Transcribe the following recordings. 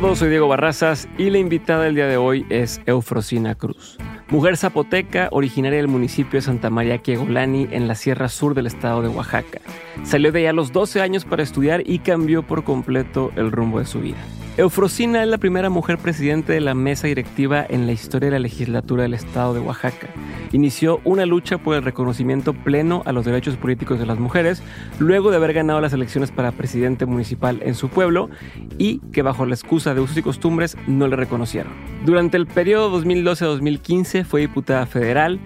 todos, soy Diego Barrazas y la invitada del día de hoy es Eufrosina Cruz. Mujer zapoteca, originaria del municipio de Santa María Quiegolani en la Sierra Sur del estado de Oaxaca. Salió de allá a los 12 años para estudiar y cambió por completo el rumbo de su vida. Eufrosina es la primera mujer presidente de la mesa directiva en la historia de la legislatura del estado de Oaxaca. Inició una lucha por el reconocimiento pleno a los derechos políticos de las mujeres, luego de haber ganado las elecciones para presidente municipal en su pueblo y que bajo la excusa de usos y costumbres no le reconocieron. Durante el periodo 2012-2015 fue diputada federal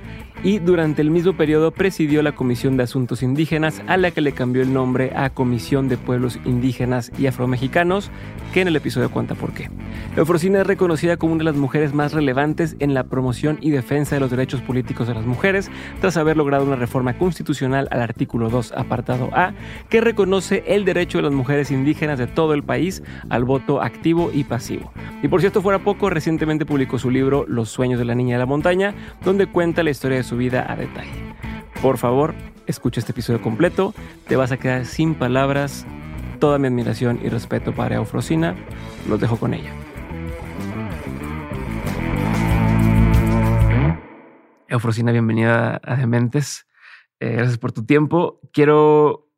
y durante el mismo periodo presidió la Comisión de Asuntos Indígenas, a la que le cambió el nombre a Comisión de Pueblos Indígenas y Afromexicanos, que en el episodio cuenta por qué. Eufrosina es reconocida como una de las mujeres más relevantes en la promoción y defensa de los derechos políticos de las mujeres, tras haber logrado una reforma constitucional al artículo 2, apartado A, que reconoce el derecho de las mujeres indígenas de todo el país al voto activo y pasivo. Y por si esto fuera poco, recientemente publicó su libro Los sueños de la niña de la montaña, donde cuenta la historia de su vida a detalle. Por favor, escucha este episodio completo, te vas a quedar sin palabras. Toda mi admiración y respeto para Eufrosina, los dejo con ella. Eufrosina, bienvenida a Dementes. Eh, gracias por tu tiempo. Quiero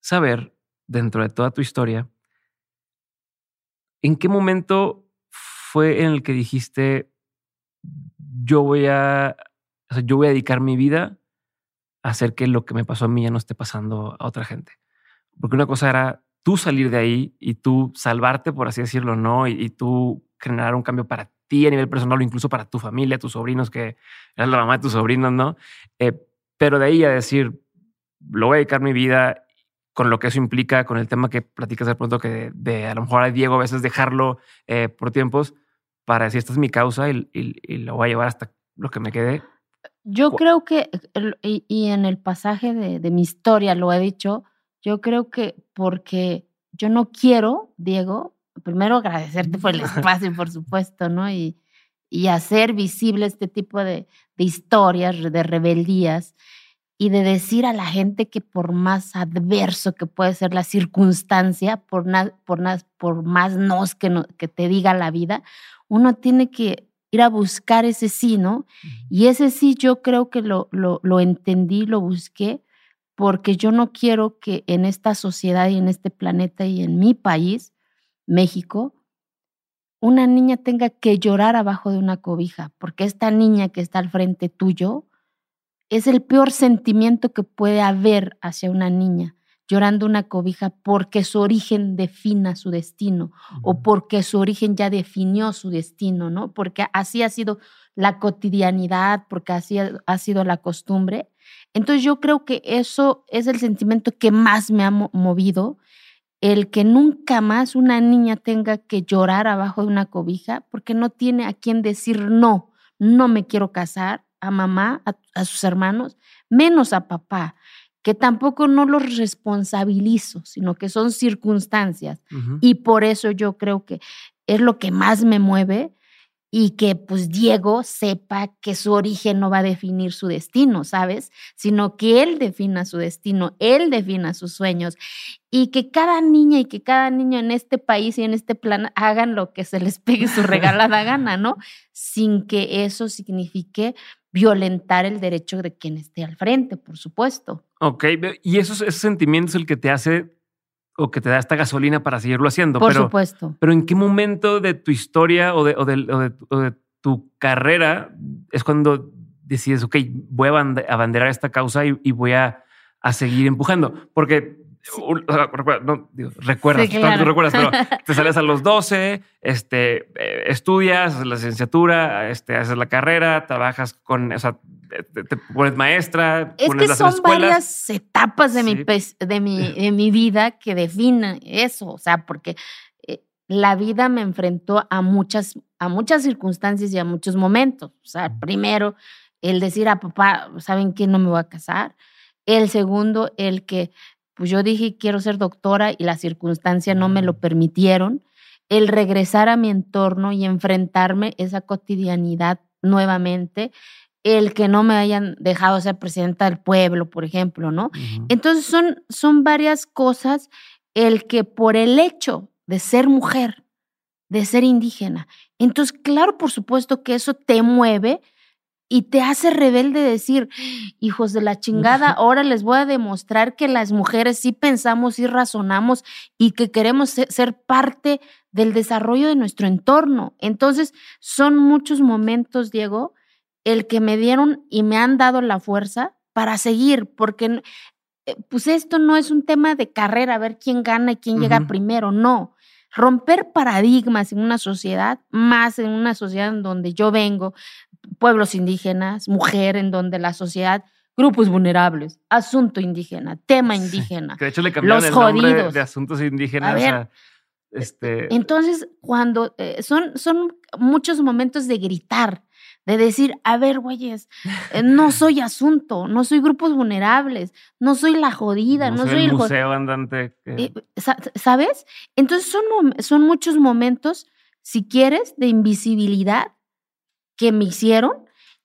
saber, dentro de toda tu historia, ¿en qué momento fue en el que dijiste, yo voy a, o sea, yo voy a dedicar mi vida a hacer que lo que me pasó a mí ya no esté pasando a otra gente? Porque una cosa era tú salir de ahí y tú salvarte, por así decirlo, ¿no? Y, tú generar un cambio para ti a nivel personal o incluso para tu familia, tus sobrinos, que eras la mamá de tus sobrinos, ¿no? Eh, pero de ahí a decir, lo voy a dedicar mi vida con lo que eso implica, con el tema que platicas de pronto, que de, a lo mejor a Diego a veces dejarlo eh, por tiempos para decir, esta es mi causa y, y, y, lo voy a llevar hasta lo que me quede. Yo creo que, y, y en el pasaje de, de mi historia lo he dicho, yo creo que porque yo no quiero, Diego, primero agradecerte por el espacio, por supuesto, ¿no? Y, y hacer visible este tipo de, de, historias, de rebeldías, y de decir a la gente que por más adverso que puede ser la circunstancia, por, na, por, na, por más nos que, no que te diga la vida, uno tiene que ir a buscar ese sí, ¿no? Y ese sí yo creo que lo, lo, lo entendí, lo busqué, porque yo no quiero que en esta sociedad y en este planeta y en mi país, México, una niña tenga que llorar abajo de una cobija, porque esta niña que está al frente tuyo es el peor sentimiento que puede haber hacia una niña, llorando una cobija porque su origen defina su destino uh -huh. o porque su origen ya definió su destino, ¿no? Porque así ha sido la cotidianidad, porque así ha, ha sido la costumbre. Entonces yo creo que eso es el sentimiento que más me ha movido el que nunca más una niña tenga que llorar abajo de una cobija porque no tiene a quien decir no, no me quiero casar, a mamá, a, a sus hermanos, menos a papá, que tampoco no los responsabilizo, sino que son circunstancias. Uh -huh. Y por eso yo creo que es lo que más me mueve y que pues Diego sepa que su origen no va a definir su destino, ¿sabes? Sino que él defina su destino, él defina sus sueños y que cada niña y que cada niño en este país y en este plan hagan lo que se les pegue su regalada gana, ¿no? Sin que eso signifique violentar el derecho de quien esté al frente, por supuesto. Ok, y eso, ese sentimiento es el que te hace o que te da esta gasolina para seguirlo haciendo. Por pero, supuesto. Pero ¿en qué momento de tu historia o de, o de, o de, o de tu carrera es cuando decides, ok, voy a abanderar esta causa y, y voy a, a, seguir empujando? Porque. No, digo, recuerdas, sí, claro. tú recuerdas, pero te sales a los 12, este, eh, estudias, haces la licenciatura, este, haces la carrera, trabajas con, o sea, te, te pones maestra. Es pones que son varias etapas de, sí. mi, de, mi, de mi vida que definen eso, o sea, porque eh, la vida me enfrentó a muchas, a muchas circunstancias y a muchos momentos. O sea, primero, el decir a papá, ¿saben qué? No me voy a casar. El segundo, el que pues yo dije quiero ser doctora y las circunstancias no me lo permitieron. El regresar a mi entorno y enfrentarme esa cotidianidad nuevamente el que no me hayan dejado ser presidenta del pueblo, por ejemplo, ¿no? Uh -huh. Entonces son, son varias cosas el que por el hecho de ser mujer de ser indígena. Entonces, claro, por supuesto que eso te mueve y te hace rebelde decir, hijos de la chingada, ahora les voy a demostrar que las mujeres sí pensamos y razonamos y que queremos ser parte del desarrollo de nuestro entorno. Entonces, son muchos momentos, Diego, el que me dieron y me han dado la fuerza para seguir, porque eh, pues esto no es un tema de carrera, a ver quién gana y quién llega primero, no. Romper paradigmas en una sociedad, más en una sociedad en donde yo vengo, pueblos indígenas, mujer, en donde la sociedad, grupos vulnerables, asunto indígena, tema indígena. que de hecho le cambiaron el nombre de asuntos indígenas. este... Entonces, cuando eh, son, son muchos momentos de gritar, de decir, a ver, güeyes, eh, no soy asunto, no soy grupos vulnerables, no soy la jodida, no, soy, el museo andante. Eh, ¿Sabes? Entonces son, son muchos momentos, si quieres, de invisibilidad que me hicieron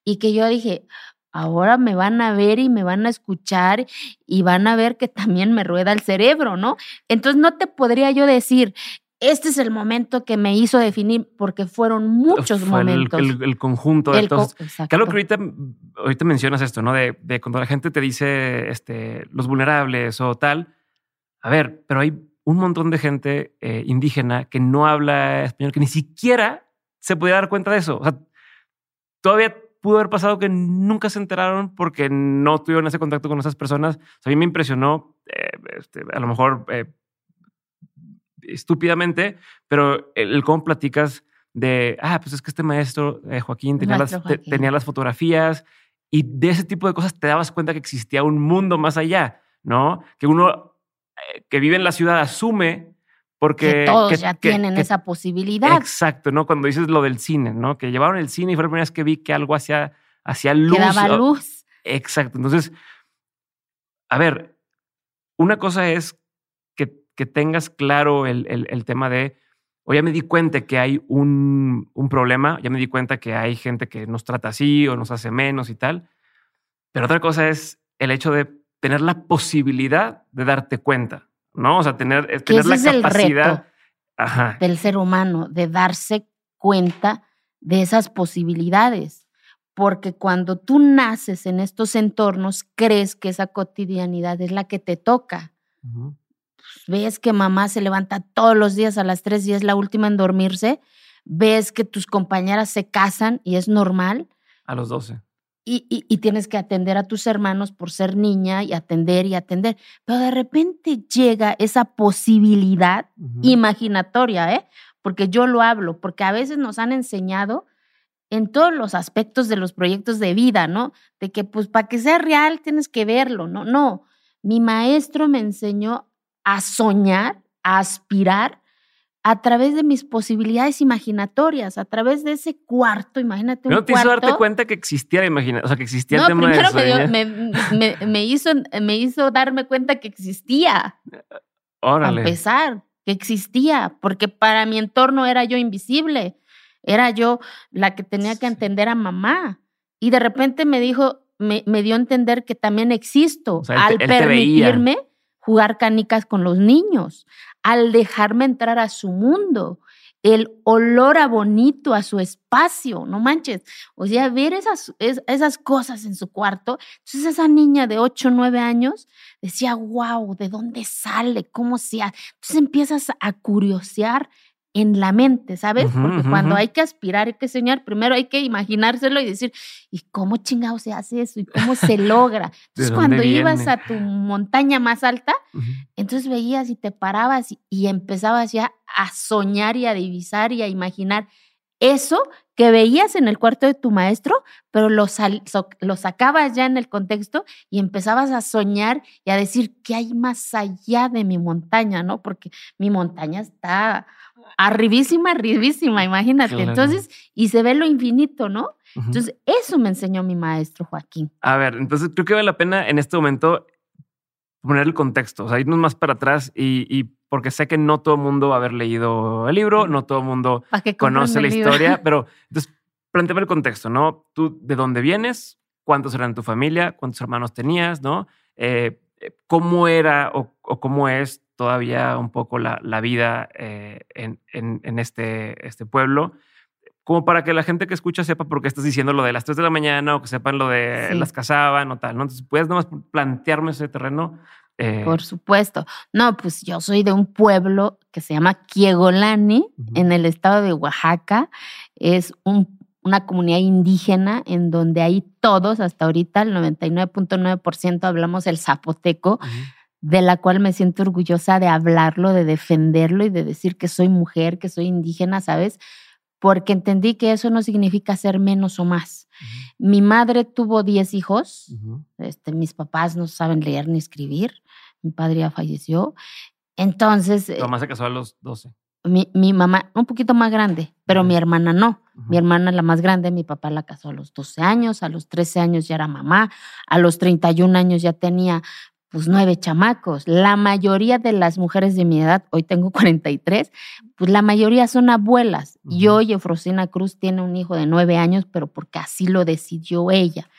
y que yo dije, ahora me van a ver y me van a escuchar y van a ver que también me rueda el cerebro, ¿no? Entonces no te podría yo decir, este es el momento que me hizo definir, porque fueron muchos momentos. El, conjunto de todos. Claro que ahorita, ahorita mencionas esto, ¿no? De, cuando la gente te dice este, los vulnerables o tal. A ver, pero hay un montón de gente eh, indígena que no habla español, que ni siquiera se puede dar cuenta de eso. O sea, todavía pudo haber pasado que nunca se enteraron porque no tuvieron ese contacto con esas personas. a mí me impresionó, eh, este, a lo mejor eh, estúpidamente, pero el, cómo platicas de, ah, pues es que este maestro, eh, Joaquín, tenía las, tenía las fotografías y de ese tipo de cosas te dabas cuenta que existía un mundo más allá, ¿no? Que uno que vive en la ciudad asume porque que todos ya tienen esa posibilidad. Exacto, ¿no? Cuando dices lo del cine, ¿no? Que llevaron el cine y fue la primera vez que vi que algo hacía, hacía luz. Que daba luz. Exacto. Entonces, a ver, una cosa es que, que tengas claro el, el, tema de, o ya me di cuenta que hay un, un problema, ya me di cuenta que hay gente que nos trata así o nos hace menos y tal. Pero otra cosa es el hecho de tener la posibilidad de darte cuenta. ¿No? O sea, tener, eh, tener la capacidad del ser humano, de darse cuenta de esas posibilidades. Porque cuando tú naces en estos entornos, crees que esa cotidianidad es la que te toca. Pues, ves que mamá se levanta todos los días a las tres y es la última en dormirse. Ves que tus compañeras se casan y es normal. A los doce y, tienes que atender a tus hermanos por ser niña y atender y atender. Pero de repente llega esa posibilidad imaginatoria, ¿eh? Porque yo lo hablo, porque a veces nos han enseñado en todos los aspectos de los proyectos de vida, ¿no? De que pues para que sea real tienes que verlo, ¿no? No, mi maestro me enseñó a soñar, a aspirar a través de mis posibilidades imaginatorias, a través de ese cuarto, imagínate un ¿No te hizo darte cuenta que existía la imaginación, o sea, que existía el tema primero me, hizo, me hizo darme cuenta que existía. Órale. A empezar, que existía, porque para mi entorno era yo invisible, era yo la que tenía que entender a mamá. Y de repente me dijo, me, dio a entender que también existo al permitirme jugar canicas con los niños, al dejarme entrar a su mundo, el olor a bonito, a su espacio, no manches. O sea, ver esas, esas cosas en su cuarto. Entonces esa niña de 8 o 9 años decía, wow, ¿de dónde sale? ¿Cómo se hace? Entonces empiezas a curiosear en la mente, ¿sabes? Porque cuando hay que aspirar, hay que soñar, primero hay que imaginárselo y decir, ¿y cómo chingado se hace eso? ¿Y cómo se logra? Entonces, cuando ibas a tu montaña más alta, entonces veías y te parabas y, empezabas ya a soñar y a divisar y a imaginar eso que veías en el cuarto de tu maestro, pero lo, lo, sacabas ya en el contexto y empezabas a soñar y a decir, ¿qué hay más allá de mi montaña? ¿No? Porque mi montaña está arribísima, arribísima, imagínate. Entonces, y se ve lo infinito, ¿no? Entonces, eso me enseñó mi maestro Joaquín. A ver, entonces creo que vale la pena en este momento poner el contexto, o sea, irnos más para atrás y, porque sé que no todo el mundo va a haber leído el libro, no todo el mundo conoce la historia, pero entonces planteame el contexto, ¿no? Tú, ¿de dónde vienes? ¿Cuántos eran tu familia? ¿Cuántos hermanos tenías? ¿No? Eh, eh, ¿Cómo era o, cómo es todavía un poco la, la vida eh, en, en, en, este, este pueblo, como para que la gente que escucha sepa por qué estás diciendo lo de las 3 de la mañana o que sepan lo de Sí. las cazaban o tal, ¿no? Entonces, puedes nomás plantearme ese terreno. Eh, Por supuesto. No, pues yo soy de un pueblo que se llama Quiegolani, Ujú. en el estado de Oaxaca. Es un- una comunidad indígena en donde ahí todos, hasta ahorita, el 99.9% hablamos el zapoteco, de la cual me siento orgullosa de hablarlo, de defenderlo y de decir que soy mujer, que soy indígena, ¿sabes? Porque entendí que eso no significa ser menos o más. Mi madre tuvo 10 hijos, este, mis papás no saben leer ni escribir, mi padre ya falleció. Entonces, eh, Tu mamá se casó a los 12. mi, mi mamá, un poquito más grande, pero mi hermana no. Mi hermana, la más grande, mi papá la casó a los 12 años, a los 13 años ya era mamá, a los 31 años ya tenía pues nueve chamacos. La mayoría de las mujeres de mi edad, hoy tengo 43, pues la mayoría son abuelas. Y Ujú. hoy Efrosina Cruz tiene un hijo de nueve años, pero porque así lo decidió ella.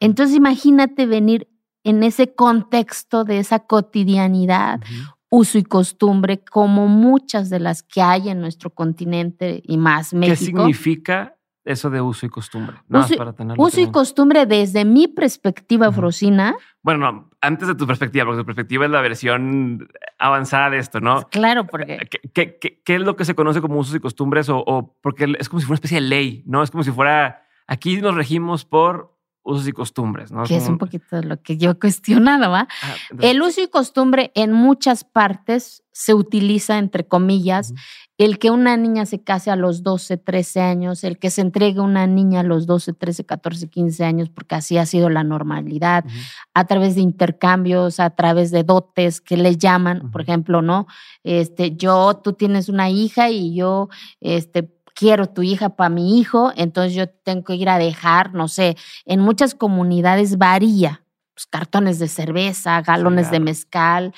Entonces imagínate venir en ese contexto de esa cotidianidad, uso y costumbre, como muchas de las que hay en nuestro continente y más ¿Qué México. significa eso de uso y costumbre? Nada Uso, para tenerlo uso y costumbre desde mi perspectiva. Frosina, Bueno, no, antes de tu perspectiva, porque tu perspectiva es la versión avanzada de esto, ¿no? claro, porque ¿Qué, qué- qué- qué es lo que se conoce como usos y costumbres? O, o porque es como si fuera una especie de ley, ¿no? Es como si fuera, aquí nos regimos por usos y costumbres, ¿no? que es un poquito lo que yo he cuestionado, ¿va? Ah, entonces- El uso y costumbre en muchas partes se utiliza, entre comillas, el que una niña se case a los 12, 13 años, el que se entregue una niña a los 12, 13, 14, 15 años, porque así ha sido la normalidad, a través de intercambios, a través de dotes que le llaman, por ejemplo, ¿no? Este, yo, tú tienes una hija y yo, este, quiero tu hija para mi hijo, entonces yo tengo que ir a dejar, no sé, en muchas comunidades varía. pues, cartones de cerveza, galones de claro. mezcal,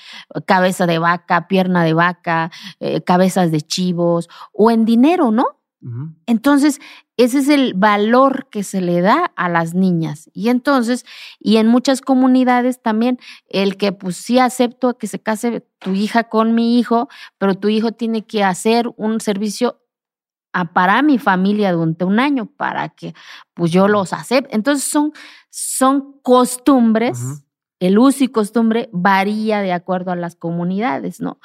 cabeza de vaca, pierna de vaca, eh, cabezas de chivos, o en dinero, ¿no? Entonces, ese es el valor que se le da a las niñas. Y entonces, y en muchas comunidades también, el que pues sí acepto que se case tu hija con mi hijo, pero tu hijo tiene que hacer un servicio a- para mi familia durante un año para que pues yo los acepte. Entonces son, son costumbres, el uso y costumbre varía de acuerdo a las comunidades, ¿no?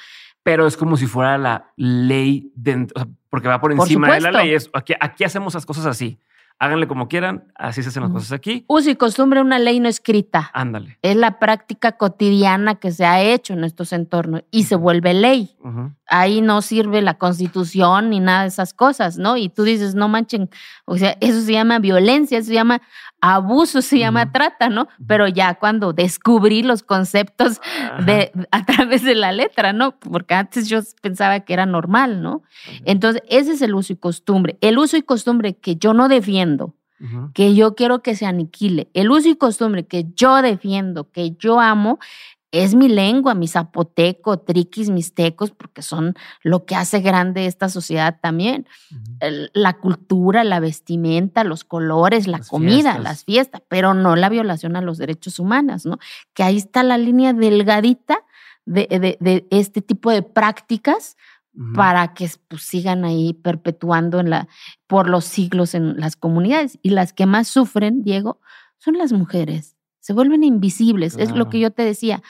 Pero es como si fuera la ley dentro, o sea, porque va por Por encima de la ley. Es, aquí, aquí hacemos las cosas así. Háganle como quieran, así se hacen las cosas aquí. Uso y costumbre, una ley no escrita. Ándale. es la práctica cotidiana que se ha hecho en estos entornos y se vuelve ley. Ahí no sirve la constitución ni nada de esas cosas, ¿no? Y tú dices, no manchen, o sea, eso se llama violencia, eso se llama abuso, se llama trata, ¿no? Pero ya cuando descubrí los conceptos Ajá. de, a través de la letra, ¿no? Porque antes yo pensaba que era normal, ¿no? Entonces, ese es el uso y costumbre. El uso y costumbre que yo no defiendo, que yo quiero que se aniquile. El uso y costumbre que yo defiendo, que yo amo, es mi lengua, mi zapoteco, triquis, mixtecos, porque son lo que hace grande esta sociedad también. El- La cultura, la vestimenta, los colores, la Las comida, fiestas. las fiestas, pero no la violación a los derechos humanos, ¿no? Que ahí está la línea delgadita de, de- de este tipo de prácticas para que pues, sigan ahí perpetuando en la, por los siglos en las comunidades. Y las que más sufren, Diego, son las mujeres. Se vuelven invisibles. Es lo que yo te decía.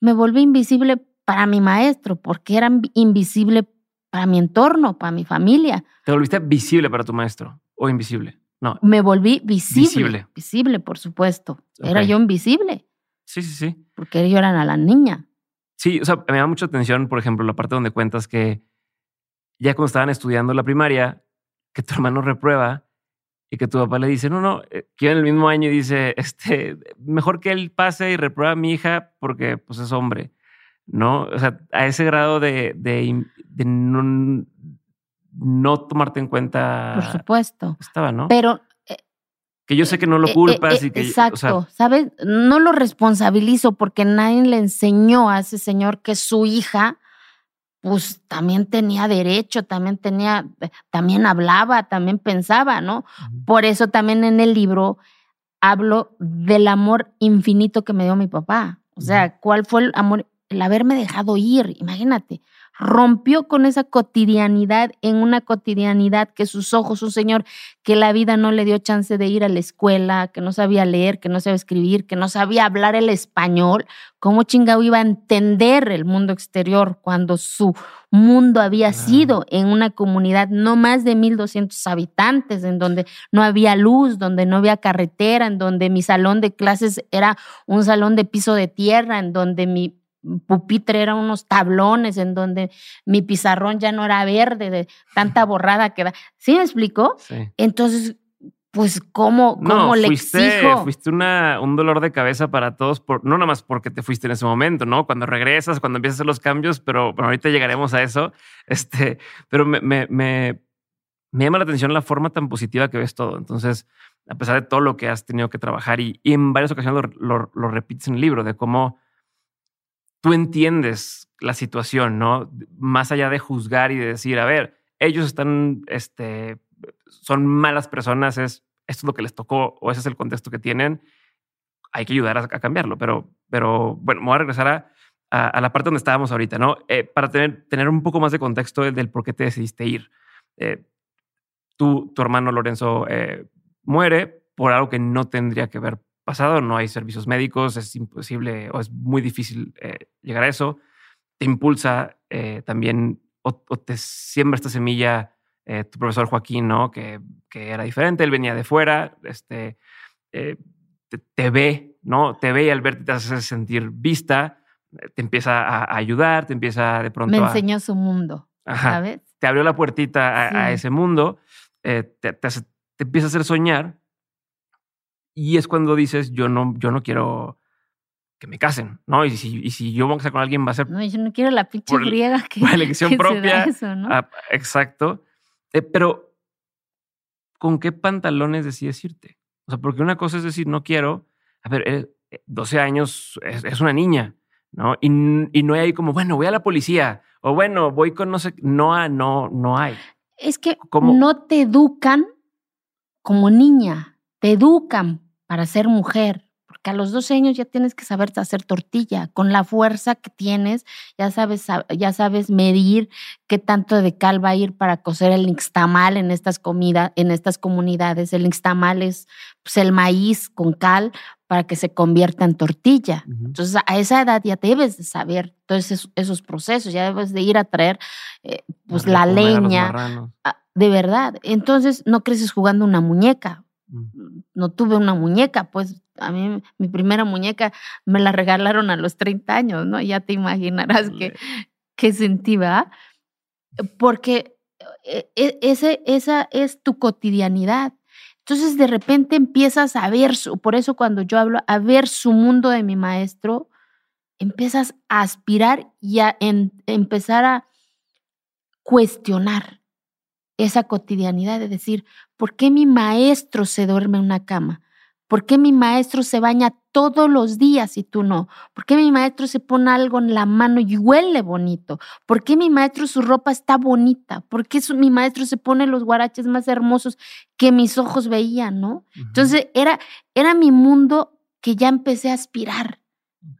Me volví invisible para mi maestro, porque era invi- invisible para mi entorno, para mi familia. ¿Te volviste visible para tu maestro o invisible? No. Me volví visible. Visible. Visible, por supuesto. Era yo invisible, Sí, sí, sí. porque ellos eran a la niña. Sí, o sea, me da mucha atención, por ejemplo, la parte donde cuentas que ya cuando estaban estudiando la primaria, que tu hermano reprueba y que tu papá le dice, no, no, eh, que en el mismo año y dice, este, mejor que él pase y reprueba a mi hija porque pues es hombre, ¿no? O sea, a ese grado de, de, no, no tomarte en cuenta Por supuesto. estaba, ¿no? Pero que yo sé que no lo Eh, eh, culpas eh, y que... o Exacto, sea, ¿sabes? No lo responsabilizo porque nadie le enseñó a ese señor que su hija, pues también tenía derecho, también tenía, también hablaba, también pensaba, ¿no? Por eso también en el libro hablo del amor infinito que me dio mi papá. O sea, ¿cuál fue el amor, el haberme dejado ir, imagínate, rompió con esa cotidianidad en una cotidianidad que sus ojos, un señor que la vida no le dio chance de ir a la escuela, que no sabía leer, que no sabía escribir, que no sabía hablar el español, ¿cómo chingado iba a entender el mundo exterior cuando su mundo había sido en una comunidad no más de 1200 habitantes, en donde no había luz, donde no había carretera, en donde mi salón de clases era un salón de piso de tierra, en donde mi pupitre eran unos tablones en donde mi pizarrón ya no era verde de tanta borrada que da. ¿Sí me explicó? Sí. Entonces, pues, ¿cómo, cómo le exijo? Fuiste una, un dolor de cabeza para todos, por, no nada más porque te fuiste en ese momento, ¿no? Cuando regresas, cuando empiezas a hacer los cambios, pero ahorita llegaremos a eso. Este, pero me, me, me, llama la atención la forma tan positiva que ves todo. Entonces, a pesar de todo lo que has tenido que trabajar y, en varias ocasiones lo, lo repites en el libro, de cómo tú entiendes la situación, ¿no? Más allá de juzgar y de decir, a ver, ellos están, este, son malas personas, es, esto es lo que les tocó o ese es el contexto que tienen, hay que ayudar a, cambiarlo. Pero, pero bueno, me voy a regresar a, a, la parte donde estábamos ahorita, ¿no? Eh, para tener, tener un poco más de contexto del, por qué te decidiste ir. Eh, tú, tu hermano Lorenzo eh, muere por algo que no tendría que ver pasado, no hay servicios médicos, es imposible o es muy difícil eh, llegar a eso. Te impulsa eh, también o, te siembra esta semilla eh, tu profesor Joaquín, ¿no? Que, que, era diferente, él venía de fuera, este, te, ve, ¿no? Te ve y al verte te hace sentir vista, te empieza a, ayudar, te empieza de pronto Me enseñó su mundo, ¿sabes? Te abrió la puertita a, ese mundo, te, te, te empieza a hacer soñar y es cuando dices, yo no, yo no quiero que me casen, ¿no? Y si, y si yo voy a casar con alguien va a ser... No, yo no quiero la pinche griega que... Por elección propia. Ah, exacto. Eh, pero, ¿con qué pantalones decides irte? O sea, porque una cosa es decir, no quiero... A ver, 12 eh, años es, una niña, ¿no? Y, y, no hay ahí como, bueno, voy a la policía. O bueno, voy con no sé... No, no, no hay. Es que no te educan como niña te educan para ser mujer, porque a los 12 años ya tienes que saber hacer tortilla, con la fuerza que tienes, ya sabes, ya sabes medir qué tanto de cal va a ir para cocer el nixtamal en estas comidas, en estas comunidades. El nixtamal es pues, el maíz con cal para que se convierta en tortilla. Entonces, a esa edad ya debes de saber todos esos, procesos, ya debes de ir a traer eh, pues la leña. De verdad. Entonces, no creces jugando una muñeca no tuve una muñeca, pues a mí mi primera muñeca me la regalaron a los 30 años, ¿no? Ya te imaginarás qué, qué sentí, Porque e, e, ese, esa es tu cotidianidad. Entonces de repente empiezas a ver, su, por eso cuando yo hablo, a ver su mundo de mi maestro, empiezas a aspirar y a empezar a cuestionar esa cotidianidad de decir, ¿por qué mi maestro se duerme en una cama? ¿Por qué mi maestro se baña todos los días y tú no? ¿Por qué mi maestro se pone algo en la mano y huele bonito? ¿Por qué mi maestro su ropa está bonita? ¿Por qué mi maestro se pone los guaraches más hermosos que mis ojos veían, no? Entonces era, era mi mundo que ya empecé a aspirar,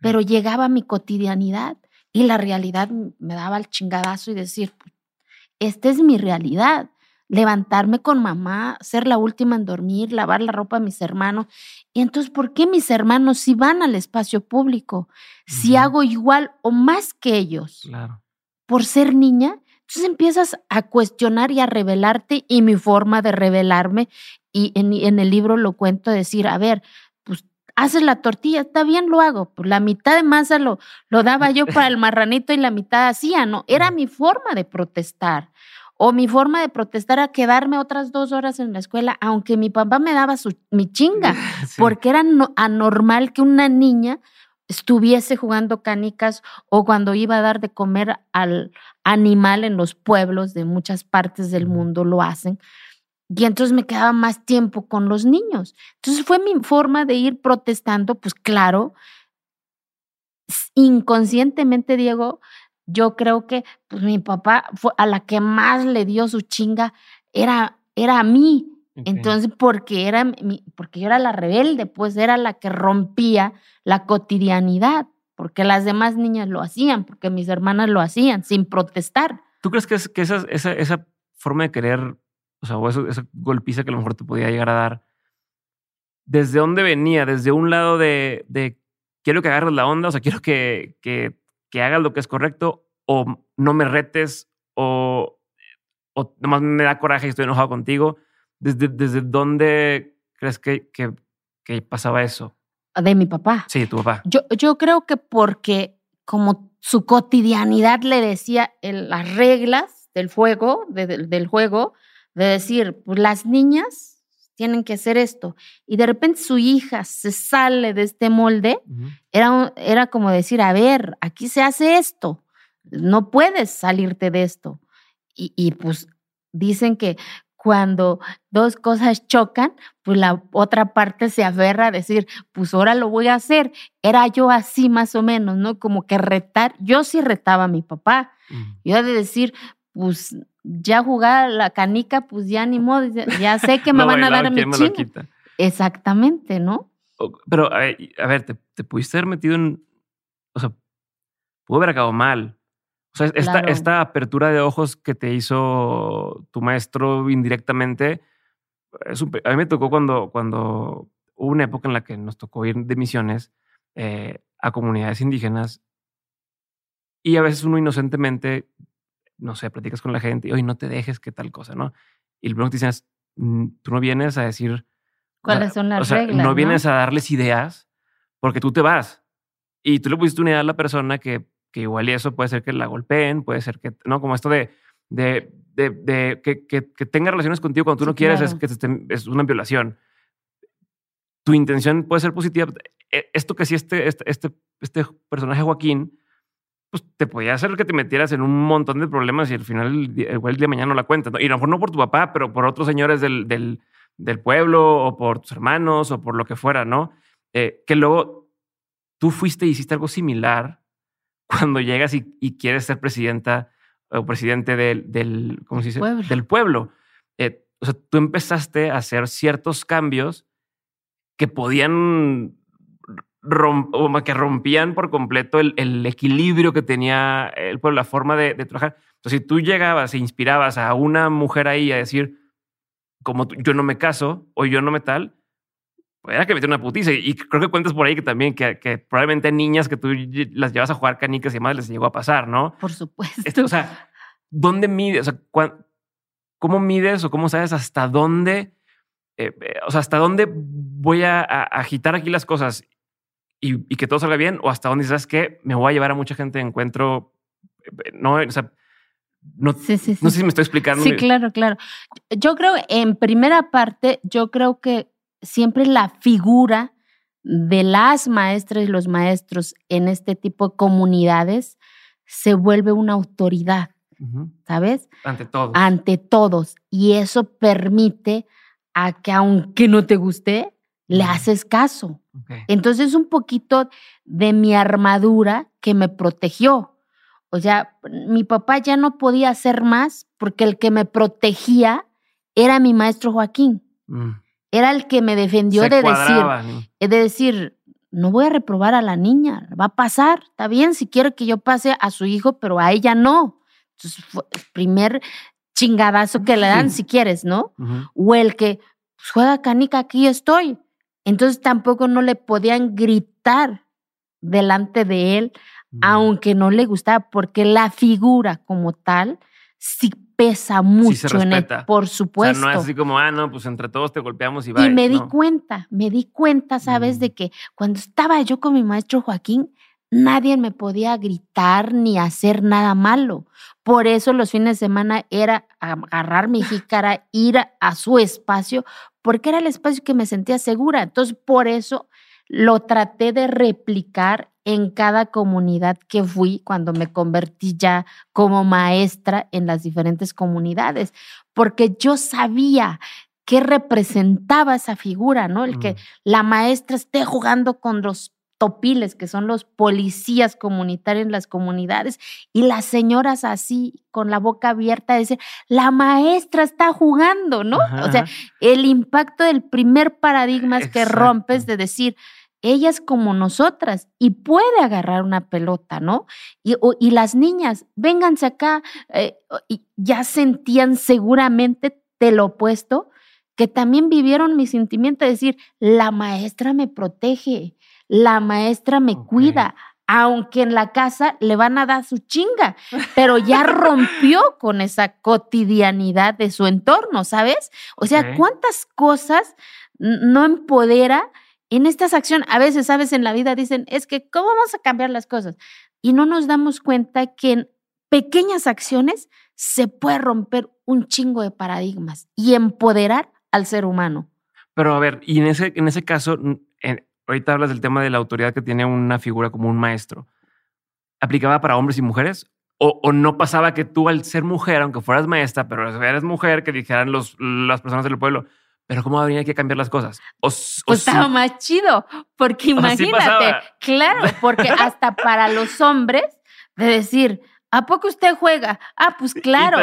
pero llegaba a mi cotidianidad y la realidad me daba el chingadazo y decir, esta es mi realidad. Levantarme con mamá, ser la última en dormir, lavar la ropa a mis hermanos. Y entonces, ¿por qué mis hermanos si van al espacio público? Si hago igual o más que ellos. Claro. Por ser niña, entonces empiezas a cuestionar y a revelarte y mi forma de revelarme. Y en, en el libro lo cuento, decir, a ver, pues haces la tortilla, está bien, lo hago. Pues la mitad de masa lo, lo daba yo para el marranito y la mitad hacía, ¿no? Era mi forma de protestar. O mi forma de protestar era quedarme otras dos horas en la escuela, aunque mi papá me daba su, mi chinga, porque era anormal que una niña estuviese jugando canicas o cuando iba a dar de comer al animal en los pueblos de muchas partes del mundo lo hacen. Y entonces me quedaba más tiempo con los niños. Entonces fue mi forma de ir protestando, pues claro, inconscientemente, Diego, yo creo que pues, mi papá fue a la que más le dio su chinga era, era a mí. Entonces, porque era mi, porque yo era la rebelde, pues era la que rompía la cotidianidad porque las demás niñas lo hacían, porque mis hermanas lo hacían, sin protestar. ¿Tú crees que, es, que esa, esa, esa forma de querer, o sea, o eso, esa golpiza que a lo mejor te podía llegar a dar, ¿desde dónde venía? ¿Desde un lado de, de quiero que agarres la onda, o sea, quiero que, que, que hagas lo que es correcto, o no me retes, o, o nomás me da coraje y estoy enojado contigo? ¿Desde, desde dónde crees que, que, que pasaba eso? De mi papá. Sí, tu papá. Yo, yo creo que porque como su cotidianidad le decía el- las reglas del fuego, de- del- del juego, de decir, pues las niñas tienen que hacer esto. Y de repente su hija se sale de este molde, era, era como decir, a ver, aquí se hace esto, no puedes salirte de esto. Y, y pues dicen que cuando dos cosas chocan, pues la otra parte se aferra a decir, pues ahora lo voy a hacer. Era yo así más o menos, ¿no? Como que retar, yo sí retaba a mi papá. Yo de decir, pues ya jugar la canica, pues ya ni modo, ya- sé que me van a dar a mi ¿quién me lo chinga. Exactamente, ¿no? Pero, a ver, y- a ver, te, te pudiste haber metido en. O sea, pudo haber acabado mal. O sea, esta, Claro. esta apertura de ojos que te hizo tu maestro indirectamente. es un a mí me tocó cuando, cuando hubo una época en la que nos tocó ir de misiones eh, a comunidades indígenas y a veces uno inocentemente, no sé, platicas con la gente y, oye, no te dejes que tal cosa, ¿no? Y el primero que te dicen es, "Mm, tú no vienes a decir, ¿Cuáles son las o sea, reglas? No vienes a darles ideas porque tú te vas. Y tú le pusiste una idea a la persona que, que igual y eso puede ser que la golpeen, puede ser que, ¿no? Como esto de, de, de, de que, que, que tenga relaciones contigo cuando tú no quieres, es que te es una violación. Tu intención puede ser positiva. Eh, Esto que sí, este, este, este, este personaje Joaquín, pues te podía hacer que te metieras en un montón de problemas y al final, el día- igual el día de mañana no la cuentas. ¿no? Y a lo mejor no por tu papá, pero por otros señores del, del, del pueblo o por tus hermanos o por lo que fuera, ¿no? Eh, que luego tú fuiste y hiciste algo similar cuando llegas y, y quieres ser presidenta o presidente del, del ¿cómo se dice? Pueblo. Del pueblo. Eh, o sea, tú empezaste a hacer ciertos cambios que podían que rompían por completo el, el equilibrio que tenía el pueblo, la forma de, de trabajar. Entonces, si tú llegabas e inspirabas a una mujer ahí a decir, como tú- yo no me caso o yo no me tal, pues era que meter una putiza. Y creo que cuentas por ahí que también, que, que probablemente niñas que tú las llevas a jugar canicas y demás les llegó a pasar, ¿no? Por supuesto. Esto, o sea, ¿dónde mides? O sea, cuán- ¿cómo mides o cómo sabes hasta dónde, eh, eh, o sea, hasta dónde voy a, a agitar aquí las cosas y, y que todo salga bien? ¿O hasta dónde sabes que me voy a llevar a mucha gente de encuentro? Eh, No, o sea, no, sí, sí, sí. no sé si me estoy explicando. Sí, claro, claro. Yo creo, en primera parte, yo creo que siempre la figura de las maestras y los maestros en este tipo de comunidades se vuelve una autoridad. ¿sabes? Ante todo. Ante todos. Y eso permite a que aunque no te guste, le haces caso. Entonces, un poquito de mi armadura que me protegió. O sea, mi papá ya no podía hacer más porque el que me protegía era mi maestro Joaquín. Mm. Era el que me defendió Se de cuadraba, ¿no? decir, de decir, no voy a reprobar a la niña, va a pasar, está bien si quiere que yo pase a su hijo, pero a ella no. Entonces, fue el primer chingadazo que le dan, si quieres, ¿no? O el que pues, juega canica, aquí estoy. Entonces tampoco no le podían gritar delante de él, Mm. aunque no le gustaba, porque la figura como tal sí pesa mucho en él, por O sea, supuesto. no es así como, ah, no, pues entre todos te golpeamos y va. y me di cuenta, me di cuenta, ¿sabes? Mm. De que cuando estaba yo con mi maestro Joaquín, nadie me podía gritar ni hacer nada malo. Por eso los fines de semana era agarrar mi jícara, ir a, a su espacio, porque era el espacio que me sentía segura. Entonces, por eso lo traté de replicar en cada comunidad que fui cuando me convertí ya como maestra en las diferentes comunidades, porque yo sabía qué representaba esa figura, ¿no? El que Mm. la maestra esté jugando con los topiles, que son los policías comunitarios en las comunidades, y las señoras así, con la boca abierta, decir, la maestra está jugando, ¿no? Ajá, O sea, el impacto del primer paradigma es que rompes de decir, ella es como nosotras y puede agarrar una pelota, ¿no? Y, y las niñas, vénganse acá, eh, y ya sentían seguramente de lo opuesto, que también vivieron mi sentimiento de decir, la maestra me protege, la maestra me cuida, aunque en la casa le van a dar su chinga, pero ya rompió con esa cotidianidad de su entorno, ¿sabes? O sea, ¿cuántas cosas no empodera en estas acciones? A veces, ¿sabes? En la vida dicen, es que, ¿cómo vamos a cambiar las cosas? Y no nos damos cuenta que en pequeñas acciones se puede romper un chingo de paradigmas y empoderar al ser humano. Pero a ver, y en ese, en ese caso, ahorita hablas del tema de la autoridad que tiene una figura como un maestro. ¿Aplicaba para hombres y mujeres? O, no pasaba que tú, al ser mujer, aunque fueras maestra, pero eres mujer, que dijeran los, las personas del pueblo, pero ¿cómo habría que cambiar las cosas? O, pues estaba más chido, porque imagínate, claro, porque hasta para los hombres, de decir, ¿A poco usted juega? Ah, pues claro.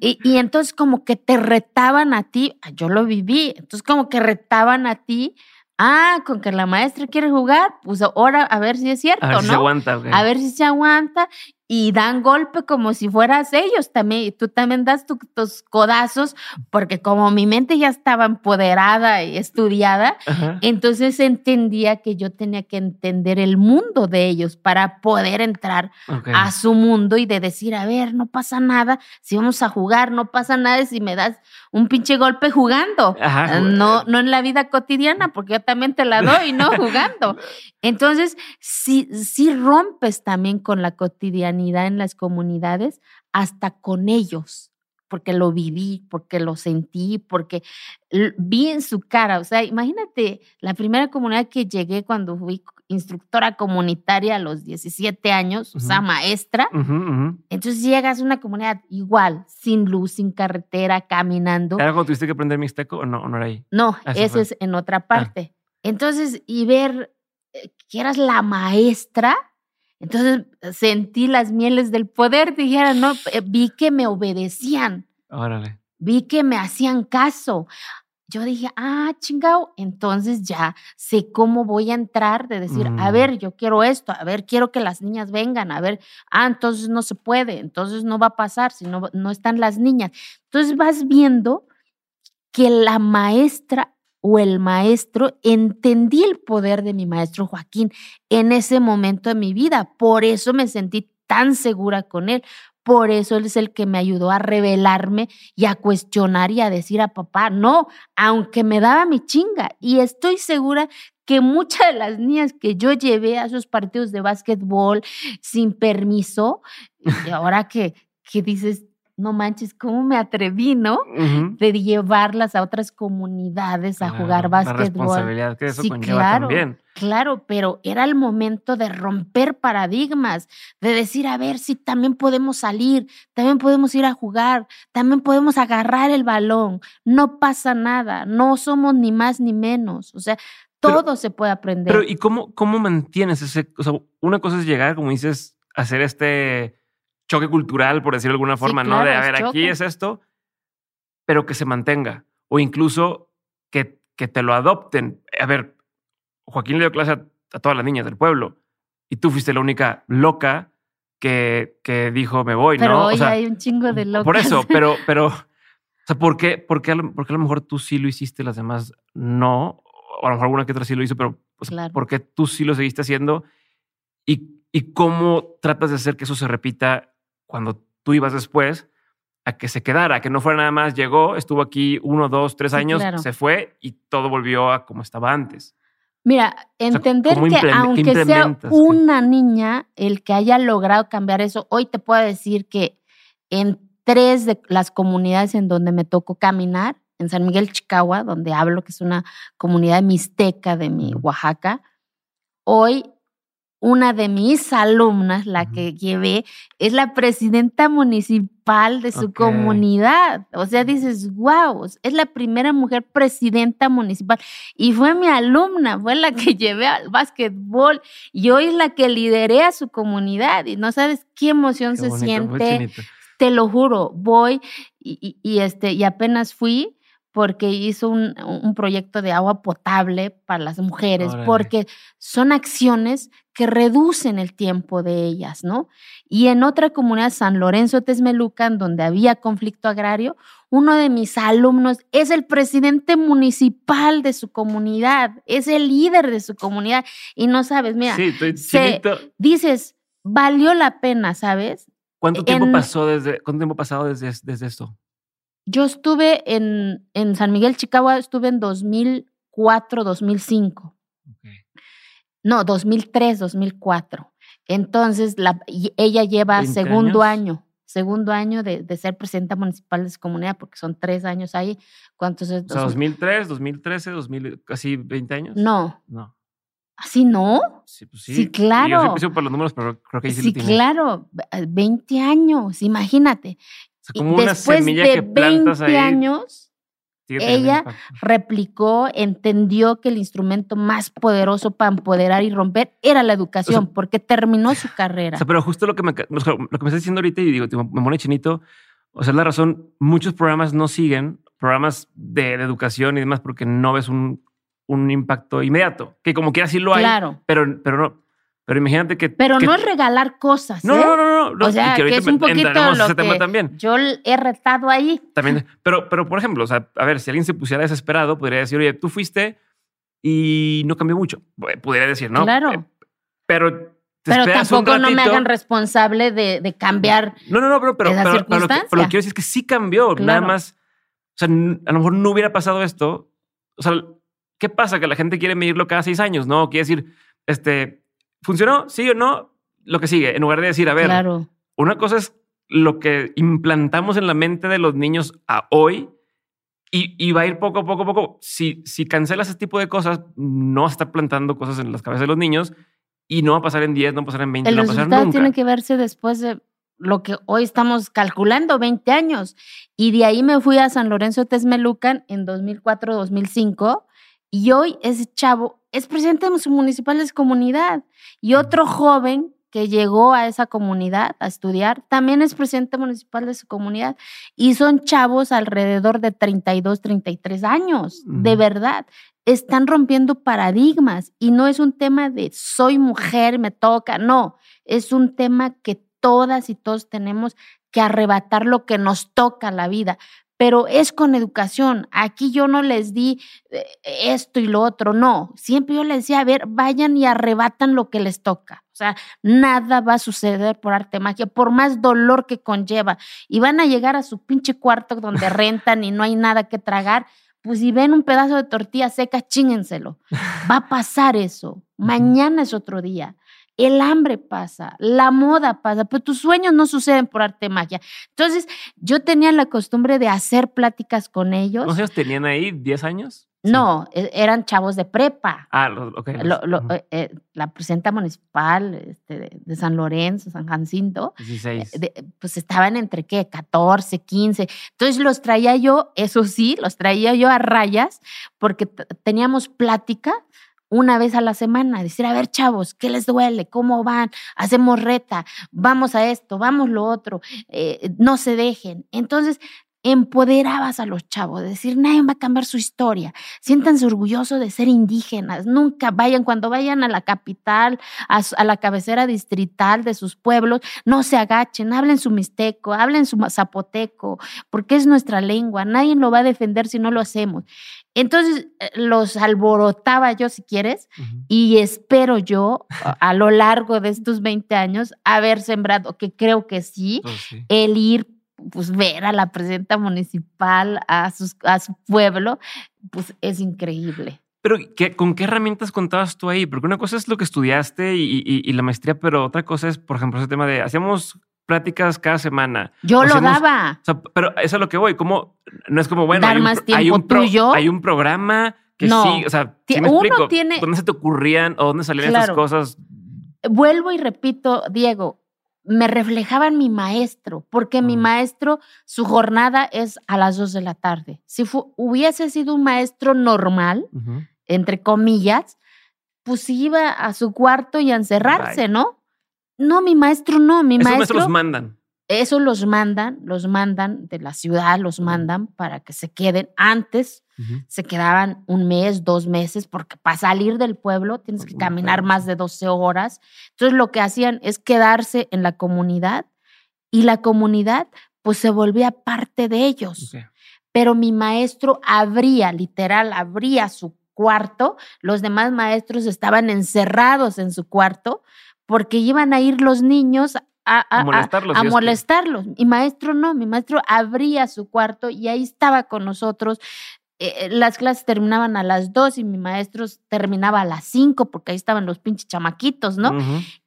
Y, y, entonces como que te retaban a ti, yo lo viví, entonces como que retaban a ti Ah, con que la maestra quiere jugar, pues ahora a ver si es cierto, a ver ¿no? Si se aguanta, A ver si se aguanta y dan golpe como si fueras ellos también. Y tú también das tus codazos, porque como mi mente ya estaba empoderada y estudiada, entonces entendía que yo tenía que entender el mundo de ellos para poder entrar a su mundo y de decir, a ver, no pasa nada si vamos a jugar, no pasa nada si me das un pinche golpe jugando. no, no en la vida cotidiana, porque yo también te la doy, ¿no? jugando. Entonces, si, si rompes también con la cotidianidad en las comunidades, hasta con ellos, porque lo viví, porque lo sentí, porque vi en su cara. O sea, imagínate la primera comunidad que llegué cuando fui instructora comunitaria a los 17 años, o sea, maestra. Entonces llegas a una comunidad igual, sin luz, sin carretera, caminando. ¿Era cuando tuviste que aprender mixteco o no, no era ahí? No, ah, eso es en otra ah. parte. Entonces, y ver eh, que eras la maestra, entonces sentí las mieles del poder, dijera, no, eh, vi que me obedecían. Órale. Vi que me hacían caso. Yo dije, ah, chingao, entonces ya sé cómo voy a entrar de decir, a mm. ver, yo quiero esto, a ver, quiero que las niñas vengan, a ver, ah, entonces no se puede, entonces no va a pasar si no, no están las niñas. Entonces vas viendo que la maestra o el maestro, entendí el poder de mi maestro Joaquín en ese momento de mi vida. Por eso me sentí tan segura con él. Por eso él es el que me ayudó a revelarme y a cuestionar y a decir a papá, no, aunque me daba mi chinga. Y estoy segura que muchas de las niñas que yo llevé a esos partidos de básquetbol sin permiso, y ahora que, que dices, no manches, ¿cómo me atreví, no? De llevarlas a otras comunidades a jugar básquetbol. La responsabilidad que eso sí, claro, también. Claro, pero era el momento de romper paradigmas, de decir, a ver si también podemos salir, también podemos ir a jugar, también podemos agarrar el balón, no pasa nada, no somos ni más ni menos, o sea, todo se puede aprender. Pero ¿y cómo, cómo mantienes ese, o sea, una cosa es llegar, como dices, hacer este choque cultural, por decirlo de alguna forma, ¿no? De, a ver, aquí es esto, pero que se mantenga. O incluso que, que te lo adopten. A ver, Joaquín le dio clase a, todas las niñas del pueblo y tú fuiste la única loca que, que dijo me voy, pero ¿no? Hoy hay un chingo de locas. Por eso, pero, pero, o sea, ¿por qué, por qué, a lo, a lo mejor tú sí lo hiciste las demás no? O a lo mejor alguna que otra sí lo hizo, pero pues, ¿por qué tú sí lo seguiste haciendo? ¿Y, ¿Y cómo tratas de hacer que eso se repita cuando tú ibas después a que se quedara, que no fuera nada más, llegó, estuvo aquí uno, dos, tres años, se fue y todo volvió a como estaba antes. Mira, entender que aunque sea una niña el que haya logrado cambiar eso, hoy te puedo decir que en tres de las comunidades en donde me tocó caminar, en San Miguel Chicagua, donde hablo que es una comunidad mixteca de mi Oaxaca, hoy una de mis alumnas, la que llevé, es la presidenta municipal de su comunidad. O sea, dices, wow, es la primera mujer presidenta municipal. Y fue mi alumna, fue la que llevé al básquetbol y hoy es la que lideré a su comunidad. Y no sabes qué emoción se siente. Te lo juro, voy y, y, este, y apenas fui porque hizo un, un proyecto de agua potable para las mujeres, Órale. porque son acciones que reducen el tiempo de ellas, ¿no? Y en otra comunidad, San Lorenzo Texmelucan, donde había conflicto agrario, uno de mis alumnos es el presidente municipal de su comunidad, es el líder de su comunidad. Y no sabes, mira, sí, estoy se- chinito. dices, valió la pena, ¿sabes? ¿Cuánto tiempo en- pasó desde, cuánto tiempo ha pasado desde, desde esto? Yo estuve en, en San Miguel, Chicago, estuve en 2004, 2005. No, 2003, 2004. Entonces, la, y ella lleva 20 segundo años. año, segundo año de, de ser presidenta municipal de su comunidad, porque son tres años ahí. ¿Cuántos es? O sea, Dos- 2003, 2013, 2000, casi 20 años. no, No. ¿así no? Sí, pues sí. Sí, Y Yo claro. pésimo para los números, pero creo que ahí sí, Sí, lo tiene. claro, ve- 20 años, imagínate. Y como una semilla de que plantas 20 ahí. años, ella replicó, entendió que el instrumento más poderoso para empoderar y romper era la educación, porque terminó su carrera. O sea, pero justo lo que me, lo que me estás diciendo ahorita y digo, me pone chinito. O sea, es la razón. Muchos programas no siguen programas de, de educación y demás porque no ves un, un impacto inmediato. Que como quiera sí lo hay, claro. pero, pero no. Pero imagínate que. Pero que- no es regalar cosas. No, ¿eh? no, no, no, no. O sea, y que, ahorita es un poquito lo ese tema que también. yo he retado ahí. También, pero, pero por ejemplo, o sea, a ver, si alguien se pusiera desesperado, podría decir, oye, tú fuiste y no cambió mucho. Bueno, Podría decir, ¿no? Claro. Eh, pero Pero tampoco no me hagan responsable de, de cambiar. No, no, no, pero, pero, pero- pero lo, que, lo que quiero decir es que sí cambió. Nada Claro. más, o sea, a lo mejor no hubiera pasado esto. O sea, ¿qué pasa? Que la gente quiere medirlo cada seis años, ¿no? Quiere decir, este, ¿funcionó? ¿Sí o no? Lo que sigue, en lugar de decir, a ver, Claro. una cosa es lo que implantamos en la mente de los niños a hoy y, y va a ir poco a poco a poco. Si, si cancelas ese tipo de cosas, no estar plantando cosas en las cabezas de los niños y no va a pasar en 10, no va a pasar en 20, El no va a pasar resultado nunca. tiene que verse después de lo que hoy estamos calculando, 20 años. Y de ahí me fui a San Lorenzo Texmelucan en 2004-2005 y hoy ese chavo es presidente municipal de su comunidad. Y otro joven que llegó a esa comunidad a estudiar también es presidente municipal de su comunidad. Y son chavos alrededor de 32, 33 años, de Ujú. verdad están rompiendo paradigmas y no es un tema de soy mujer, me toca, no, es un tema que todas y todos tenemos que arrebatar lo que nos toca la vida, pero es con educación. Aquí yo no les di eh, esto y lo otro, no, siempre yo les decía, a ver, vayan y arrebatan lo que les toca. O sea, nada va a suceder por arte magia, por más dolor que conlleva. Y van a llegar a su pinche cuarto donde rentan y no hay nada que tragar pues si ven un pedazo de tortilla seca, chíngenselo. Va a pasar eso. Mañana es otro día. El hambre pasa, la moda pasa, pero tus sueños no suceden por arte de magia. Entonces, yo tenía la costumbre de hacer pláticas con ellos. ¿Cuántos años tenían ahí? ¿10 años? No, e- eran chavos de prepa. Ah, ok. Lo- lo- eh, eh, la presidenta municipal este, de, de San Lorenzo, San Jacinto, 16. eh, de- pues estaban entre qué, 14, 15. Entonces los traía yo, eso sí, los traía yo a rayas porque teníamos plática una vez a la semana, decir, a ver, chavos, ¿qué les duele? ¿Cómo van? Hacemos reta, vamos a esto, vamos lo otro, eh, no se dejen. Entonces, empoderabas a los chavos, decir, nadie va a cambiar su historia, siéntanse orgullosos de ser indígenas, nunca vayan, cuando vayan a la capital, a, la cabecera distrital de sus pueblos, no se agachen, hablen su mixteco, hablen su zapoteco, porque es nuestra lengua, nadie lo va a defender si no lo hacemos. Entonces eh, los alborotaba yo, si quieres, y espero yo, a a lo largo de estos 20 años, haber sembrado, que creo que sí, Pues sí. el ir, pues ver a la presidenta municipal, a, sus, a su pueblo, pues es increíble. Pero ¿qué- ¿con qué herramientas contabas tú ahí? Porque una cosa es lo que estudiaste y, y- y la maestría, pero otra cosa es, por ejemplo, ese tema de hacíamos pláticas cada semana. Yo lo daba. O sea, pero eso es lo que voy. Como no es como bueno, Dar hay un, más pro- hay tiempo un pro- tuyo. hay un programa que No. sí, o sea, Ti- sí me uno explico. tiene- ¿Dónde se te ocurrían o dónde salían Claro. cosas? Vuelvo y repito, Diego, me reflejaba en mi maestro, porque mi Mm. maestro, su jornada es a las dos de la tarde. Si hubiese sido un maestro normal, entre comillas, pues iba a su cuarto y a encerrarse, Bye. ¿no? No, mi maestro no, mi Esos maestro. maestros mandan. Eso los mandan, los mandan de la ciudad, los mandan para que se queden. Antes se quedaban un mes, dos meses, porque para salir del pueblo tienes que caminar más de 12 horas. Entonces lo que hacían es quedarse en la comunidad y la comunidad pues se volvía parte de ellos. Pero mi maestro abría, literal, abría su cuarto, los demás maestros estaban encerrados en su cuarto porque iban a ir los niños a, molestarlos. A, molestarlos. Mi maestro no, mi maestro abría su cuarto y ahí estaba con nosotros. Eh, eh, las clases terminaban a las dos y mi maestro terminaba a las cinco porque ahí estaban los pinches chamaquitos, ¿no?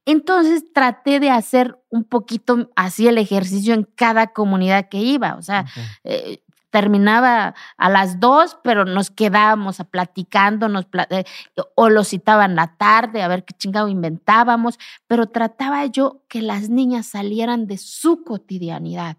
Entonces traté de hacer un poquito así el ejercicio en cada comunidad que iba. O sea, eh, terminaba a las dos, pero nos quedábamos a platicando, nos eh, o lo citaban la tarde, a ver qué chingado inventábamos, pero trataba yo que las niñas salieran de su cotidianidad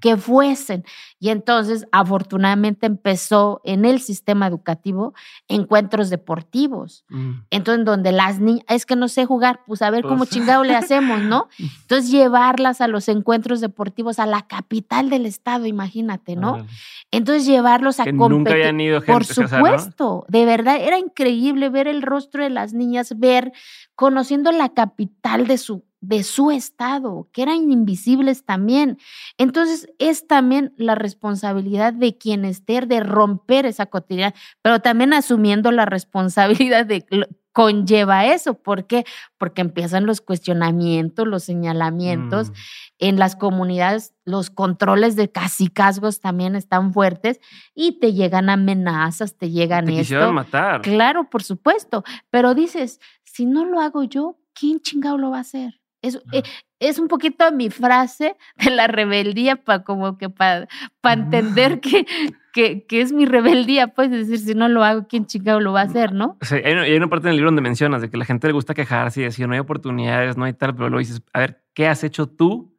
que fuesen. Y entonces, afortunadamente, empezó en el sistema educativo encuentros deportivos. Mm. Entonces, donde las niñas, es que no sé jugar, pues a ver cómo pues chingado le hacemos, ¿no? Entonces, llevarlas a los encuentros deportivos a la capital del estado, imagínate, ¿no? Entonces, llevarlos a competir. Por supuesto, de verdad, era increíble ver el rostro de las niñas, ver, conociendo la capital de su de su estado, que eran invisibles también. Entonces, es también la responsabilidad de quien esté de romper esa cotidiana, pero también asumiendo la responsabilidad de conlleva eso. ¿Por qué? Porque empiezan los cuestionamientos, los señalamientos. Mm. En las comunidades, los controles de casicazgos también están fuertes y te llegan amenazas, te llegan te esto. matar. Claro, por supuesto. Pero dices, si no lo hago yo, ¿quién chingado lo va a hacer? Es, eh, es un poquito mi frase de la rebeldía para como que para entender que, que, que, es mi rebeldía, pues decir, si no lo hago, ¿quién chingado lo va a hacer, no? Sí, hay, una, hay una parte en el libro donde mencionas de que la gente le gusta quejarse y decir, no hay oportunidades, no hay tal, pero luego dices, a ver, ¿qué has hecho tú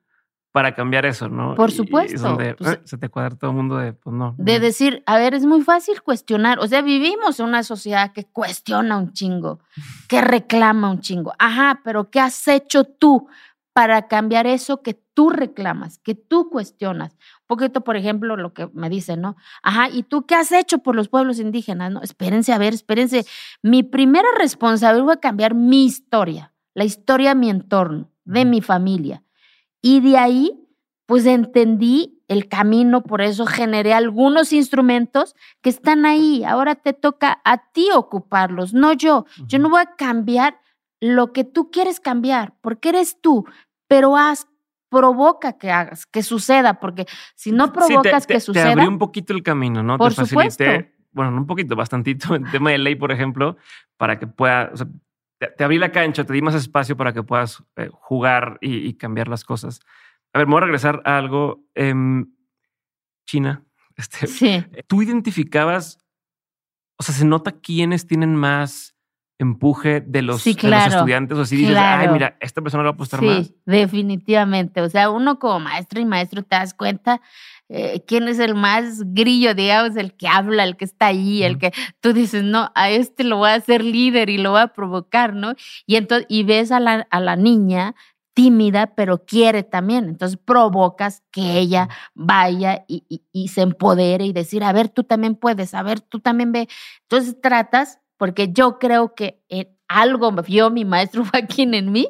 para cambiar eso, ¿no? Por supuesto. donde pues, eh, se te cuadra todo el mundo de, pues no. De decir, a ver, es muy fácil cuestionar. O sea, vivimos en una sociedad que cuestiona un chingo, que reclama un chingo. Ajá, pero ¿qué has hecho tú para cambiar eso que tú reclamas, que tú cuestionas? Un poquito, por ejemplo, lo que me dicen, ¿no? Ajá, ¿y tú qué has hecho por los pueblos indígenas? No, espérense, a ver, espérense. Mi primera responsabilidad fue cambiar mi historia, la historia de mi entorno, de mi familia y de ahí, pues entendí el camino, por eso generé algunos instrumentos que están ahí. Ahora te toca a ti ocuparlos, no yo. Yo no voy a cambiar lo que tú quieres cambiar, porque eres tú, pero haz, provoca que hagas, que suceda, porque si no provocas que suceda. Te abrí un poquito el camino, ¿no? Por te facilité, bueno, no un poquito, bastantito, en tema de ley, por ejemplo, para que pueda, te, abrí la cancha, te di más espacio para que puedas eh, jugar y, cambiar las cosas. A ver, me voy a regresar a algo. Em, China. Este, sí. Tú identificabas, o sea, se nota quiénes tienen más empuje de los, estudiantes. O si dices, ay, mira, esta persona lo va a apostar más. Sí, definitivamente. O sea, uno como maestro y maestro te das cuenta eh, quién es el más grillo, digamos, el que habla, el que está ahí, el que tú dices, no, a este lo voy a hacer líder y lo voy a provocar, ¿no? Y entonces, y ves a la, a la niña tímida, pero quiere también. Entonces provocas que ella vaya y, y, se empodere y decir, a ver, tú también puedes, a ver, tú también ve. Entonces tratas, porque yo creo que algo vio mi maestro Joaquín en mí,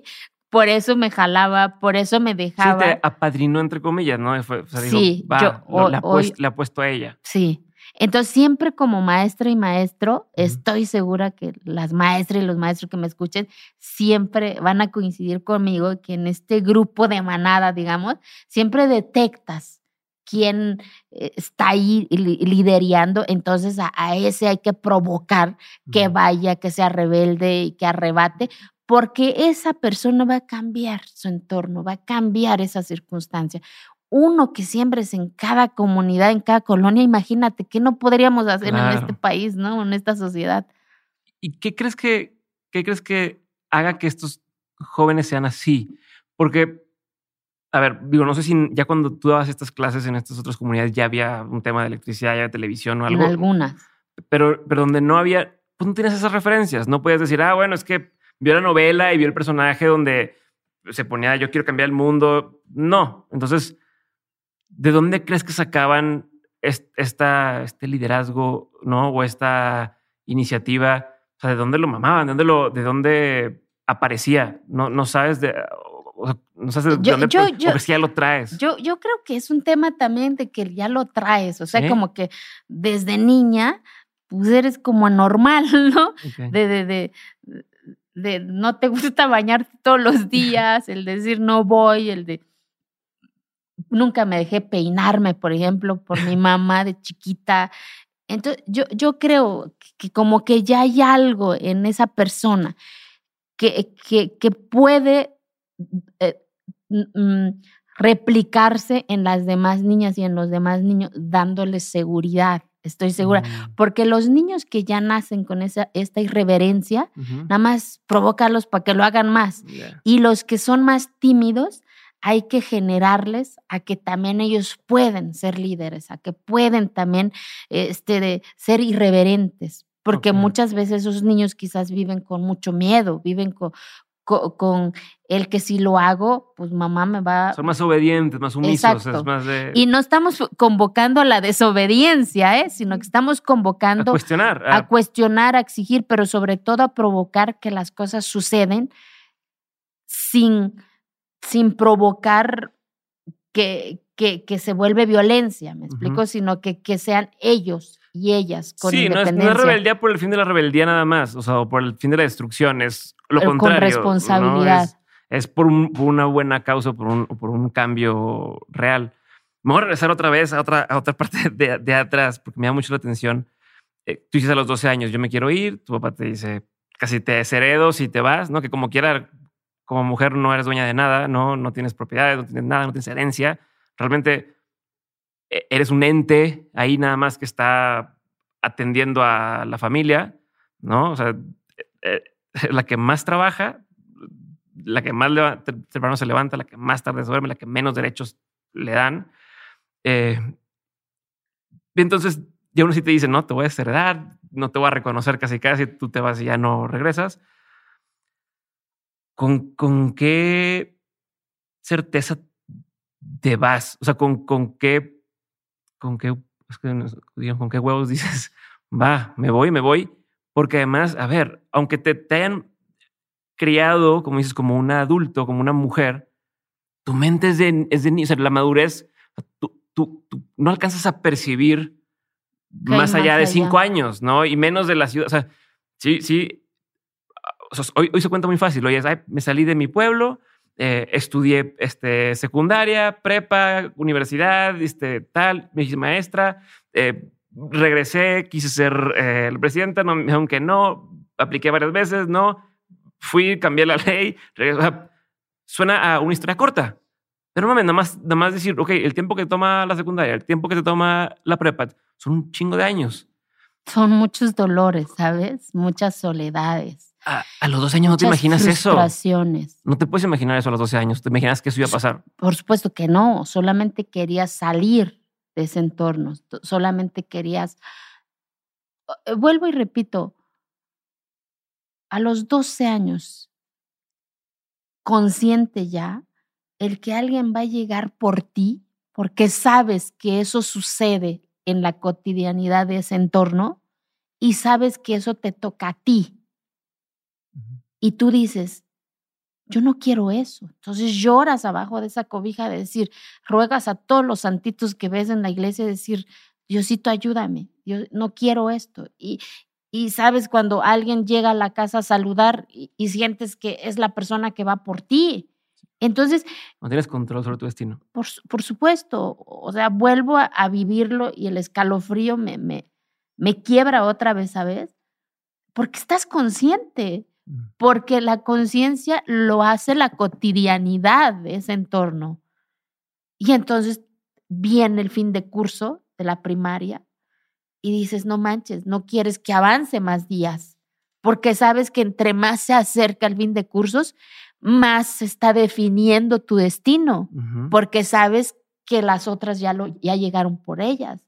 por eso me jalaba, por eso me dejaba. Sí, te apadrinó entre comillas, ¿no? sí, yo, la, ha puesto a ella. Sí. Entonces, siempre como maestra y maestro, estoy segura que las maestras y los maestros que me escuchen siempre van a coincidir conmigo que en este grupo de manada, digamos, siempre detectas quién eh, está ahí liderando, entonces a, a, ese hay que provocar que vaya, que sea rebelde y que arrebate, porque esa persona va a cambiar su entorno, va a cambiar esa circunstancia. Uno que siembres en cada comunidad, en cada colonia, imagínate, ¿qué no podríamos hacer en este país, ¿no? En esta sociedad. ¿Y qué crees que, qué crees que haga que estos jóvenes sean así? Porque, a ver, digo, no sé si ya cuando tú dabas estas clases en estas otras comunidades ya había un tema de electricidad, ya había televisión o algo. En algunas. Pero, pero donde no había, pues no tienes esas referencias. No puedes decir, ah, bueno, es que vio la novela y vio el personaje donde se ponía yo quiero cambiar el mundo. No. Entonces, ¿de dónde crees que sacaban esta, este liderazgo, ¿no? O esta iniciativa. O sea, ¿de dónde lo mamaban? ¿De dónde, lo, de dónde aparecía? No, no sabes de. No sabes de dónde yo, yo, ya lo traes. Yo, yo creo que es un tema también de que ya lo traes. O sea, como que desde niña, pues eres como anormal, ¿no? De, de, de, de no te gusta bañarte todos los días, el decir no voy, el de nunca me dejé peinarme, por ejemplo, por mi mamá de chiquita. Entonces, yo, yo creo que como que ya hay algo en esa persona que, que, que puede eh, mm, replicarse en las demás niñas y en los demás niños, dándoles seguridad. Estoy segura, mm. porque los niños que ya nacen con esa, esta irreverencia, nada más provocarlos para que lo hagan más. Y los que son más tímidos, hay que generarles a que también ellos pueden ser líderes, a que pueden también este, ser irreverentes, porque muchas veces esos niños quizás viven con mucho miedo, viven con, con, el que si lo hago, pues mamá me va... Son más obedientes, más sumisos. Es más de... Y no estamos convocando a la desobediencia, ¿eh? sino que estamos convocando... A cuestionar. A... a cuestionar, a exigir, pero sobre todo a provocar que las cosas suceden sin sin provocar que, que, que se vuelve violencia, ¿me explico? Sino que, que sean ellos y ellas con sí, independencia. No es, no es, rebeldía por el fin de la rebeldía nada más, o sea, o por el fin de la destrucción, es lo Pero contrario. Con responsabilidad. Es, por, una buena causa, por un, por un cambio real. Me voy a regresar otra vez a otra, a otra parte de, de atrás, porque me da mucho la atención. Eh, tú dices a los 12 años, yo me quiero ir, tu papá te dice, casi te desheredo si te vas, ¿no? Que como quiera como mujer no eres dueña de nada, no, no tienes propiedades, no tienes nada, no tienes herencia. Realmente eres un ente ahí nada más que está atendiendo a la familia, ¿no? O sea, e, e, la que más trabaja, la que más se levanta, la que más tarde se duerme, la que menos derechos le dan. Eh, y entonces, ya uno sí te dice, no, te voy a desheredar, no te voy a reconocer casi casi, tú te vas y ya no regresas. ¿con, con qué certeza te vas? O sea, ¿con, con qué, con qué, con qué huevos dices, va, me voy, me voy? Porque además, a ver, aunque te, te hayan criado, como dices, como un adulto, como una mujer, tu mente es de, es de niño, o sea, la madurez, tú, tú, tú no alcanzas a percibir más allá de cinco años, ¿no? Y menos de la ciudad. O sea, sí, sí, hoy, hoy, se cuenta muy fácil. Oye, me salí de mi pueblo, eh, estudié este, secundaria, prepa, universidad, este, tal, me hice maestra, eh, regresé, quise ser eh, el presidente, no, aunque no, apliqué varias veces, no, fui, cambié la ley. Suena a una historia corta. Pero mames, nada más, nada más decir, ok, el tiempo que toma la secundaria, el tiempo que te toma la prepa, son un chingo de años. Son muchos dolores, ¿sabes? Muchas soledades a, los 12 años no te imaginas eso. No te puedes imaginar eso a los 12 años. ¿Te imaginas que eso iba a pasar? Por supuesto que no. Solamente querías salir de ese entorno. Solamente querías. Eh, vuelvo y repito. A los 12 años, consciente ya, el que alguien va a llegar por ti, porque sabes que eso sucede en la cotidianidad de ese entorno y sabes que eso te toca a ti y tú dices, yo no quiero eso. Entonces lloras abajo de esa cobija de decir, ruegas a todos los santitos que ves en la iglesia, decir, Diosito, ayúdame, yo no quiero esto. Y, y sabes cuando alguien llega a la casa a saludar y, sientes que es la persona que va por ti. Entonces... No tienes control sobre tu destino. Por, por supuesto, o sea, vuelvo a, a, vivirlo y el escalofrío me, me, me quiebra otra vez, ¿sabes? Porque estás consciente porque la conciencia lo hace la cotidianidad de ese entorno. Y entonces viene el fin de curso de la primaria y dices, no manches, no quieres que avance más días, porque sabes que entre más se acerca el fin de cursos, más se está definiendo tu destino, porque sabes que las otras ya, lo, ya llegaron por ellas.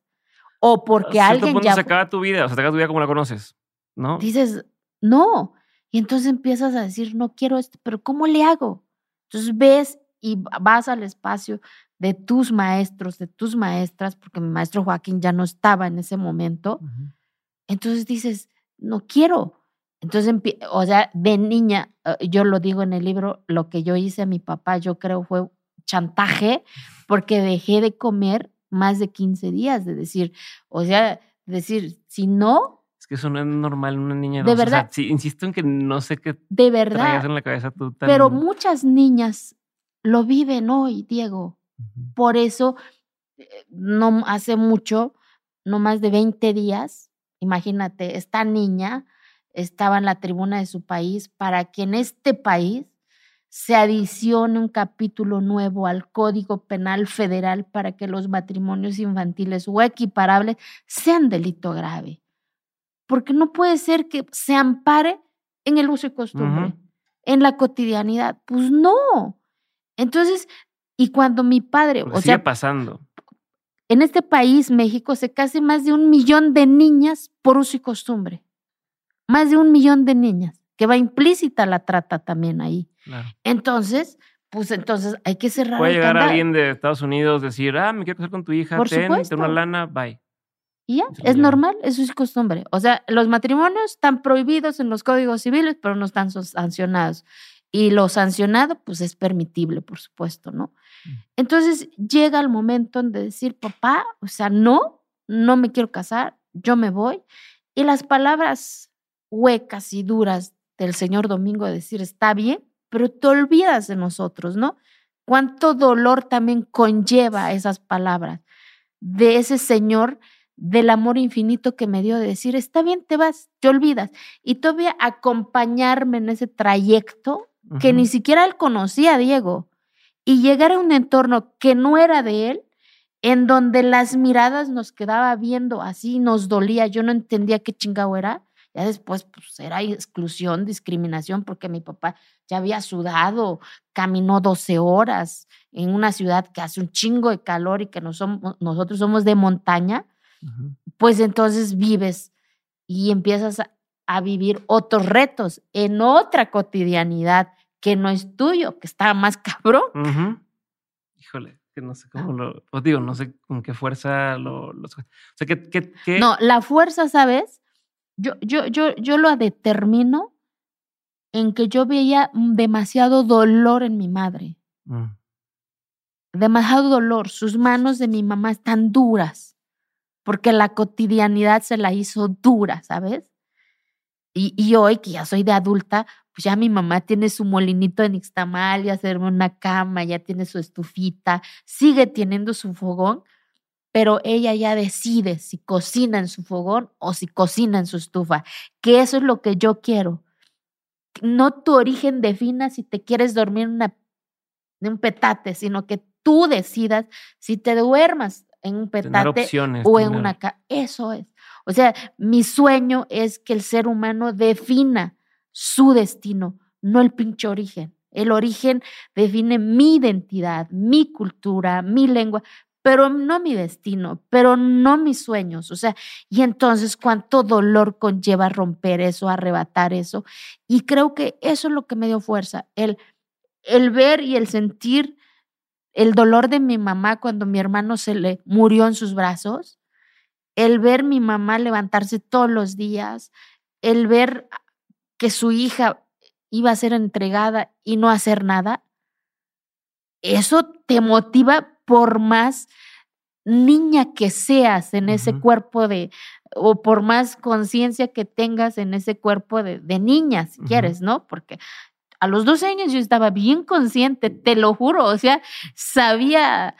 O porque alguien ya... se acaba tu vida, o sea, se acaba tu vida como la conoces, ¿no? Dices, no, y entonces empiezas a decir, no quiero esto, pero ¿cómo le hago? Entonces ves y vas al espacio de tus maestros, de tus maestras, porque mi maestro Joaquín ya no estaba en ese momento. Entonces dices, no quiero. Entonces, o sea, de niña, eh, yo lo digo en el libro, lo que yo hice a mi papá, yo creo fue chantaje, porque dejé de comer más de 15 días, de decir, o sea, decir, si no... Es que eso no es normal una niña. De verdad. sí, insisto en que no sé qué de verdad, en la cabeza tú Pero muchas niñas lo viven hoy, Diego. Por eso, eh, no hace mucho, no más de 20 días, imagínate, esta niña estaba en la tribuna de su país para que en este país se adicione un capítulo nuevo al Código Penal Federal para que los matrimonios infantiles o equiparables sean delito grave. Porque no puede ser que se ampare en el uso y costumbre, en la cotidianidad. Pues no. Entonces, y cuando mi padre, o sigue pasando. En este país, México, se case más de un millón de niñas por uso y costumbre. Más de un millón de niñas, que va implícita la trata también ahí. Entonces, pues entonces hay que cerrar. Puede llegar alguien de Estados Unidos decir, ah, me quiero casar con tu hija, por ten, ten una lana, bye. Y ya, es normal, eso es costumbre. O sea, los matrimonios están prohibidos en los códigos civiles, pero no están sancionados. Y lo sancionado, pues es permitible, por supuesto, ¿no? Mm. Entonces llega el momento de decir, papá, o sea, no, no me quiero casar, yo me voy. Y las palabras huecas y duras del señor Domingo de decir, está bien, pero te olvidas de nosotros, ¿no? Cuánto dolor también conlleva esas palabras de ese señor del amor infinito que me dio de decir, está bien, te vas, te olvidas. Y todavía acompañarme en ese trayecto que ni siquiera él conocía a Diego y llegar a un entorno que no era de él, en donde las miradas nos quedaba viendo así, nos dolía, yo no entendía qué chingado era. Ya después, pues era exclusión, discriminación, porque mi papá ya había sudado, caminó 12 horas en una ciudad que hace un chingo de calor y que nosotros somos de montaña, pues entonces vives y empiezas a vivir otros retos en otra cotidianidad que no es tuyo, que está más cabrón. Híjole, que no sé cómo lo, os digo, no sé con qué fuerza lo, o sea, que, No, la fuerza, ¿sabes? Yo, yo, yo, yo lo determino en que yo veía demasiado dolor en mi madre. Mm. Demasiado dolor. Sus manos de mi mamá están duras, porque la cotidianidad se la hizo dura, ¿sabes? Y, hoy, que ya soy de adulta, pues ya mi mamá tiene su molinito de nixtamal, ya hacerme una cama, ya tiene su estufita, sigue teniendo su fogón, pero ella ya decide si cocina en su fogón o si cocina en su estufa, que eso es lo que yo quiero. No tu origen defina si te quieres dormir en, en un petate, sino que tú decidas si te duermas en un petate o en una una Eso es. O sea, mi sueño es que el ser humano defina su destino, no el pinche origen. El origen define mi identidad, mi cultura, mi lengua, pero no mi destino, pero no mis sueños. O sea, y entonces cuánto dolor conlleva romper eso, arrebatar eso. Y creo que eso es lo que me dio fuerza, el, el ver y el sentir el dolor de mi mamá cuando mi hermano se le murió en sus brazos, el ver mi mamá levantarse todos los días, el ver que su hija iba a ser entregada y no hacer nada, eso te motiva por más niña que seas en ese cuerpo de, o por más conciencia que tengas en ese cuerpo de, de niña, si quieres, ¿no? Porque a los 12 años yo estaba bien consciente, te lo juro, o sea, sabía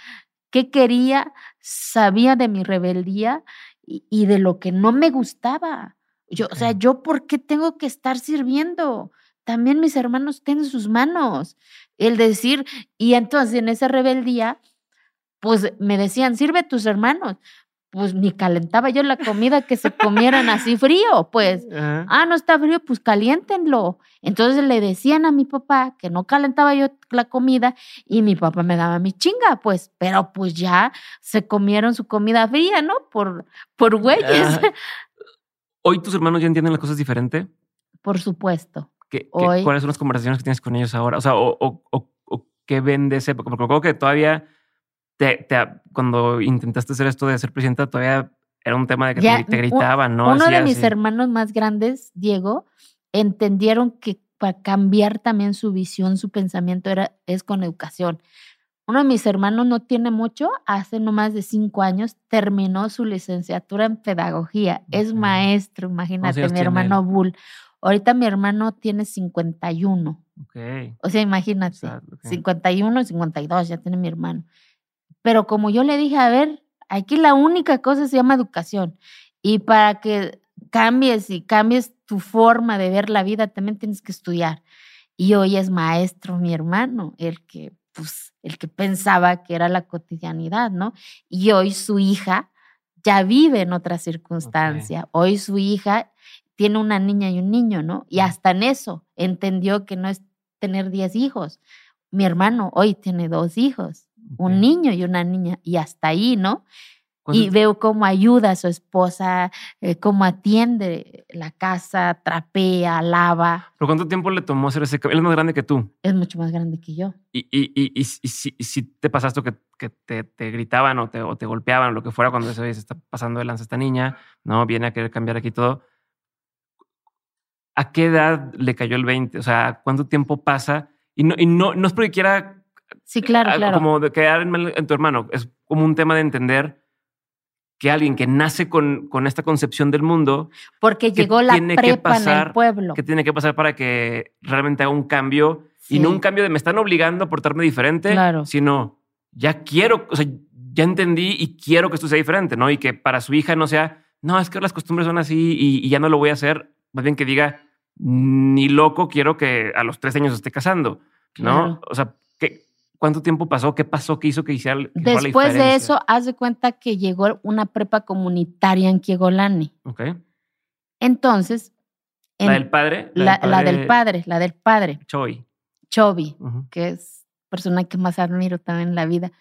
qué quería, sabía de mi rebeldía y, y de lo que no me gustaba. Yo, o sea, yo por qué tengo que estar sirviendo? También mis hermanos tienen sus manos. El decir, y entonces en esa rebeldía, pues me decían, sirve a tus hermanos. Pues ni calentaba yo la comida que se comieran así frío, pues. Ah, no está frío, pues caliéntenlo. Entonces le decían a mi papá que no calentaba yo la comida y mi papá me daba mi chinga, pues. Pero pues ya se comieron su comida fría, ¿no? Por, por güeyes. ¿Hoy tus hermanos ya entienden las cosas diferente? Por supuesto. ¿Qué, ¿Cuáles son las conversaciones que tienes con ellos ahora? O sea, o, qué ven de esa época? Porque creo que todavía te, cuando intentaste hacer esto de ser presidenta, todavía era un tema de que te, gritaban, ¿no? Uno de mis hermanos más grandes, Diego, entendieron que para cambiar también su visión, su pensamiento era, es con educación. Uno de mis hermanos no tiene mucho, hace no más de cinco años terminó su licenciatura en pedagogía. Es maestro, imagínate, mi hermano Bull. Ahorita mi hermano tiene 51. Okay. O sea, imagínate, 51 y 52 ya tiene mi hermano. Pero como yo le dije, a ver, aquí la única cosa se llama educación. Y para que cambies y cambies tu forma de ver la vida, también tienes que estudiar. Y hoy es maestro mi hermano, el que pues el que pensaba que era la cotidianidad, ¿no? Y hoy su hija ya vive en otra circunstancia. Hoy su hija tiene una niña y un niño, ¿no? Y hasta en eso entendió que no es tener 10 hijos. Mi hermano hoy tiene dos hijos, un niño y una niña, y hasta ahí, ¿no? Y veo cómo ayuda a su esposa, eh, cómo atiende la casa, trapea, lava. ¿Pero cuánto tiempo le tomó hacer ese? Él es más grande que tú. Es mucho más grande que yo. ¿Y, y, y, y, si, te pasaste que, que te, te, gritaban o te, o te golpeaban o lo que fuera cuando se, se está pasando de lanza esta niña, ¿no? Viene a querer cambiar aquí todo. ¿A qué edad le cayó el 20? O sea, ¿cuánto tiempo pasa? Y no, y no, no es porque quiera... Sí, claro, claro. Como de quedar en tu hermano. Es como un tema de entender que alguien que nace con, con esta concepción del mundo. Porque llegó la prepa en el pueblo. Que tiene que pasar para que realmente haga un cambio. Y no un cambio de me están obligando a portarme diferente, sino ya quiero, o sea, ya entendí y quiero que esto sea diferente, ¿no? Y que para su hija no sea, no, es que las costumbres son así y, ya no lo voy a hacer. Más bien que diga, ni loco quiero que a los tres años esté casando, ¿no? O sea, ¿Cuánto tiempo pasó? ¿Qué pasó? ¿Qué hizo que hiciera que Después de eso, haz de cuenta que llegó una prepa comunitaria en Kiegolani. Ok. Entonces. ¿La del padre? La, del padre, la del padre. Chobi. Chobi, que es persona que más admiro también en la vida.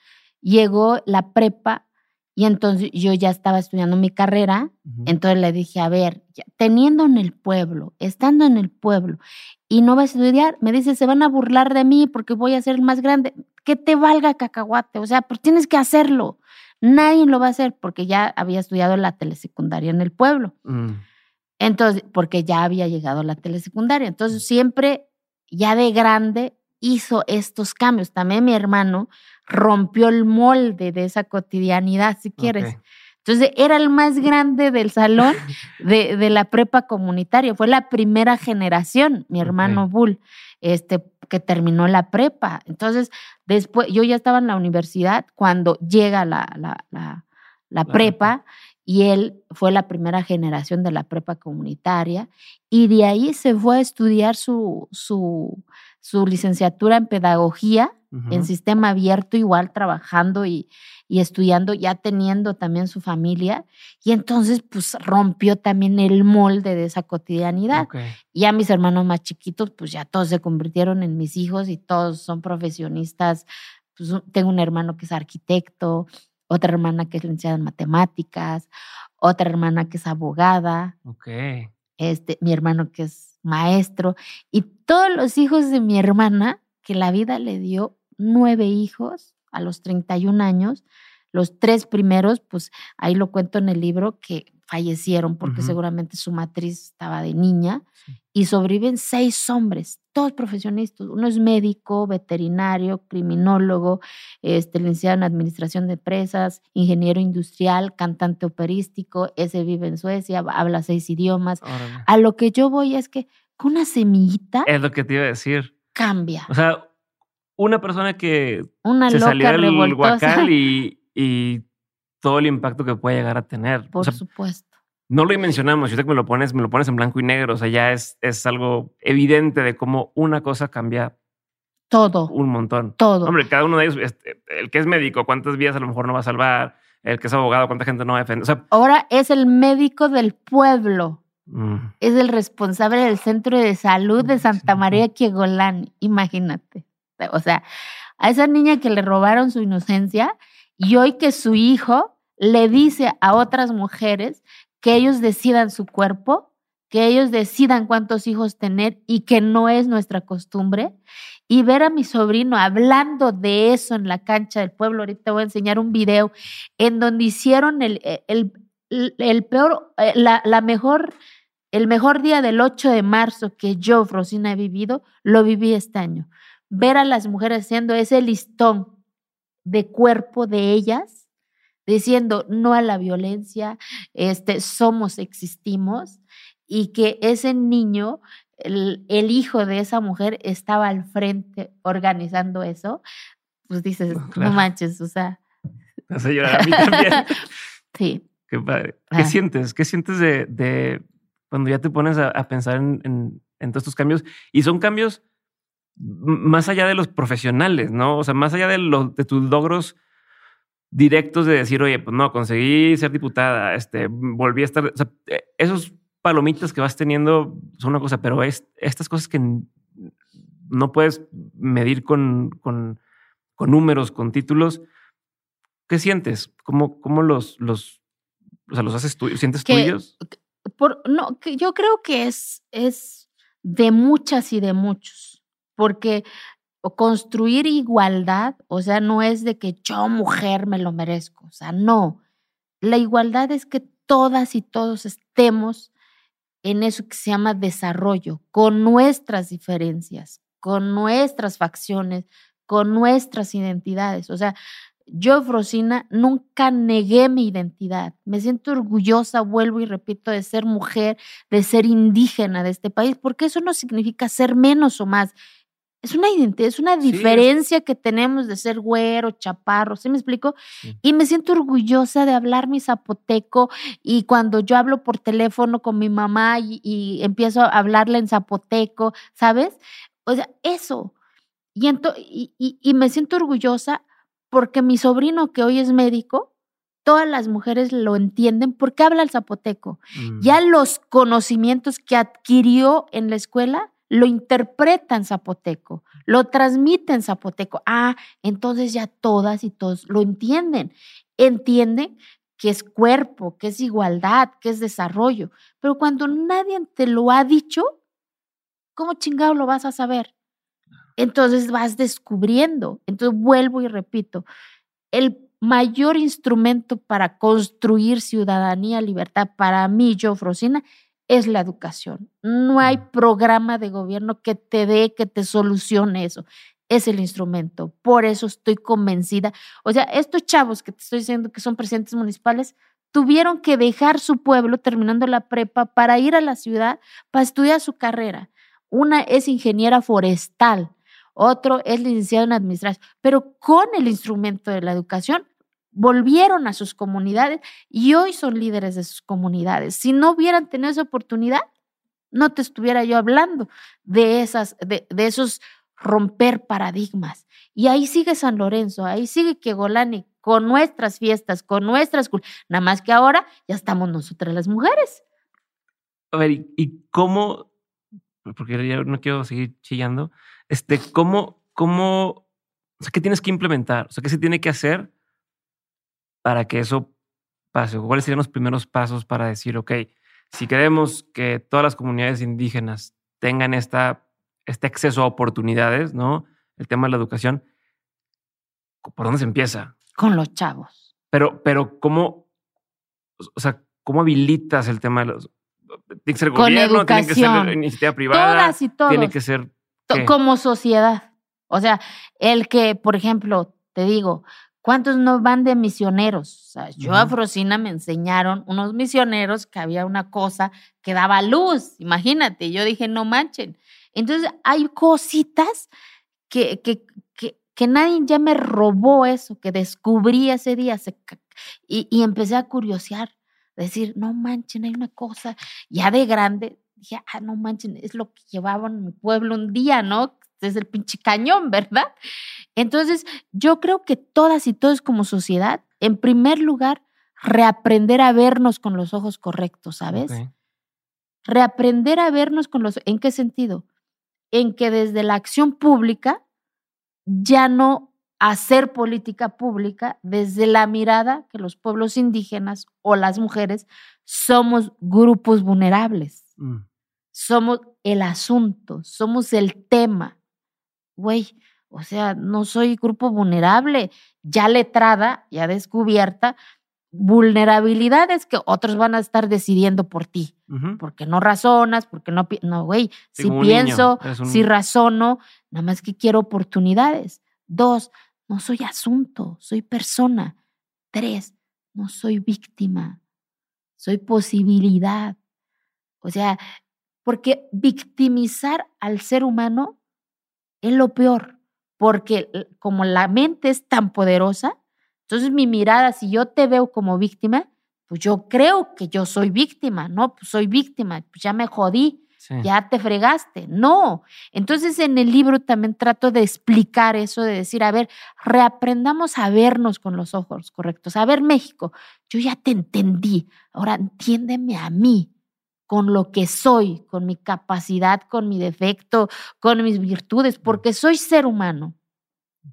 Llegó la prepa y entonces yo ya estaba estudiando mi carrera, entonces le dije, a ver, teniendo en el pueblo, estando en el pueblo, y no vas a estudiar, me dice, se van a burlar de mí porque voy a ser el más grande, que te valga cacahuate, o sea, pues tienes que hacerlo. Nadie lo va a hacer porque ya había estudiado la telesecundaria en el pueblo. Mm. Entonces, porque ya había llegado a la telesecundaria. Entonces, siempre, ya de grande, hizo estos cambios. También mi hermano rompió el molde de esa cotidianidad, si quieres. Entonces era el más grande del salón de, de, la prepa comunitaria. Fue la primera generación, mi hermano Bull, este, que terminó la prepa. Entonces, después, yo ya estaba en la universidad cuando llega la, la, la, la prepa y él fue la primera generación de la prepa comunitaria y de ahí se fue a estudiar su, su, su licenciatura en pedagogía en sistema abierto, igual trabajando y, y, estudiando, ya teniendo también su familia. Y entonces, pues rompió también el molde de esa cotidianidad. Y ya mis hermanos más chiquitos, pues ya todos se convirtieron en mis hijos y todos son profesionistas. Pues, tengo un hermano que es arquitecto, otra hermana que es licenciada en matemáticas, otra hermana que es abogada. Este, mi hermano que es maestro. Y todos los hijos de mi hermana, que la vida le dio nueve hijos a los 31 años. Los tres primeros, pues ahí lo cuento en el libro, que fallecieron porque seguramente su matriz estaba de niña. Y sobreviven seis hombres, todos profesionistas. Uno es médico, veterinario, criminólogo, este, licenciado en administración de empresas, ingeniero industrial, cantante operístico. Ese vive en Suecia, habla seis idiomas. A lo que yo voy es que con una semillita. Es lo que te iba a decir. Cambia. O sea, una persona que una se salió del huacal y, y, todo el impacto que puede llegar a tener. Por supuesto. No lo mencionamos, yo sé que me lo pones, me lo pones en blanco y negro, o sea, ya es, es algo evidente de cómo una cosa cambia todo. Un montón. Todo. Hombre, cada uno de ellos, este, el que es médico, cuántas vidas a lo mejor no va a salvar, el que es abogado, cuánta gente no va a defender. Ahora es el médico del pueblo. Mm. Es el responsable del centro de salud de Santa María Quiegolán, imagínate. O sea, a esa niña que le robaron su inocencia y hoy que su hijo le dice a otras mujeres que ellos decidan su cuerpo, que ellos decidan cuántos hijos tener y que no es nuestra costumbre. y ver a mi sobrino hablando de eso en la cancha del pueblo. Ahorita voy a enseñar un video en donde hicieron el, eh, el, el peor, eh, la, la mejor, el mejor día del 8 de marzo que yo, Rosina, he vivido, lo viví este año. Ver a las mujeres haciendo ese listón de cuerpo de ellas, diciendo no a la violencia, este, somos, existimos, y que ese niño el, hijo de esa mujer estaba al frente organizando eso, pues dices, no manches, o sea. a mí también. sí. Qué padre. ¿Qué sientes? ¿Qué sientes de, cuando ya te pones a, pensar en, todos estos cambios? Y son cambios más allá de los profesionales, ¿no? O sea, más allá de, los, de tus logros directos de decir, oye, pues no, conseguí ser diputada, este, volví a estar, o sea, e, esos palomitas que vas teniendo son una cosa, pero es estas cosas que no puedes medir con, con, números, con títulos. ¿Qué sientes? ¿Cómo, cómo los, los, o sea, los haces tuyos? ¿Sientes tuyos? Por, no, que yo creo que es, es de muchas y de muchos, porque construir igualdad, o sea, no es de que yo mujer me lo merezco, o sea, no. La igualdad es que todas y todos estemos en eso que se llama desarrollo, con nuestras diferencias, con nuestras facciones, con nuestras identidades. O sea, yo, Frosina, nunca negué mi identidad. Me siento orgullosa, vuelvo y repito, de ser mujer, de ser indígena de este país, porque eso no significa ser menos o más. Es una identidad, es una diferencia que tenemos de ser güero, chaparro, ¿sí me explico? Y me siento orgullosa de hablar mi zapoteco y cuando yo hablo por teléfono con mi mamá y, empiezo a hablarle en zapoteco, ¿sabes? O sea, eso. Y, y, y, me siento orgullosa porque mi sobrino, que hoy es médico, todas las mujeres lo entienden porque habla el zapoteco. Ya mm. los conocimientos que adquirió en la escuela lo interpreta en zapoteco, lo transmite en zapoteco. Ah, entonces ya todas y todos lo entienden. Entienden que es cuerpo, que es igualdad, que es desarrollo. Pero cuando nadie te lo ha dicho, ¿cómo chingado lo vas a saber? Entonces vas descubriendo. Entonces vuelvo y repito, el mayor instrumento para construir ciudadanía, libertad, para mí, yo, Frosina, es la educación. No hay programa de gobierno que te dé, que te solucione eso. Es el instrumento. Por eso estoy convencida. O sea, estos chavos que te estoy diciendo que son presidentes municipales tuvieron que dejar su pueblo terminando la prepa para ir a la ciudad para estudiar su carrera. Una es ingeniera forestal, otro es licenciado en administración, pero con el instrumento de la educación volvieron a sus comunidades y hoy son líderes de sus comunidades. Si no hubieran tenido esa oportunidad, no te estuviera yo hablando de, esas, de, esos romper paradigmas. Y ahí sigue San Lorenzo, ahí sigue Kegolani, con nuestras fiestas, con nuestras... Nada más que ahora ya estamos nosotras las mujeres. A ver, ¿y, cómo? Porque ya no quiero seguir chillando. Este, ¿cómo, cómo, o sea, qué tienes que implementar? O sea, ¿qué se tiene que hacer para que eso pase? ¿Cuáles serían los primeros pasos para decir, ok, si queremos que todas las comunidades indígenas tengan esta, este acceso a oportunidades, ¿no? El tema de la educación, ¿por dónde se empieza? Con los chavos. Pero, pero ¿cómo, o sea, cómo habilitas el tema de los... Tiene que ser gobierno, tiene que ser iniciativa privada. Todas y todos. Tiene que ser... Como sociedad. O sea, el que, por ejemplo, te digo, ¿Cuántos no van de misioneros? O sea, yo a Frosina me enseñaron unos misioneros que había una cosa que daba luz, imagínate, yo dije, no manchen. Entonces hay cositas que, que, que, que nadie ya me robó eso, que descubrí ese día y, y empecé a curiosear, decir, no manchen, hay una cosa, ya de grande, dije, ah, no manchen, es lo que llevaban en mi pueblo un día, ¿no? Desde el pinche cañón, ¿verdad? Entonces, yo creo que todas y todos como sociedad, en primer lugar, reaprender a vernos con los ojos correctos, ¿sabes? Reaprender a vernos con los... ¿En qué sentido? En que desde la acción pública ya no hacer política pública desde la mirada que los pueblos indígenas o las mujeres somos grupos vulnerables. Mm. Somos el asunto, somos el tema, güey, o sea, no soy grupo vulnerable, ya letrada, ya descubierta, vulnerabilidades que otros van a estar decidiendo por ti, porque no razonas, porque no, no, güey, si pienso, si razono, nada más que quiero oportunidades. Dos, no soy asunto, soy persona. Tres, no soy víctima, soy posibilidad. O sea, porque victimizar al ser humano es lo peor, porque como la mente es tan poderosa, entonces mi mirada, si yo te veo como víctima, pues yo creo que yo soy víctima, ¿no? Pues soy víctima, pues ya me jodí, ya te fregaste. No. Entonces en el libro también trato de explicar eso, de decir, a ver, reaprendamos a vernos con los ojos correctos. A ver, México, yo ya te entendí, ahora entiéndeme a mí con lo que soy, con mi capacidad, con mi defecto, con mis virtudes, porque soy ser humano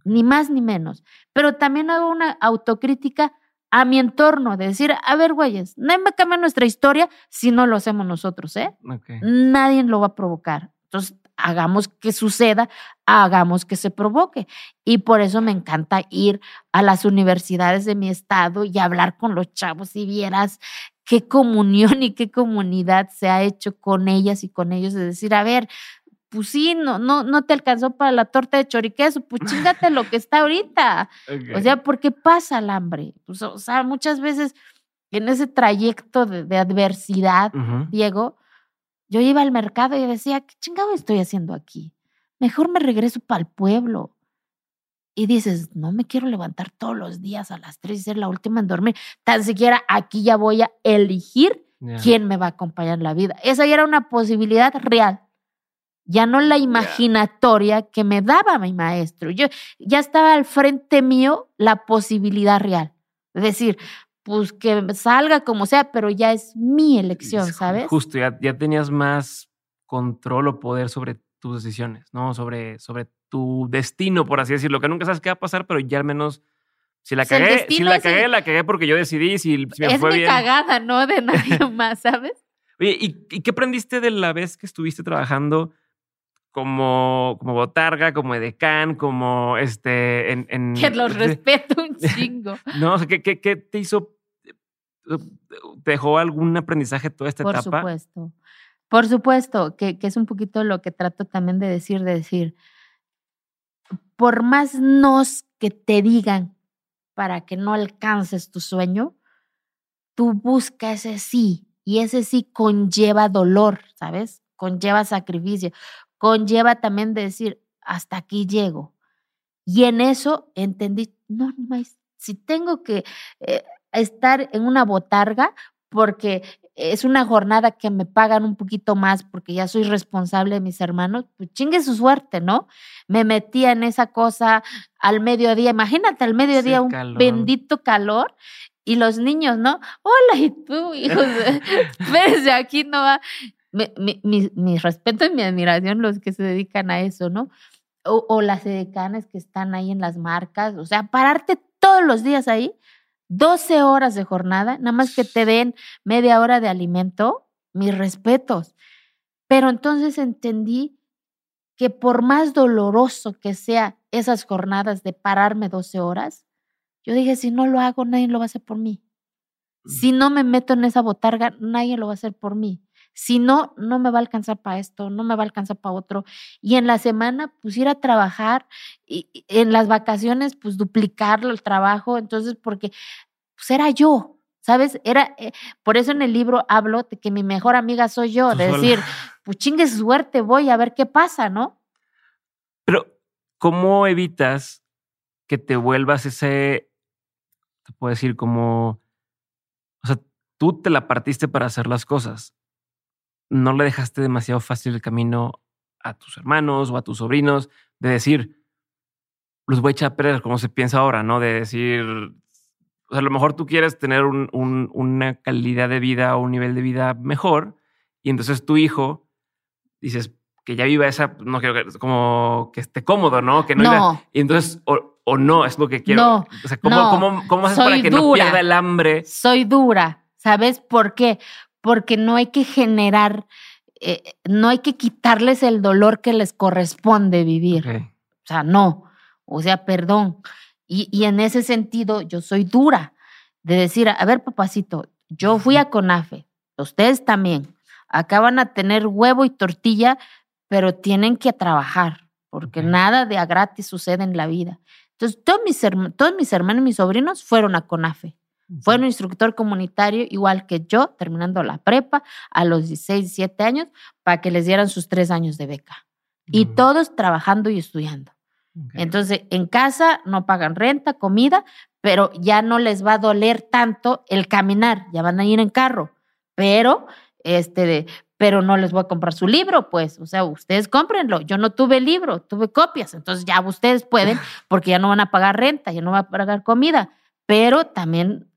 ni más ni menos. Pero también hago una autocrítica a mi entorno, de decir, a ver, güeyes, nadie me cambia nuestra historia si no lo hacemos nosotros, ¿eh? Nadie lo va a provocar. Entonces, hagamos que suceda, hagamos que se provoque. Y por eso me encanta ir a las universidades de mi estado y hablar con los chavos y vieras qué comunión y qué comunidad se ha hecho con ellas y con ellos, de decir, a ver, pues sí, no, no, no te alcanzó para la torta de choriqueso, pues chingate lo que está ahorita. O sea, ¿por qué pasa el hambre? Pues, o sea, muchas veces en ese trayecto de, adversidad, Diego, yo iba al mercado y decía, ¿qué chingado estoy haciendo aquí? Mejor me regreso para el pueblo. Y dices, no me quiero levantar todos los días a las tres y ser la última en dormir. Tan siquiera aquí ya voy a elegir quién me va a acompañar en la vida. Esa ya era una posibilidad real ya no la imaginatoria que me daba mi maestro. Yo ya estaba al frente mío la posibilidad real. Es decir, pues que salga como sea, pero ya es mi elección, ¿sabes? Justo, ya, ya tenías más control o poder sobre tus decisiones, ¿no? Sobre, sobre tu destino, por así decirlo, que nunca sabes qué va a pasar, pero ya al menos si la cagué, si la cagué, la cagué porque yo decidí, si, me es fue mi cagada, no de nadie más, ¿sabes? Oye, ¿y, ¿y, qué aprendiste de la vez que estuviste trabajando como, como botarga, como edecán, como este. En, en que los respeto un chingo. no, o sea, ¿qué, qué, te hizo? ¿Te dejó algún aprendizaje toda esta Por etapa? Por supuesto. Por supuesto, que, que es un poquito lo que trato también de decir, de decir, por más nos que te digan para que no alcances tu sueño, tú buscas ese sí y ese sí conlleva dolor, ¿sabes? Conlleva sacrificio, conlleva también decir, hasta aquí llego. Y en eso entendí, no, más, si tengo que eh, estar en una botarga porque es una jornada que me pagan un poquito más porque ya soy responsable de mis hermanos, pues chingue su suerte, ¿no? Me metía en esa cosa al mediodía, imagínate al mediodía un bendito calor y los niños, ¿no? Hola, y tú, hijos, desde aquí no va mi, respeto y mi admiración los que se dedican a eso, ¿no? O, las edecanes que están ahí en las marcas, o sea, pararte todos los días ahí, 12 horas de jornada, nada más que te den media hora de alimento, mis respetos. Pero entonces entendí que por más doloroso que sea esas jornadas de pararme 12 horas, yo dije, si no lo hago, nadie lo va a hacer por mí. Si no me meto en esa botarga, nadie lo va a hacer por mí. Si no, no me va a alcanzar para esto, no me va a alcanzar para otro. Y en la semana, pues ir a trabajar, y en las vacaciones, pues duplicarlo el trabajo. Entonces, porque pues era yo, ¿sabes? Era, eh, por eso en el libro hablo de que mi mejor amiga soy yo, de decir, pues chingue suerte, voy a ver qué pasa, ¿no? Pero, ¿cómo evitas que te vuelvas ese, te puedo decir, como, o sea, tú te la partiste para hacer las cosas no le dejaste demasiado fácil el camino a tus hermanos o a tus sobrinos de decir, los voy a echar a perder, como se piensa ahora, ¿no? De decir, o sea, a lo mejor tú quieres tener un, una calidad de vida o un nivel de vida mejor y entonces tu hijo dices que ya viva esa, no quiero que, como que esté cómodo, ¿no? Que no, y entonces, o, no, es lo que quiero. No, o sea, ¿cómo, cómo, haces para que no pierda el hambre? Soy dura. ¿Sabes por qué? Porque no hay que generar, eh, no hay que quitarles el dolor que les corresponde vivir. sea, no. O sea, perdón. Y, y en ese sentido, yo soy dura de decir, a ver, papacito, yo fui a CONAFE, ustedes también. Acá van a tener huevo y tortilla, pero tienen que trabajar, porque nada de a gratis sucede en la vida. Entonces, todos mis, todos mis hermanos y mis sobrinos fueron a CONAFE. Fue un instructor comunitario, igual que yo, terminando la prepa a los 16, 17 años, para que les dieran sus tres años de beca. Y todos trabajando y estudiando. Entonces, en casa no pagan renta, comida, pero ya no les va a doler tanto el caminar, ya van a ir en carro, pero este, pero no les voy a comprar su libro, pues, o sea, ustedes cómprenlo. Yo no tuve libro, tuve copias, entonces ya ustedes pueden, porque ya no van a pagar renta, ya no van a pagar comida, pero también,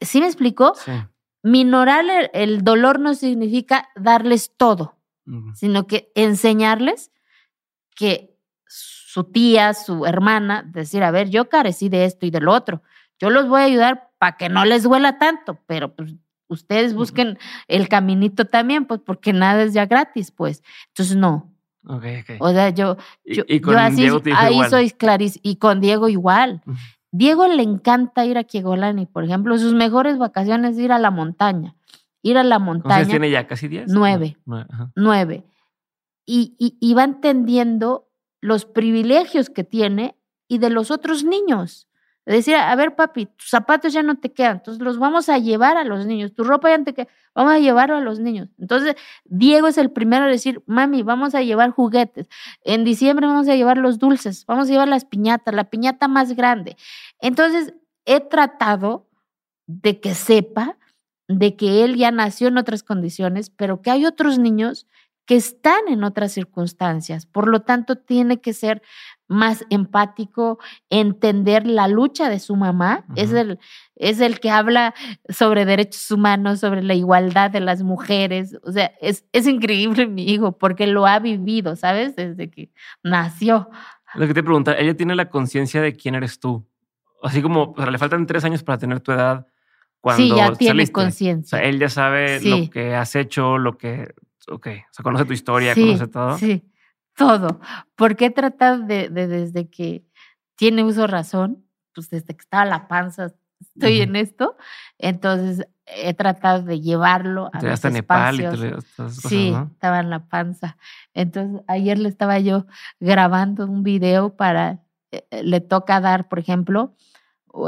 ¿sí me explico? Minorar el, dolor no significa darles todo, sino que enseñarles que su tía, su hermana, decir, a ver, yo carecí de esto y de lo otro. Yo los voy a ayudar para que no les duela tanto, pero pues ustedes busquen el caminito también, pues porque nada es ya gratis, pues. Entonces, no. Okay, O sea, yo, yo, así, ahí soy clarísimo. Y con Diego igual. Diego le encanta ir a Kiegolani, por ejemplo, sus mejores vacaciones es ir a la montaña. Ir a la montaña. tiene ya casi 10? Nueve. Nueve. Y, y, y va entendiendo los privilegios que tiene y de los otros niños. Decir, a ver, papi, tus zapatos ya no te quedan, entonces los vamos a llevar a los niños, tu ropa ya no te queda, vamos a llevarlo a los niños. Entonces, Diego es el primero a decir, mami, vamos a llevar juguetes, en diciembre vamos a llevar los dulces, vamos a llevar las piñatas, la piñata más grande. Entonces, he tratado de que sepa de que él ya nació en otras condiciones, pero que hay otros niños que están en otras circunstancias. Por lo tanto, tiene que ser más empático, entender la lucha de su mamá. es, el, es el que habla sobre derechos humanos, sobre la igualdad de las mujeres. O sea, es, es increíble mi hijo porque lo ha vivido, ¿sabes? Desde que nació. Lo que te pregunta, ella tiene la conciencia de quién eres tú. Así como le faltan tres años para tener tu edad. Cuando sí, ya tiene conciencia. O sea, él ya sabe lo que has hecho, lo que ok, o sea, conoce tu historia, conoce todo. Sí, todo. Porque he tratado de, desde que tiene uso razón, pues desde que estaba la panza, estoy en esto, entonces he tratado de llevarlo a los hasta Nepal y Sí, estaba en la panza. Entonces, ayer le estaba yo grabando un video para, eh, eh, le toca dar, por ejemplo,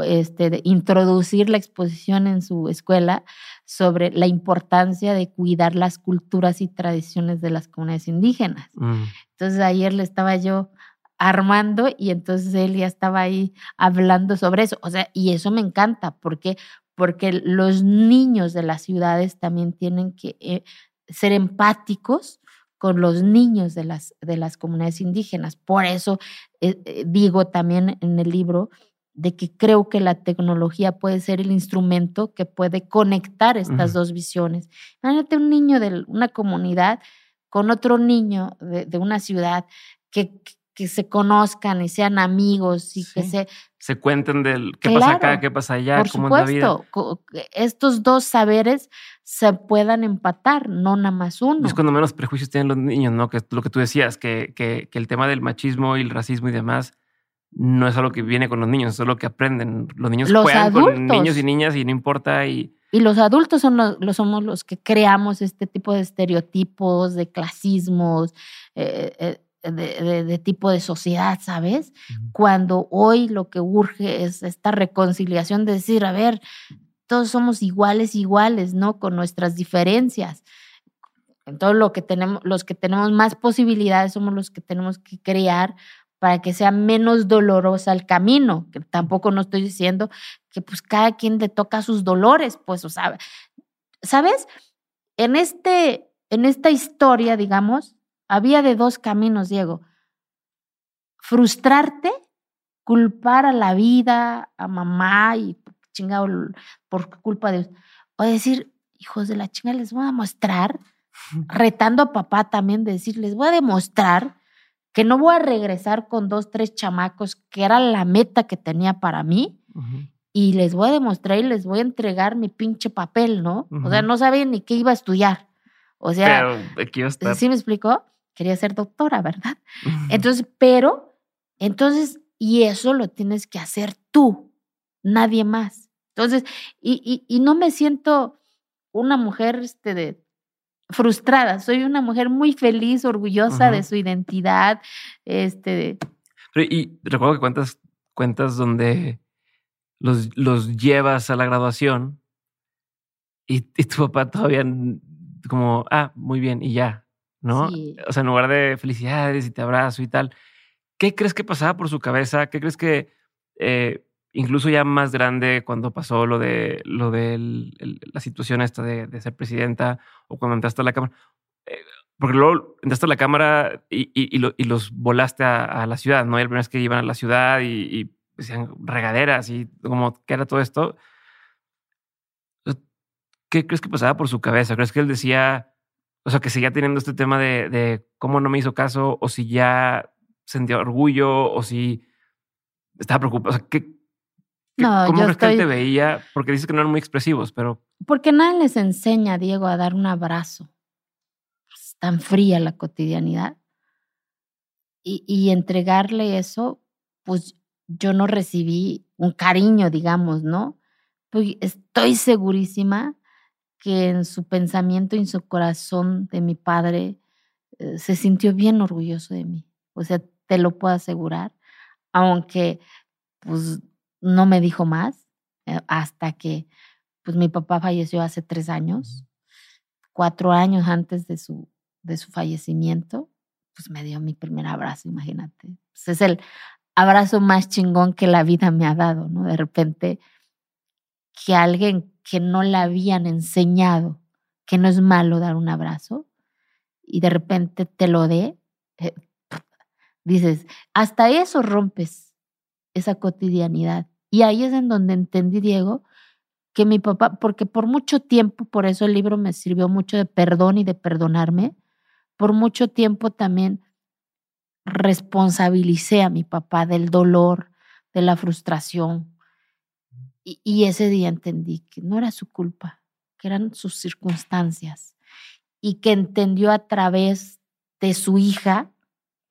este, de introducir la exposición en su escuela sobre la importancia de cuidar las culturas y tradiciones de las comunidades indígenas. Mm. Entonces ayer le estaba yo armando y entonces él ya estaba ahí hablando sobre eso. O sea, y eso me encanta porque porque los niños de las ciudades también tienen que eh, ser empáticos con los niños de las, de las comunidades indígenas. Por eso eh, eh, digo también en el libro de que creo que la tecnología puede ser el instrumento que puede conectar estas dos visiones. Imagínate un niño de una comunidad con otro niño de, una ciudad que, que, se conozcan y sean amigos y que se... Se cuenten del qué pasa acá, qué pasa allá, por cómo supuesto, es la vida. Estos dos saberes se puedan empatar, no nada más uno. Es cuando menos prejuicios tienen los niños, ¿no? Que lo que tú decías, que, que, que el tema del machismo y el racismo y demás no es algo que viene con los niños, es algo que aprenden. Los niños juegan con niños y niñas y no importa. Y, y los adultos son los, somos los que creamos este tipo de estereotipos, de clasismos, eh, eh, de, tipo de sociedad, ¿sabes? Cuando hoy lo que urge es esta reconciliación de decir, a ver, todos somos iguales, iguales, ¿no? Con nuestras diferencias. En todo lo que tenemos, los que tenemos más posibilidades somos los que tenemos que crear para que sea menos dolorosa el camino, que tampoco no estoy diciendo que pues cada quien le toca sus dolores, pues, o sea, ¿sabes? En, este, en esta historia, digamos, había de dos caminos, Diego. Frustrarte, culpar a la vida, a mamá y chingado por culpa de... O decir, hijos de la chinga, les voy a mostrar, retando a papá también, de decir, les voy a demostrar que no voy a regresar con dos, tres chamacos, que era la meta que tenía para mí, y les voy a demostrar y les voy a entregar mi pinche papel, ¿no? O sea, no sabía ni qué iba a estudiar. O sea, pero, ¿sí me explicó? Quería ser doctora, ¿verdad? Entonces, pero Entonces, y eso lo tienes que hacer tú, nadie más. Entonces, y, y, no me siento una mujer este, de, frustrada, soy una mujer muy feliz, orgullosa de su identidad. Este, y recuerdo que cuentas cuentas donde los, los llevas a la graduación y, tu papá todavía como, ah, muy bien, y ya, ¿no? O sea, en lugar de felicidades y te abrazo y tal, ¿qué crees que pasaba por su cabeza? ¿Qué crees que eh, incluso ya más grande cuando pasó lo de lo de la situación esta de, ser presidenta o cuando entraste a la cámara? Eh, porque luego entraste a la cámara y, y, los volaste a, la ciudad, ¿no? Y la primera vez que iban a la ciudad y, decían regaderas y como que era todo esto. ¿Qué crees que pasaba por su cabeza? ¿Crees que él decía, o sea, que seguía teniendo este tema de, de cómo no me hizo caso o si ya sentía orgullo o si estaba preocupado? O sea, ¿qué, no, ¿Cómo él te veía? Porque dices que no eran muy expresivos, pero. Porque nadie les enseña, Diego, a dar un abrazo. Es tan fría la cotidianidad. Y, y entregarle eso, pues yo no recibí un cariño, digamos, ¿no? Pues estoy segurísima que en su pensamiento y en su corazón de mi padre eh, se sintió bien orgulloso de mí. O sea, te lo puedo asegurar, aunque pues no me dijo más eh, hasta que pues mi papá falleció hace tres años, cuatro años antes de su, de su fallecimiento, pues me dio mi primer abrazo, imagínate. Pues, es el abrazo más chingón que la vida me ha dado, ¿no? De repente que alguien que no le habían enseñado que no es malo dar un abrazo y de repente te lo dé, eh, dices, hasta eso rompes esa cotidianidad. Y ahí es en donde entendí, Diego, que mi papá, porque por mucho tiempo, por eso el libro me sirvió mucho de perdón y de perdonarme, por mucho tiempo también responsabilicé a mi papá del dolor, de la frustración. Y, y, ese día entendí que no era su culpa, que eran sus circunstancias y que entendió a través de su hija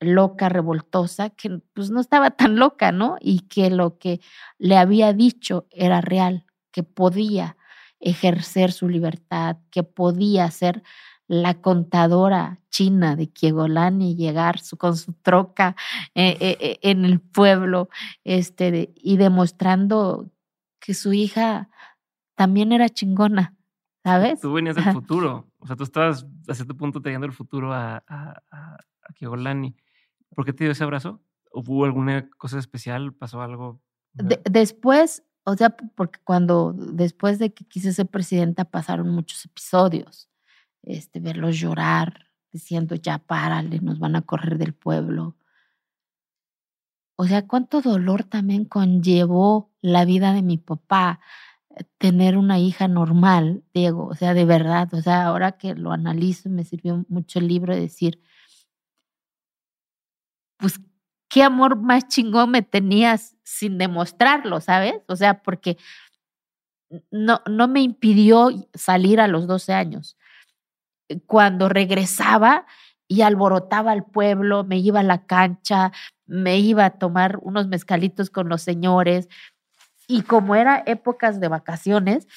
loca, revoltosa, que pues no estaba tan loca, ¿no? Y que lo que le había dicho era real, que podía ejercer su libertad, que podía ser la contadora china de Kiegolani y llegar con su troca eh, eh, eh, en el pueblo este, y demostrando que su hija también era chingona, ¿sabes? Tú venías del futuro, o sea, tú estabas a cierto punto teniendo el futuro a, a, a, ¿Por qué te dio ese abrazo? ¿Hubo alguna cosa especial? ¿Pasó algo? después, o sea, porque cuando después de que quise ser presidenta pasaron muchos episodios, este, verlos llorar, diciendo ya párale, nos van a correr del pueblo. O sea, cuánto dolor también conllevó la vida de mi papá eh, tener una hija normal, Diego, o sea, de verdad, o sea, ahora que lo analizo me sirvió mucho el libro de decir, pues qué amor más chingón me tenías sin demostrarlo, ¿sabes? O sea, porque no, no me impidió salir a los 12 años. Cuando regresaba y alborotaba al pueblo, me iba a la cancha, me iba a tomar unos mezcalitos con los señores. Y como era épocas de vacaciones,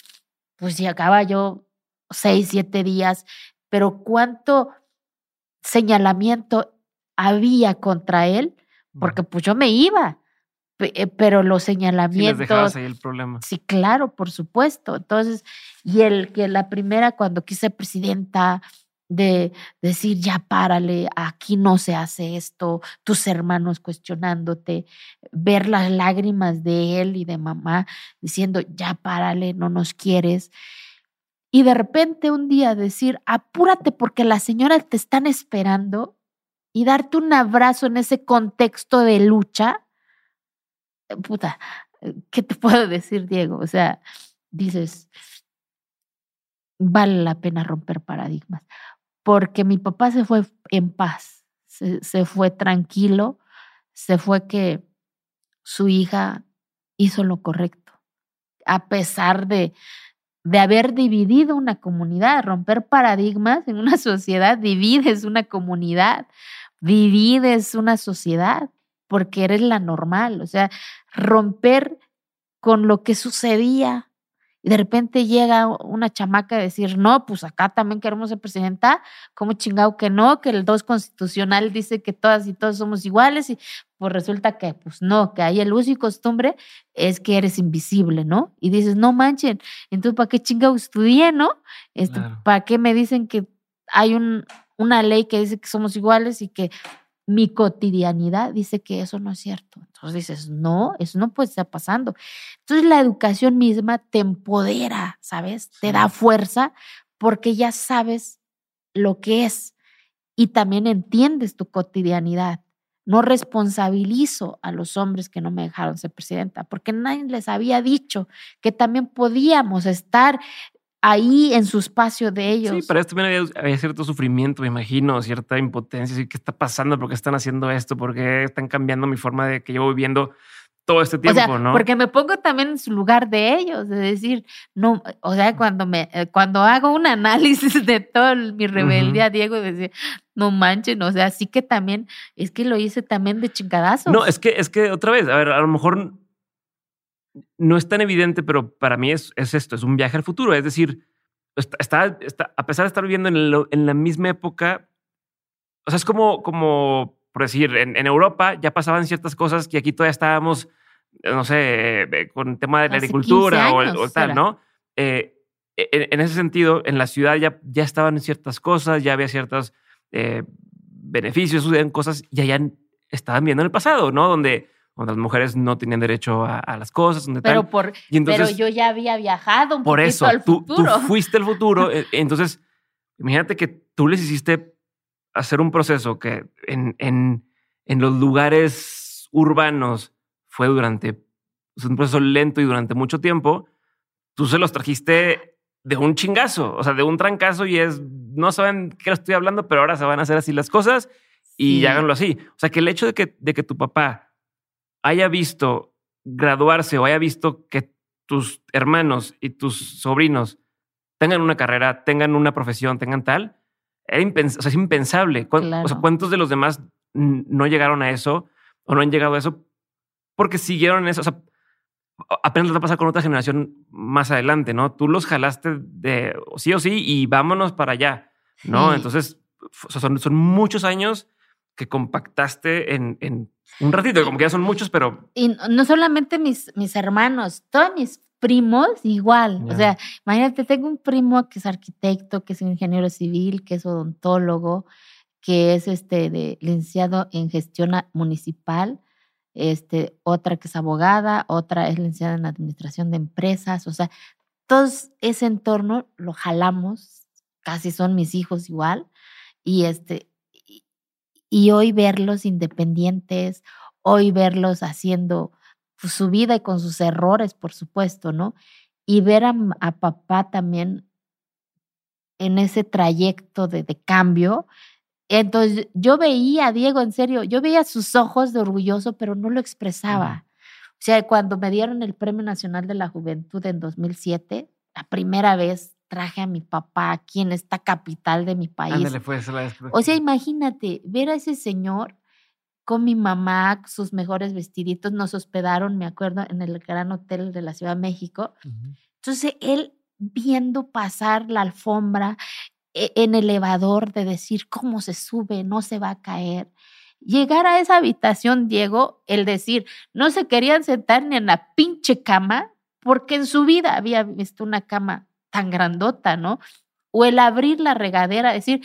pues llegaba yo seis, siete días, pero cuánto señalamiento había contra él, porque pues yo me iba, eh, pero los señalamientos... Sí, ahí el problema. Sí, claro, por supuesto. Entonces, y el que la primera cuando quise presidenta de decir, ya párale, aquí no se hace esto, tus hermanos cuestionándote, ver las lágrimas de él y de mamá diciendo, ya párale, no nos quieres. Y de repente un día decir, apúrate porque las señoras te están esperando y darte un abrazo en ese contexto de lucha, eh, puta, ¿qué te puedo decir, Diego? O sea, dices, vale la pena romper paradigmas, porque mi papá se fue en paz, se, se fue tranquilo, se fue que su hija hizo lo correcto, a pesar de, de haber dividido una comunidad, romper paradigmas en una sociedad, divides una comunidad, divides una sociedad porque eres la normal, o sea, romper con lo que sucedía. Y de repente llega una chamaca a decir, no, pues acá también queremos ser presidenta, como chingado que no, que el 2 constitucional dice que todas y todos somos iguales, y pues resulta que, pues no, que hay el uso y costumbre es que eres invisible, ¿no? Y dices, no manchen, entonces ¿para qué chingado estudié, no? Este, ¿Para qué me dicen que hay un, una ley que dice que somos iguales y que mi cotidianidad dice que eso no es cierto. Entonces dices, no, eso no puede estar pasando. Entonces la educación misma te empodera, ¿sabes? Te da fuerza porque ya sabes lo que es y también entiendes tu cotidianidad. No responsabilizo a los hombres que no me dejaron ser presidenta, porque nadie les había dicho que también podíamos estar ahí en su espacio de ellos. Sí, para esto también había, cierto sufrimiento, me imagino, cierta impotencia. ¿Qué está pasando? ¿Por qué están haciendo esto? ¿Por qué están cambiando mi forma de que llevo viviendo todo este tiempo, o sea, ¿no? Porque me pongo también en su lugar de ellos, de decir, no, o sea, cuando me, eh, cuando hago un análisis de todo mi rebeldía, Diego, decir, no manchen, o sea, sí que también, es que lo hice también de chingadazo. No, es que, es que otra vez, a ver, a lo mejor no es tan evidente, pero para mí es, es esto, es un viaje al futuro. Es decir, está, está, a pesar de estar viviendo en, en, la misma época, o sea, es como, como por decir, en, en, Europa ya pasaban ciertas cosas que aquí todavía estábamos, no sé, eh, con el tema de la agricultura o, tal, ¿no? Eh, en, ese sentido, en la ciudad ya, ya estaban ciertas cosas, ya había ciertos eh, beneficios, sucedían cosas y allá estaban viendo en el pasado, ¿no? Donde donde las mujeres no tenían derecho a, las cosas. Donde pero, Por, pero yo ya había viajado un por eso, al tú, futuro. Tú fuiste al futuro. E, entonces, imagínate que tú les hiciste hacer un proceso que en, en, en los lugares urbanos fue durante un proceso lento y durante mucho tiempo. Tú se los trajiste de un chingazo, o sea, de un trancazo y es, no saben qué estoy hablando, pero ahora se van a hacer así las cosas y háganlo así. O sea, que el hecho de que, de que tu papá haya visto graduarse o haya visto que tus hermanos y tus sobrinos tengan una carrera, tengan una profesión, tengan tal, es impensable. O sea, ¿cuántos de los demás no llegaron a eso o no han llegado a eso porque siguieron eso? O sea, apenas va a pasar con otra generación más adelante, ¿no? Tú los jalaste de sí o sí y vámonos para allá, ¿no? Entonces, son, son muchos años que compactaste en, en un ratito, como que ya son muchos, pero... Y no solamente mis, mis hermanos, todos mis primos igual. O sea, imagínate, tengo un primo que es arquitecto, que es ingeniero civil, que es odontólogo, que es este de licenciado en gestión municipal, este, otra que es abogada, otra es licenciada en administración de empresas, o sea, todo ese entorno lo jalamos, casi son mis hijos igual, y este, y hoy verlos independientes, hoy verlos haciendo pues, su vida y con sus errores, por supuesto, ¿no? Y ver a, papá también en ese trayecto de, de, cambio. Entonces yo veía a Diego, en serio, yo veía sus ojos de orgulloso, pero no lo expresaba. O sea, cuando me dieron el Premio Nacional de la Juventud en 2007, la primera vez traje a mi papá aquí en esta capital de mi país. o sea, imagínate, ver a ese señor con mi mamá, sus mejores vestiditos, nos hospedaron, me acuerdo, en el gran hotel de la Ciudad de México. Entonces, él viendo pasar la alfombra e, en elevador, de decir cómo se sube, no se va a caer. Llegar a esa habitación, Diego, el decir, no se querían sentar ni en la pinche cama, porque en su vida había visto una cama tan grandota, ¿no? O el abrir la regadera, decir,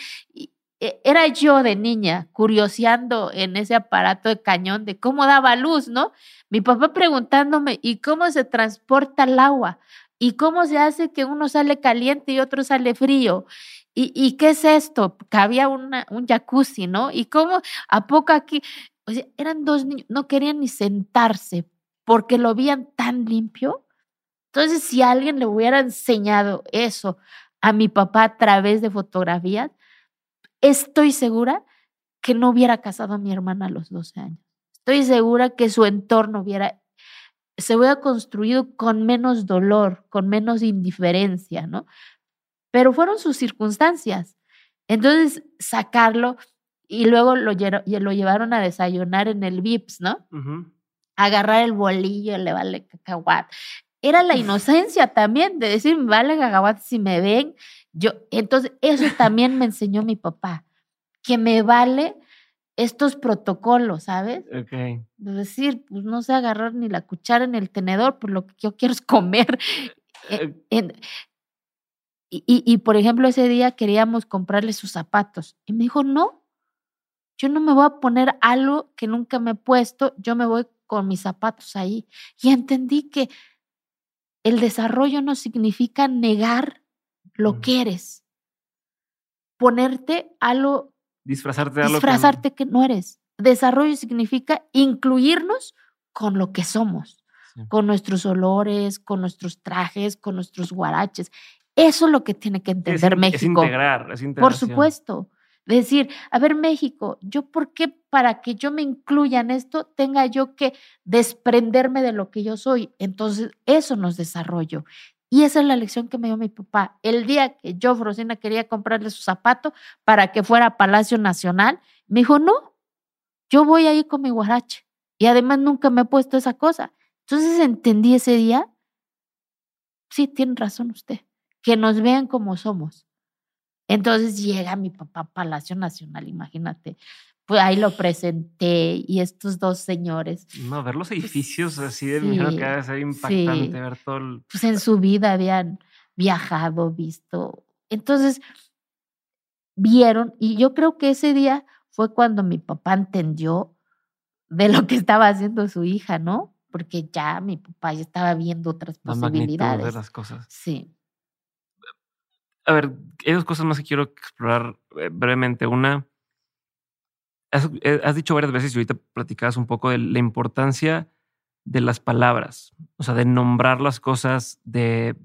e, era yo de niña curioseando en ese aparato de cañón de cómo daba luz, ¿no? Mi papá preguntándome, ¿y cómo se transporta el agua? ¿Y cómo se hace que uno sale caliente y otro sale frío? ¿Y, qué es esto? Que había un jacuzzi, ¿no? ¿Y cómo a poco aquí? O sea, eran dos niños, no querían ni sentarse porque lo veían tan limpio entonces, si alguien le hubiera enseñado eso a mi papá a través de fotografías, estoy segura que no hubiera casado a mi hermana a los 12 años. Estoy segura que su entorno hubiera, se hubiera construido con menos dolor, con menos indiferencia, ¿no? Pero fueron sus circunstancias. Entonces, sacarlo y luego lo, lo llevaron a desayunar en el VIPS, ¿no? Agarrar el bolillo, le vale cacahuate. Era la inocencia también de decir, vale cacahuate si me ven. Yo, entonces, eso también me enseñó mi papá, que me vale estos protocolos, ¿sabes? Ok. Es decir, pues no sé agarrar ni la cuchara ni el tenedor, pues lo que yo quiero es comer. Eh, eh, y, y, por ejemplo, ese día queríamos comprarle sus zapatos. Y me dijo, no, yo no me voy a poner algo que nunca me he puesto, yo me voy con mis zapatos ahí. Y entendí que el desarrollo no significa negar lo que eres. Ponerte algo Disfrazarte de algo Disfrazarte que no... eres. Desarrollo significa incluirnos con lo que somos, con nuestros olores, con nuestros trajes, con nuestros guaraches. Eso es lo que tiene que entender México. Es integrar, es Por supuesto. Decir, a ver, México, ¿yo por qué para que yo me incluya en esto tenga yo que desprenderme de lo que yo soy? Entonces, eso nos desarrollo. Y esa es la lección que me dio mi papá. El día que yo, Frosina, quería comprarle su zapato para que fuera a Palacio Nacional, me dijo, no, yo voy ahí con mi guarache. Y además nunca me he puesto esa cosa. Entonces entendí ese día, sí, tiene razón usted, que nos vean como somos. Entonces llega mi papá a Palacio Nacional, imagínate, pues ahí lo presenté y estos dos señores. No, ver los pues edificios así de sí, que debe ser impactante, ver todo el... Pues en su vida habían viajado, visto. Entonces, vieron, y yo creo que ese día fue cuando mi papá entendió de lo que estaba haciendo su hija, ¿no? Porque ya mi papá ya estaba viendo otras La posibilidades. de las cosas. Sí. A ver, hay dos cosas más que quiero explorar eh, brevemente. Una, eh, has, dicho varias veces y ahorita platicabas un poco de la importancia de las palabras, o sea, de nombrar las cosas, de,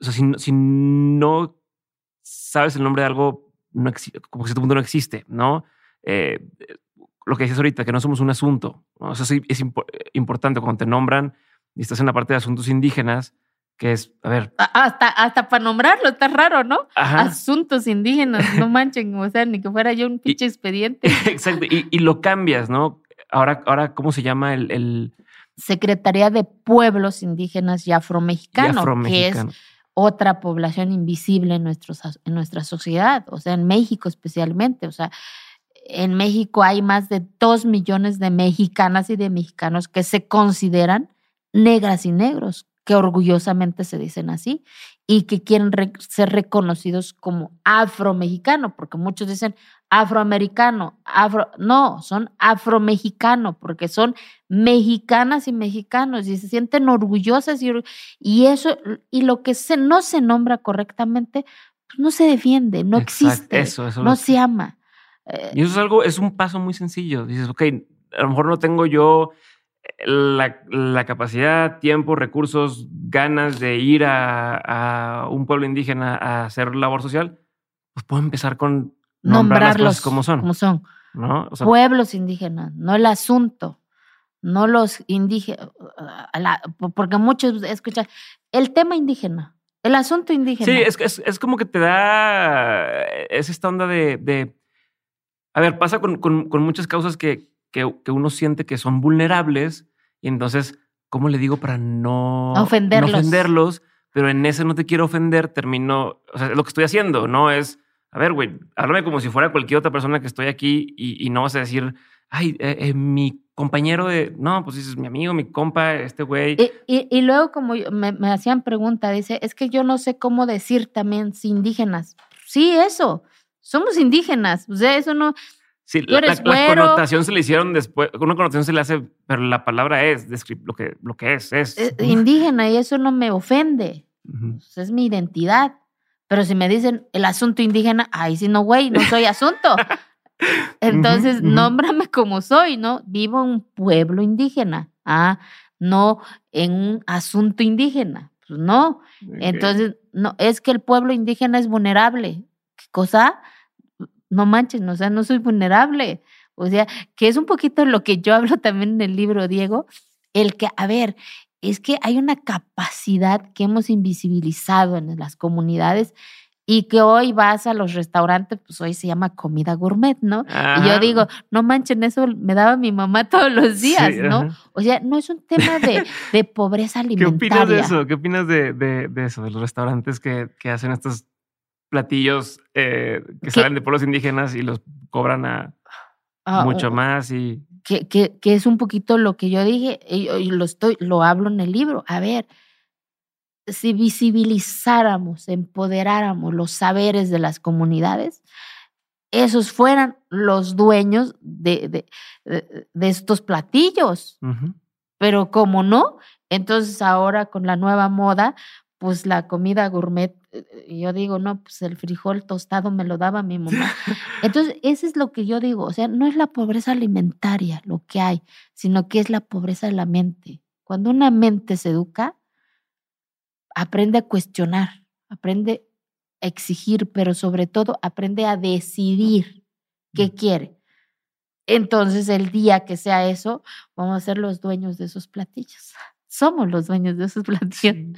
o sea, si, no sabes el nombre de algo, como que ese punto no existe, ¿no? Eh, lo que dices ahorita, que no somos un asunto, o sea, es importante cuando te nombran y estás en la parte de asuntos indígenas, que es, a ver. Hasta, hasta para nombrarlo, está raro, ¿no? Asuntos indígenas, no manchen, o sea, ni que fuera yo un pinche expediente. Exacto, y, lo cambias, ¿no? Ahora, ahora, ¿cómo se llama el, Secretaría de Pueblos Indígenas y Afromexicanos, que es otra población invisible en, nuestros, en nuestra sociedad, o sea, en México especialmente, o sea, en México hay más de dos millones de mexicanas y de mexicanos que se consideran negras y negros, que orgullosamente se dicen así y que quieren ser reconocidos como afromexicano, porque muchos dicen afroamericano, afro, no, son afromexicano, porque son mexicanas y mexicanos y se sienten orgullosas y, y eso, y lo que se, no se nombra correctamente, pues no se defiende, no existe, no se ama. Y eso es algo, es un paso muy sencillo. Dices, ok, a lo mejor no tengo yo la, capacidad, tiempo, recursos, ganas de ir a, un pueblo indígena a hacer labor social, pues puedo empezar con nombrarlos como son. Como son. Pueblos indígenas, no el asunto, no los indígenas, porque muchos escuchan el tema indígena. El asunto indígena. Sí, es, es, como que te da. Es esta onda de. a ver, pasa con, con muchas causas que, que, uno siente que son vulnerables y entonces, ¿cómo le digo para no ofenderlos? No ofenderlos pero en ese no te quiero ofender, termino, o sea, lo que estoy haciendo, no es, a ver, güey, háblame como si fuera cualquier otra persona que estoy aquí y, no vas a decir, ay, eh, eh, mi compañero de, no, pues dices, mi amigo, mi compa, este güey. Y, y, luego como me, me, hacían pregunta, dice, es que yo no sé cómo decir también si indígenas. Sí, eso, somos indígenas, o sea, eso no, Sí, la, connotación se le hicieron después, una connotación se le hace, pero la palabra es lo que, lo que es, es. Eh, indígena y eso no me ofende. es mi identidad. Pero si me dicen el asunto indígena, ahí sí no, güey, no soy asunto. Entonces, nómbrame como soy, ¿no? Vivo en un pueblo indígena, ah, no en un asunto indígena. Pues no. Entonces, no, es que el pueblo indígena es vulnerable. ¿Qué cosa? No manchen, o sea, no soy vulnerable. O sea, que es un poquito lo que yo hablo también en el libro, Diego, el que, a ver, es que hay una capacidad que hemos invisibilizado en las comunidades y que hoy vas a los restaurantes, pues hoy se llama comida gourmet, ¿no? Y yo digo, no manchen, eso me daba mi mamá todos los días, Sí, ¿no? ajá. O sea, no es un tema de, de pobreza ¿Qué alimentaria. opinas de eso? ¿Qué opinas de, de- de eso? De los restaurantes que, que hacen estos platillos eh, que ¿Qué? salen de pueblos indígenas y los cobran a Ah, mucho más y que, que, que es un poquito lo que yo dije, y, lo estoy, lo hablo en el libro. A ver, si visibilizáramos, empoderáramos los saberes de las comunidades, esos fueran los dueños de, de, de- de estos platillos. Pero como no, entonces ahora con la nueva moda, pues la comida gourmet, yo digo, no, pues el frijol tostado me lo daba mi mamá. Entonces, eso es lo que yo digo, o sea, no es la pobreza alimentaria lo que hay, sino que es la pobreza de la mente. Cuando una mente se educa, aprende a cuestionar, aprende a exigir, pero sobre todo aprende a decidir qué quiere. Entonces, el día que sea eso, vamos a ser los dueños de esos platillos. Somos los dueños de esos platillos. Sí.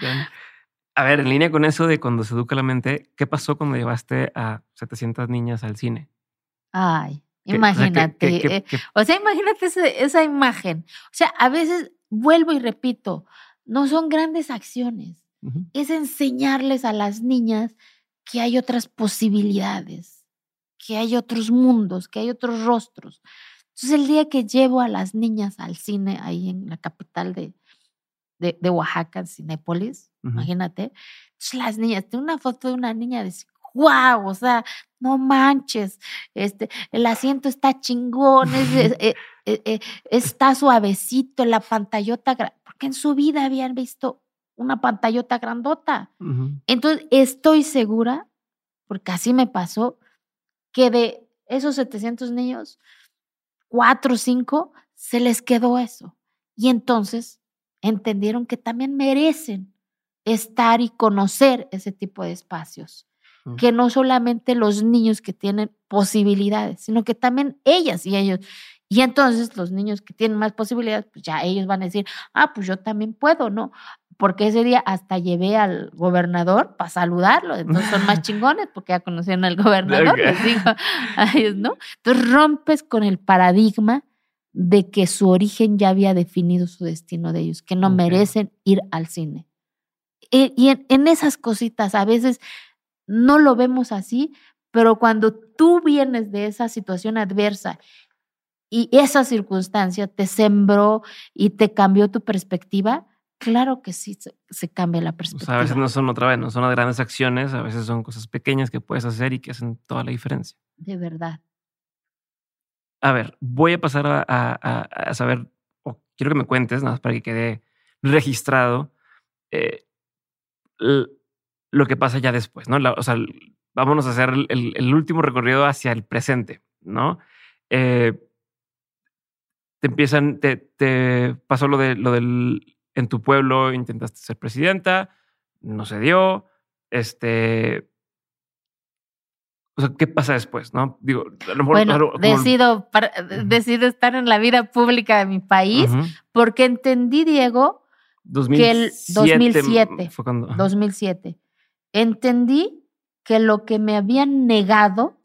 A ver, en línea con eso de cuando se educa la mente, ¿qué pasó cuando llevaste a 700 niñas al cine? Ay, ¿Qué- o sea, qué- imagínate. qué- eh, qué- O sea, imagínate esa imagen. O sea, a veces vuelvo y repito, no son grandes acciones, es enseñarles a las niñas que hay otras posibilidades, que hay otros mundos, que hay otros rostros. Entonces, el día que llevo a las niñas al cine ahí en la capital de, de, de Oaxaca, en Cinépolis, Ujú. imagínate, entonces las niñas, tengo una foto de una niña de wow, o sea, no manches, este, el asiento está chingón, es, eh, eh, eh, está suavecito, la pantallota, porque en su vida habían visto una pantallota grandota. Entonces, estoy segura, porque así me pasó, que de esos 700 niños, cuatro o cinco se les quedó eso. Y entonces entendieron que también merecen estar y conocer ese tipo de espacios. Mm. Que no solamente los niños que tienen posibilidades, sino que también ellas y ellos. Y entonces los niños que tienen más posibilidades, pues ya ellos van a decir, ah, pues yo también puedo, ¿no? Porque ese día hasta llevé al gobernador para saludarlo, entonces son más chingones porque ya conocían al gobernador, Ok. les digo a ellos, ¿no? Entonces rompes con el paradigma de que su origen ya había definido su destino de ellos, que no merecen ir al cine. E- Y en, en esas cositas a veces no lo vemos así, pero cuando tú vienes de esa situación adversa y esa circunstancia te sembró y te cambió tu perspectiva, claro que sí se, se cambia la O perspectiva. sea, a veces no son otra vez, no son las grandes acciones, a veces son cosas pequeñas que puedes hacer y que hacen toda la diferencia. De verdad. A ver, voy a pasar a, a- a- saber, o quiero que me cuentes, nada más para que quede registrado, eh, lo que pasa ya después, ¿no? O sea, vámonos a hacer el último recorrido hacia el presente, ¿no? Eh, te empiezan, te, te pasó lo de lo del en tu pueblo intentaste ser presidenta, no se dio. Este. O sea, ¿qué pasa después? No digo, a lo mejor. Bueno, a lo- como- decido, par- Ujú. decido estar en la vida pública de mi país porque entendí, Diego, que el 2007, fue cuando. ajá. 2007, entendí que lo que me habían negado,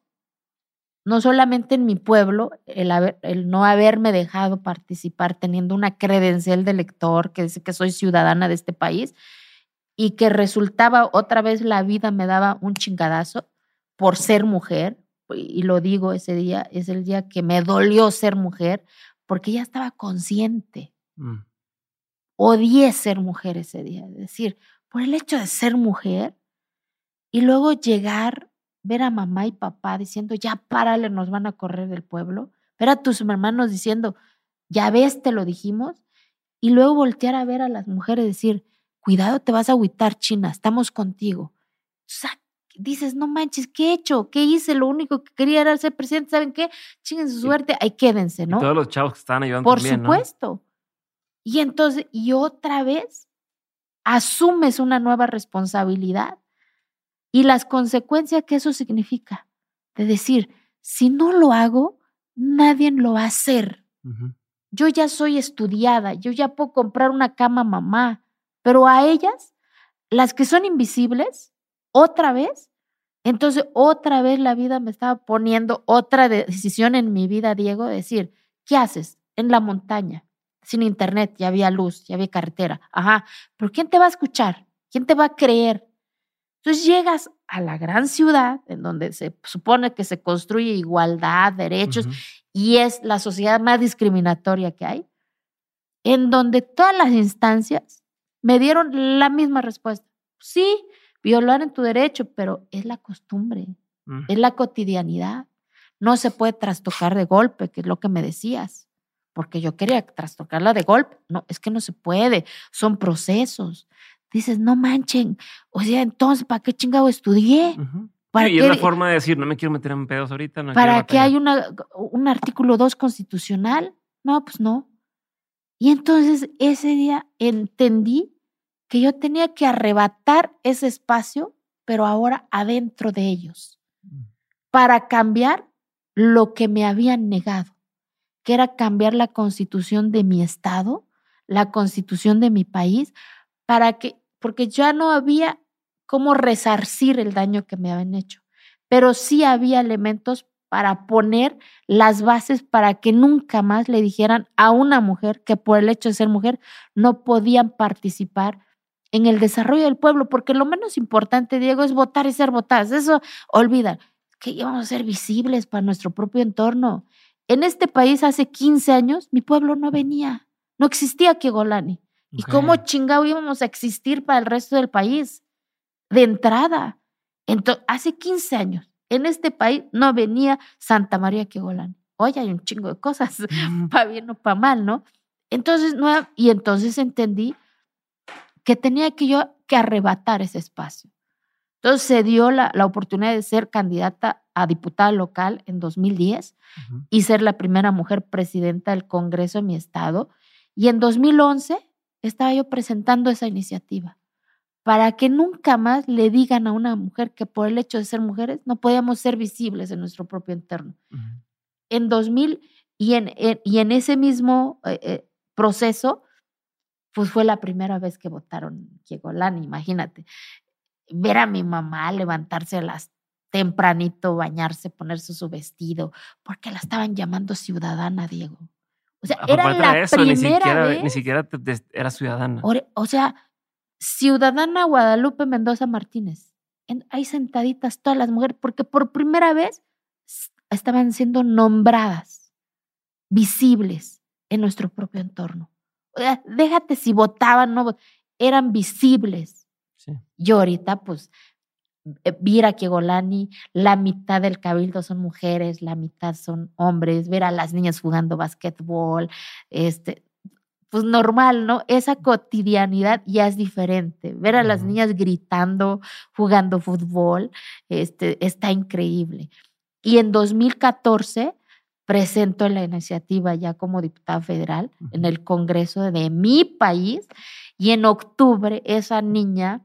no solamente en mi pueblo, el, haber- el no haberme dejado participar teniendo una credencial de elector que dice que soy ciudadana de este país y que resultaba otra vez la vida me daba un chingadazo por ser mujer, y lo digo ese día, es el día que me dolió ser mujer porque ya estaba consciente Mm. odié ser mujer ese día. Es decir, por el hecho de ser mujer y luego llegar, ver a mamá y papá diciendo, ya párale, nos van a correr del pueblo. Ver a tus hermanos diciendo, ya ves, te lo dijimos. Y luego voltear a ver a las mujeres y decir, cuidado, te vas a agüitar, China, estamos contigo. Dices, no manches, ¿qué he hecho? ¿Qué hice? Lo único que quería era ser presidente, ¿saben qué? Chinguen su suerte, ahí quédense, Y ¿no? todos los chavos que estaban ayudando Por también, ¿no? supuesto. Y entonces, y otra vez, asumes una nueva responsabilidad y las consecuencias que eso significa. De decir, si no lo hago, nadie lo va a hacer. Ujú. Yo ya soy estudiada, yo ya puedo comprar una cama mamá, pero a ellas, las que son invisibles, otra vez, Entonces, otra vez la vida me estaba poniendo otra decisión en mi vida, Diego, decir, ¿qué haces en la montaña? Sin internet, ya había luz, ya había carretera. Ajá, pero ¿quién te va a escuchar? ¿Quién te va a creer? Entonces llegas a la gran ciudad, en donde se supone que se construye igualdad, derechos, y es la sociedad más discriminatoria que hay, en donde todas las instancias me dieron la misma respuesta. Sí, violar en tu derecho, pero es la costumbre, mm. es la cotidianidad. No se puede trastocar de golpe, que es lo que me decías, porque yo quería trastocarla de golpe. No, es que no se puede, son procesos. Dices, no manchen, o sea, entonces, ¿para qué chingado estudié? y es la forma de decir, no me quiero meter en pedos ahorita. No ¿Para qué hay una, un artículo 2 constitucional? No, pues no. Y entonces ese día entendí que yo tenía que arrebatar ese espacio, pero ahora adentro de ellos, mm. para cambiar lo que me habían negado, que era cambiar la constitución de mi estado, la constitución de mi país, para que, porque ya no había cómo resarcir el daño que me habían hecho, pero sí había elementos para poner las bases para que nunca más le dijeran a una mujer que por el hecho de ser mujer no podían participar en el desarrollo del pueblo, porque lo menos importante, Diego, es votar y ser votadas. Eso olvida, que íbamos a ser visibles para nuestro propio entorno. En este país hace 15 años mi pueblo no venía, no existía Kiegolani. ¿Y cómo chingado íbamos a existir para el resto del país? De entrada. Entonces, hace 15 años en este país no venía Santa María Quegolán. Hoy hay un chingo de cosas, para bien o para mal, ¿no? Entonces, no, y entonces entendí que tenía que yo que arrebatar ese espacio. Entonces se dio la, la oportunidad de ser candidata a diputada local en 2010 y ser la primera mujer presidenta del Congreso de mi estado. Y en 2011 estaba yo presentando esa iniciativa para que nunca más le digan a una mujer que por el hecho de ser mujeres no podíamos ser visibles en nuestro propio entorno. En 2000 y en, y en ese mismo eh, eh, proceso, pues fue la primera vez que votaron Kiegolán, imagínate. Ver a mi mamá levantarse a las tempranito, bañarse, ponerse su vestido, porque la estaban llamando ciudadana, Diego. O sea, era la primera ni siquiera, vez. Ni siquiera era ciudadana. O sea, Ciudadana Guadalupe Mendoza Martínez. ahí sentaditas todas las mujeres, porque por primera vez estaban siendo nombradas, visibles en nuestro propio entorno. Déjate si votaban, no, eran visibles. Yo ahorita, pues, eh, Vira Kiegolani, la mitad del cabildo son mujeres, la mitad son hombres, ver a las niñas jugando basquetbol, este, pues normal, ¿no? Esa cotidianidad ya es diferente. Ver a las niñas gritando, jugando fútbol, este, está increíble. Y en 2014 presento la iniciativa ya como diputada federal en el Congreso de mi país y en octubre esa niña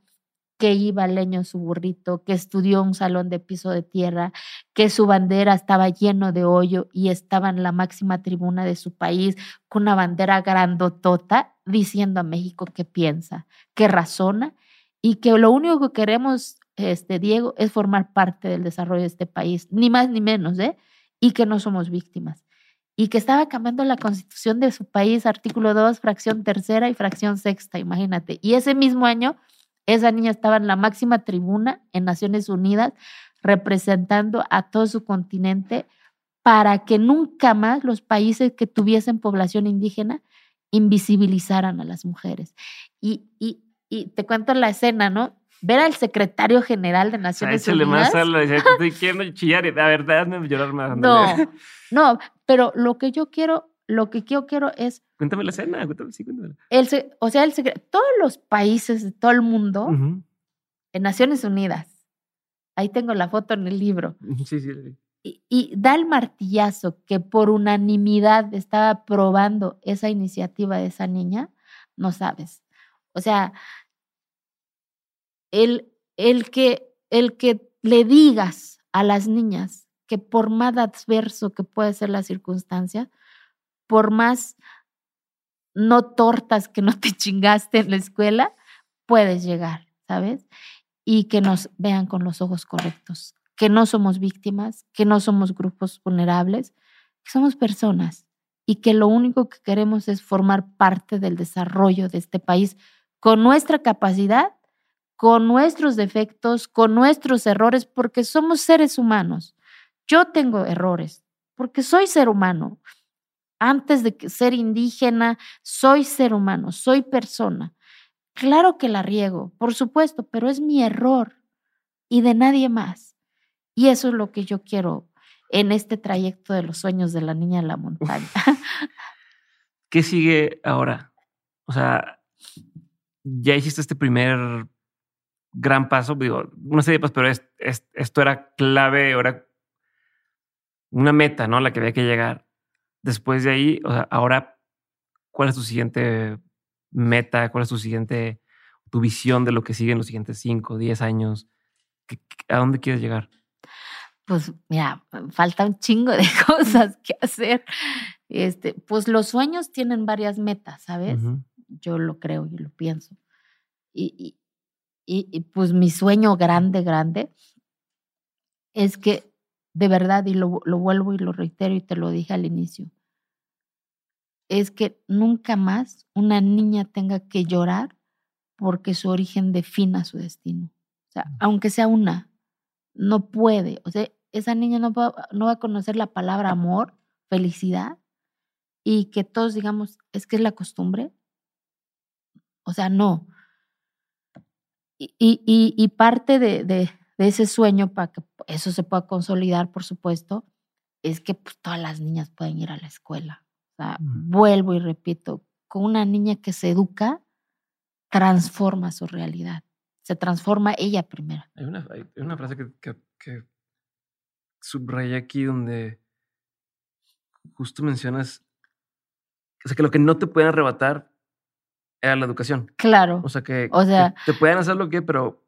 que iba leño en su burrito, que estudió un salón de piso de tierra, que su bandera estaba lleno de hoyo y estaba en la máxima tribuna de su país con una bandera grandotota diciendo a México qué piensa, qué razona y que lo único que queremos, este, Diego, es formar parte del desarrollo de este país, ni más ni menos, ¿eh? Y que no somos víctimas. Y que estaba cambiando la constitución de su país, artículo 2, fracción tercera y fracción sexta, imagínate. Y ese mismo año esa niña estaba en la máxima tribuna en Naciones Unidas representando a todo su continente para que nunca más los países que tuviesen población indígena invisibilizaran a las mujeres. Y, y, y te cuento la escena, ¿no? Ver al secretario general de Naciones Unidas. más a estoy quiero chillar y la verdad me llorar más. No, no, pero lo que yo quiero lo que yo quiero es... Cuéntame la escena, cuéntame, sí, cuéntame. El, o sea, el todos los países de todo el mundo, en Naciones Unidas, ahí tengo la foto en el libro. Sí, sí, sí. Y, y, da el martillazo que por unanimidad estaba aprobando esa iniciativa de esa niña, no sabes. O sea, el, el, que, el que le digas a las niñas que por más adverso que puede ser la circunstancia, por más no tortas que no te chingaste en la escuela, puedes llegar, ¿sabes? y que nos vean con los ojos correctos, que no somos víctimas, que no somos grupos vulnerables, que somos personas y que lo único que queremos es formar parte del desarrollo de este país con nuestra capacidad, con nuestros defectos, con nuestros errores, porque somos seres humanos. Yo tengo errores, porque soy ser humano. Antes de ser indígena, soy ser humano, soy persona. Claro que la riego, por supuesto, pero es mi error y de nadie más. Y eso es lo que yo quiero en este trayecto de los sueños de la niña en la montaña. ¿Qué sigue ahora? O sea, ya hiciste este primer gran paso, digo, una serie de pasos, pero esto era clave, era una meta, ¿no? La que había que llegar. Después de ahí, o sea, ahora, ¿cuál es tu siguiente meta? ¿Cuál es tu siguiente, tu visión de lo que sigue en los siguientes 5, 10 años? ¿A dónde quieres llegar? pues mira, falta un chingo de cosas que hacer. Este, pues los sueños tienen varias metas, ¿sabes? Yo lo creo, yo lo pienso. Y, y, y, pues mi sueño grande, grande, es que de verdad, y lo, lo vuelvo y lo reitero y te lo dije al inicio, es que nunca más una niña tenga que llorar porque su origen defina su destino. O sea, aunque sea una, no puede. O sea, esa niña no va, no va a conocer la palabra amor, felicidad, y que todos digamos, es que es la costumbre. O sea, no. Y, y, y parte de, de, ese sueño, para que eso se pueda consolidar, por supuesto, es que pues, todas las niñas pueden ir a la escuela. O sea, vuelvo y repito, con una niña que se educa, transforma su realidad. Se transforma ella primero. Hay una, hay una frase que, que subrayé aquí donde justo mencionas, o sea, que lo que no te pueden arrebatar era la educación. Claro. O sea, que, o sea, te, pueden hacer lo que, pero...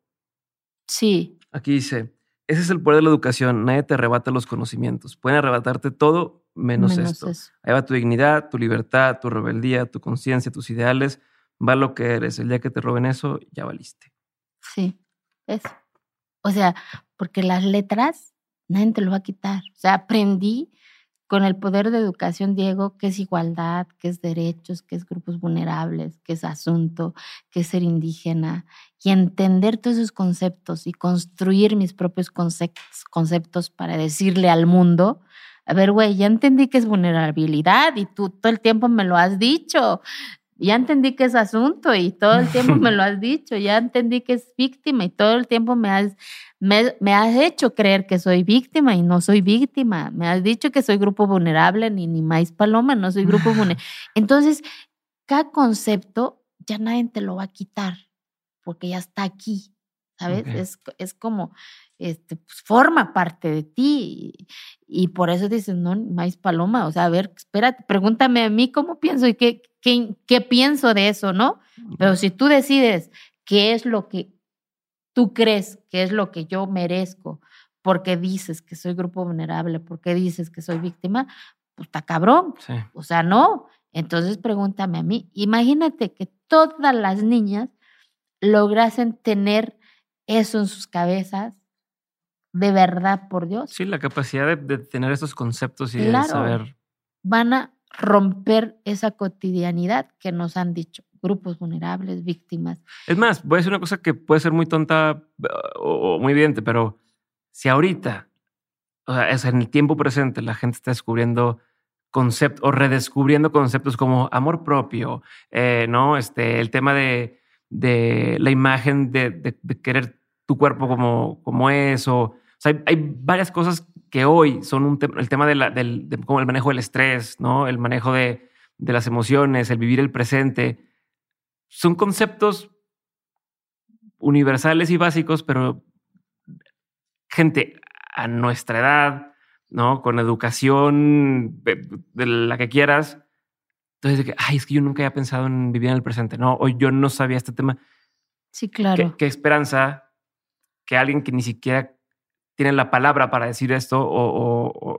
Sí. Aquí dice, ese es el poder de la educación, nadie te arrebata los conocimientos, pueden arrebatarte todo menos, esto. Ahí va tu dignidad, tu libertad, tu rebeldía, tu conciencia, tus ideales, va lo que eres. El día que te roben eso, ya valiste. Sí, eso. O sea, porque las letras nadie te lo va a quitar. O sea, aprendí con el poder de educación, Diego, qué es igualdad, qué es derechos, qué es grupos vulnerables, qué es asunto, qué es ser indígena, y entender todos esos conceptos y construir mis propios conceptos para decirle al mundo, a ver, güey, ya entendí que es vulnerabilidad y tú todo el tiempo me lo has dicho ya entendí que es asunto y todo el tiempo me lo has dicho, ya entendí que es víctima y todo el tiempo me has, me, has hecho creer que soy víctima y no soy víctima, me has dicho que soy grupo vulnerable, ni, ni maíz paloma, no soy grupo vulnerable. Entonces, cada concepto ya nadie te lo va a quitar porque ya está aquí, ¿sabes? Es, es como, este, pues, forma parte de ti. Y, por eso dices, no, maíz paloma, o sea, a ver, espérate, pregúntame a mí cómo pienso y qué, qué, qué pienso de eso, ¿no? Pero si tú decides qué es lo que tú crees, qué es lo que yo merezco, porque dices que soy grupo vulnerable, porque dices que soy víctima, pues está cabrón. O sea, no. Entonces pregúntame a mí. Imagínate que todas las niñas lograsen tener eso en sus cabezas de verdad por Dios. Sí, la capacidad de, tener esos conceptos y de saber. Van a romper esa cotidianidad que nos han dicho grupos vulnerables, víctimas. Es más, voy a decir una cosa que puede ser muy tonta o, muy evidente, pero si ahorita, o sea, es en el tiempo presente, la gente está descubriendo conceptos o redescubriendo conceptos como amor propio, eh, ¿no? Este, el tema de, de la imagen de, querer tu cuerpo como, como es, o sea, hay, varias cosas que hoy son un el tema de la, del como el manejo del estrés, ¿no? El manejo de, de las emociones, el vivir el presente. Son conceptos universales y básicos, pero gente a nuestra edad, ¿no? Con educación de, la que quieras. Entonces, de que, ay, es que yo nunca había pensado en vivir en el presente, ¿no? O yo no sabía este tema. Sí, claro. qué esperanza que alguien que ni siquiera tienen la palabra para decir esto o,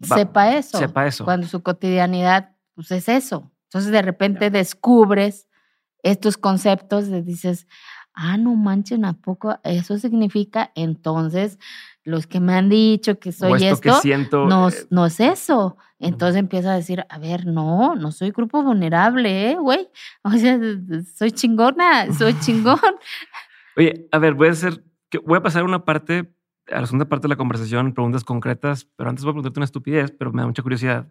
sepa eso. Sepa eso. Cuando su cotidianidad pues es eso. Entonces de repente descubres estos conceptos de dices, ah, no manchen, ¿a poco? Eso significa entonces los que me han dicho que soy esto, que siento, no, eh, no es eso. Entonces empieza a decir, a ver, no, no soy grupo vulnerable, ¿eh, güey? O sea, soy chingona, soy chingón. Oye, a ver, voy a hacer, voy a pasar una parte, a la segunda parte de la conversación, preguntas concretas, pero antes voy a preguntarte una estupidez, pero me da mucha curiosidad.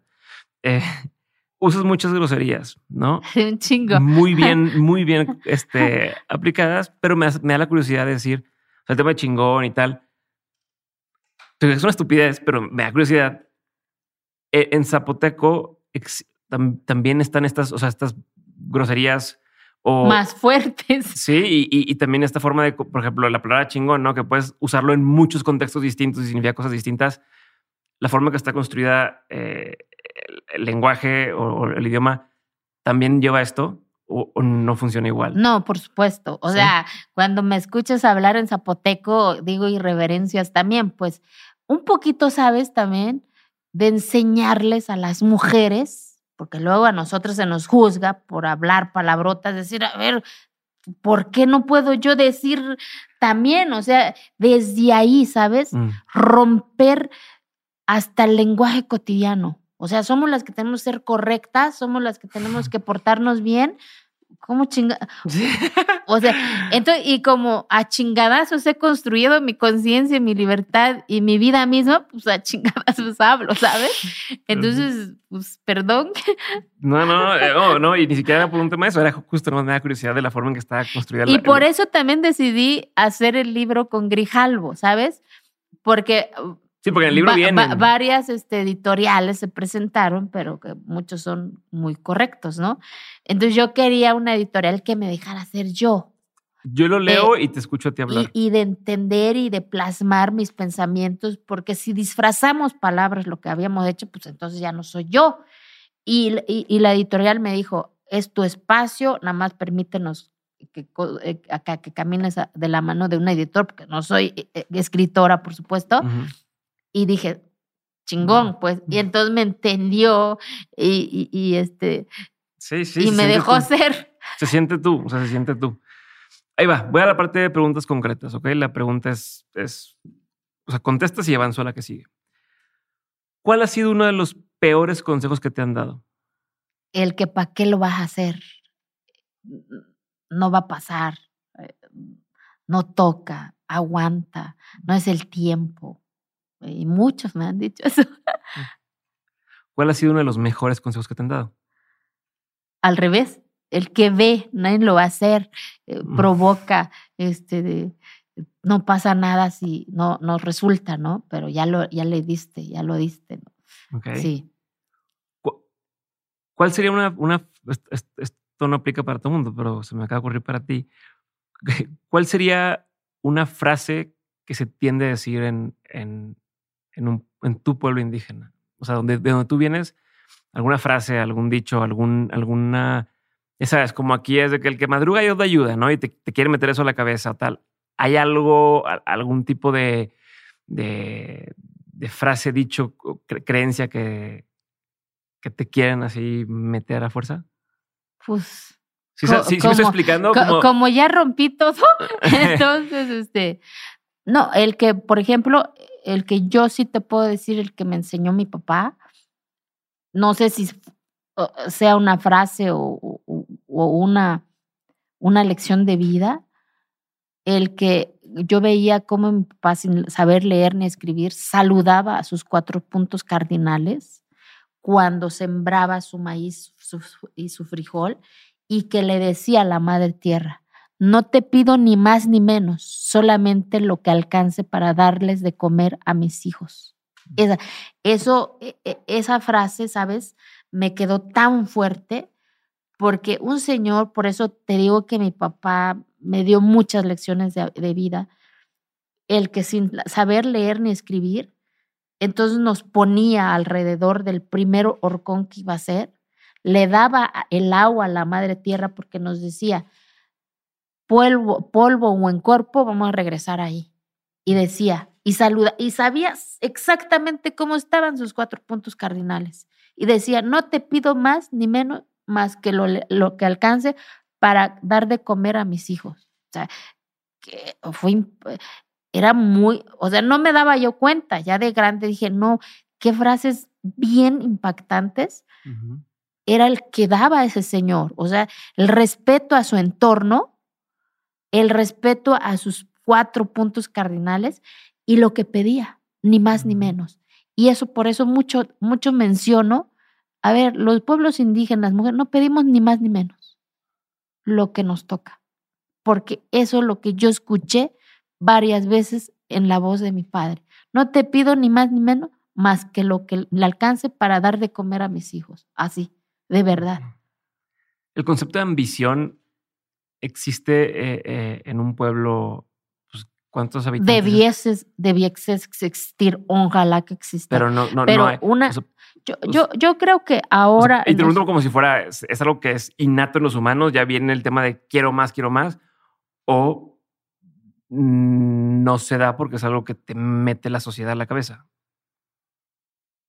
Eh, usas muchas groserías, ¿no? Un chingo. Muy bien, muy bien este, aplicadas, pero me, da- me da la curiosidad de decir, o sea, el tema de chingón y tal. Es una estupidez, pero me da curiosidad. Eh, En zapoteco ex- tam- también están estas, o sea, estas groserías o Más fuertes. Sí, y, y- y también esta forma de, por ejemplo, la palabra chingón, ¿no? Que puedes usarlo en muchos contextos distintos y significa cosas distintas. La forma que está construida eh, el, el lenguaje o, o el idioma también lleva esto o, o no funciona igual. No, por supuesto. O Sí. sea, cuando me escuchas hablar en zapoteco, digo irreverencias también, pues un poquito sabes también de enseñarles a las mujeres, porque luego a nosotros se nos juzga por hablar palabrotas, decir, a ver, ¿por qué no puedo yo decir también? O sea, desde ahí, ¿sabes? Mm. romper hasta el lenguaje cotidiano. O sea, somos las que tenemos que ser correctas, somos las que tenemos que portarnos bien. ¿Cómo chinga? O sea, entonces, y como a chingadazos he construido mi conciencia, mi libertad y mi vida misma, pues a chingadazos hablo, ¿sabes? Entonces, pues perdón. No, no, eh, oh, no, y ni siquiera era por un tema de eso, era justo, no me da curiosidad de la forma en que está construida Y la- por eso también decidí hacer el libro con Grijalvo, ¿sabes? Porque Sí, porque en el libro viene. va- varias este, editoriales se presentaron, pero que muchos son muy correctos, ¿no? Entonces yo quería una editorial que me dejara ser yo Yo lo leo y te escucho a ti y, hablar. y de entender y de plasmar mis pensamientos, porque si disfrazamos palabras lo que habíamos hecho, pues entonces ya no soy yo. Y, y- y la editorial me dijo, es tu espacio, nada más permítenos que, co- eh, que camines de la mano de un editor, porque no soy eh, eh, escritora, por supuesto. Ujú. Y dije, chingón, pues. Y entonces me entendió y, y- y, este, Sí, sí. y se me dejó tú. ser. Se siente tú, o sea, se siente tú. Ahí va, voy a la parte de preguntas concretas, ¿ok? La pregunta es, es, o sea, contestas y avanzo a la que sigue. ¿Cuál ha sido uno de los peores consejos que te han dado? El que para qué lo vas a hacer. No va a pasar. eh, No toca, aguanta, no es el tiempo. Y muchos me han dicho eso. ¿Cuál ha sido uno de los mejores consejos que te han dado? Al revés, el que ve, nadie lo va a hacer, eh, Mm. provoca, este, de- no pasa nada si no, no resulta, ¿no? Pero ya lo, ya le diste, ya lo diste, ¿no? Sí. ¿Cu- ¿Cuál sería una, una, est- est- esto no aplica para todo el mundo, pero se me acaba de ocurrir para ti. ¿Cuál sería una frase que se tiende a decir en, en, en, un- en tu pueblo indígena? O sea, donde, de donde tú vienes, alguna frase, algún dicho, algún, alguna, ya sabes, como aquí es de que el que madruga Dios da ayuda, ¿no? Y te, te quiere meter eso a la cabeza o tal. ¿Hay algo, algún tipo de, de, de frase, dicho, cre- creencia que, que te quieren así meter a fuerza? Pues Sí, sí, sí me estoy como- explicando. Co- como- como ya rompí todo, entonces, este, no, el que, por ejemplo, el que yo sí te puedo decir, el que me enseñó mi papá, no sé si sea una frase o, una, una lección de vida, el que yo veía cómo mi papá, sin saber leer ni escribir, saludaba a sus cuatro puntos cardinales cuando sembraba su maíz y su frijol y que le decía a la madre tierra, no te pido ni más ni menos, solamente lo que alcance para darles de comer a mis hijos. Esa, eso, e- e- esa frase, ¿sabes? Me quedó tan fuerte porque un señor, por eso te digo que mi papá me dio muchas lecciones de, de vida, el que sin saber leer ni escribir, entonces nos ponía alrededor del primer horcón que iba a ser, le daba el agua a la madre tierra porque nos decía, polvo, polvo o en cuerpo, vamos a regresar ahí. Y decía, y saluda, y sabía exactamente cómo estaban sus cuatro puntos cardinales. Y decía, no te pido más ni menos más que lo, lo que alcance para dar de comer a mis hijos. O sea, que fue, era muy, o sea, no me daba yo cuenta, ya de grande dije, no, qué frases bien impactantes era el que daba ese señor, o sea, el respeto a su entorno, el respeto a sus cuatro puntos cardinales y lo que pedía, ni más ni menos. Y eso, por eso mucho, mucho menciono, a ver, los pueblos indígenas, mujeres, no pedimos ni más ni menos lo que nos toca, porque eso es lo que yo escuché varias veces en la voz de mi padre. No te pido ni más ni menos más que lo que le alcance para dar de comer a mis hijos, así, de verdad. El concepto de ambición existe eh, eh, en un pueblo, pues, ¿cuántos habitantes? Debiese, debiese existir, ojalá que exista. Pero no, no, Pero no hay. una, O sea, yo, pues, yo, yo creo que o sea, ahora... y te pregunto como si fuera, es, es algo que es innato en los humanos, ya viene el tema de quiero más, quiero más, o no se da porque es algo que te mete la sociedad a la cabeza.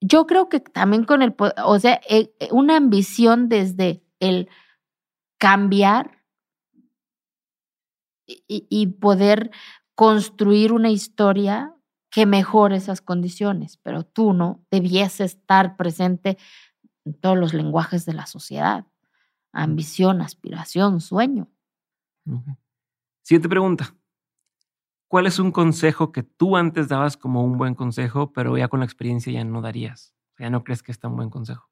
yo creo que también con el, o sea, eh, eh, una ambición desde el cambiar y- poder construir una historia que mejore esas condiciones, pero tú no debiese estar presente en todos los lenguajes de la sociedad. Ambición, aspiración, sueño. Siguiente pregunta. ¿Cuál es un consejo que tú antes dabas como un buen consejo, pero ya con la experiencia ya no darías? Ya no crees que es tan buen consejo.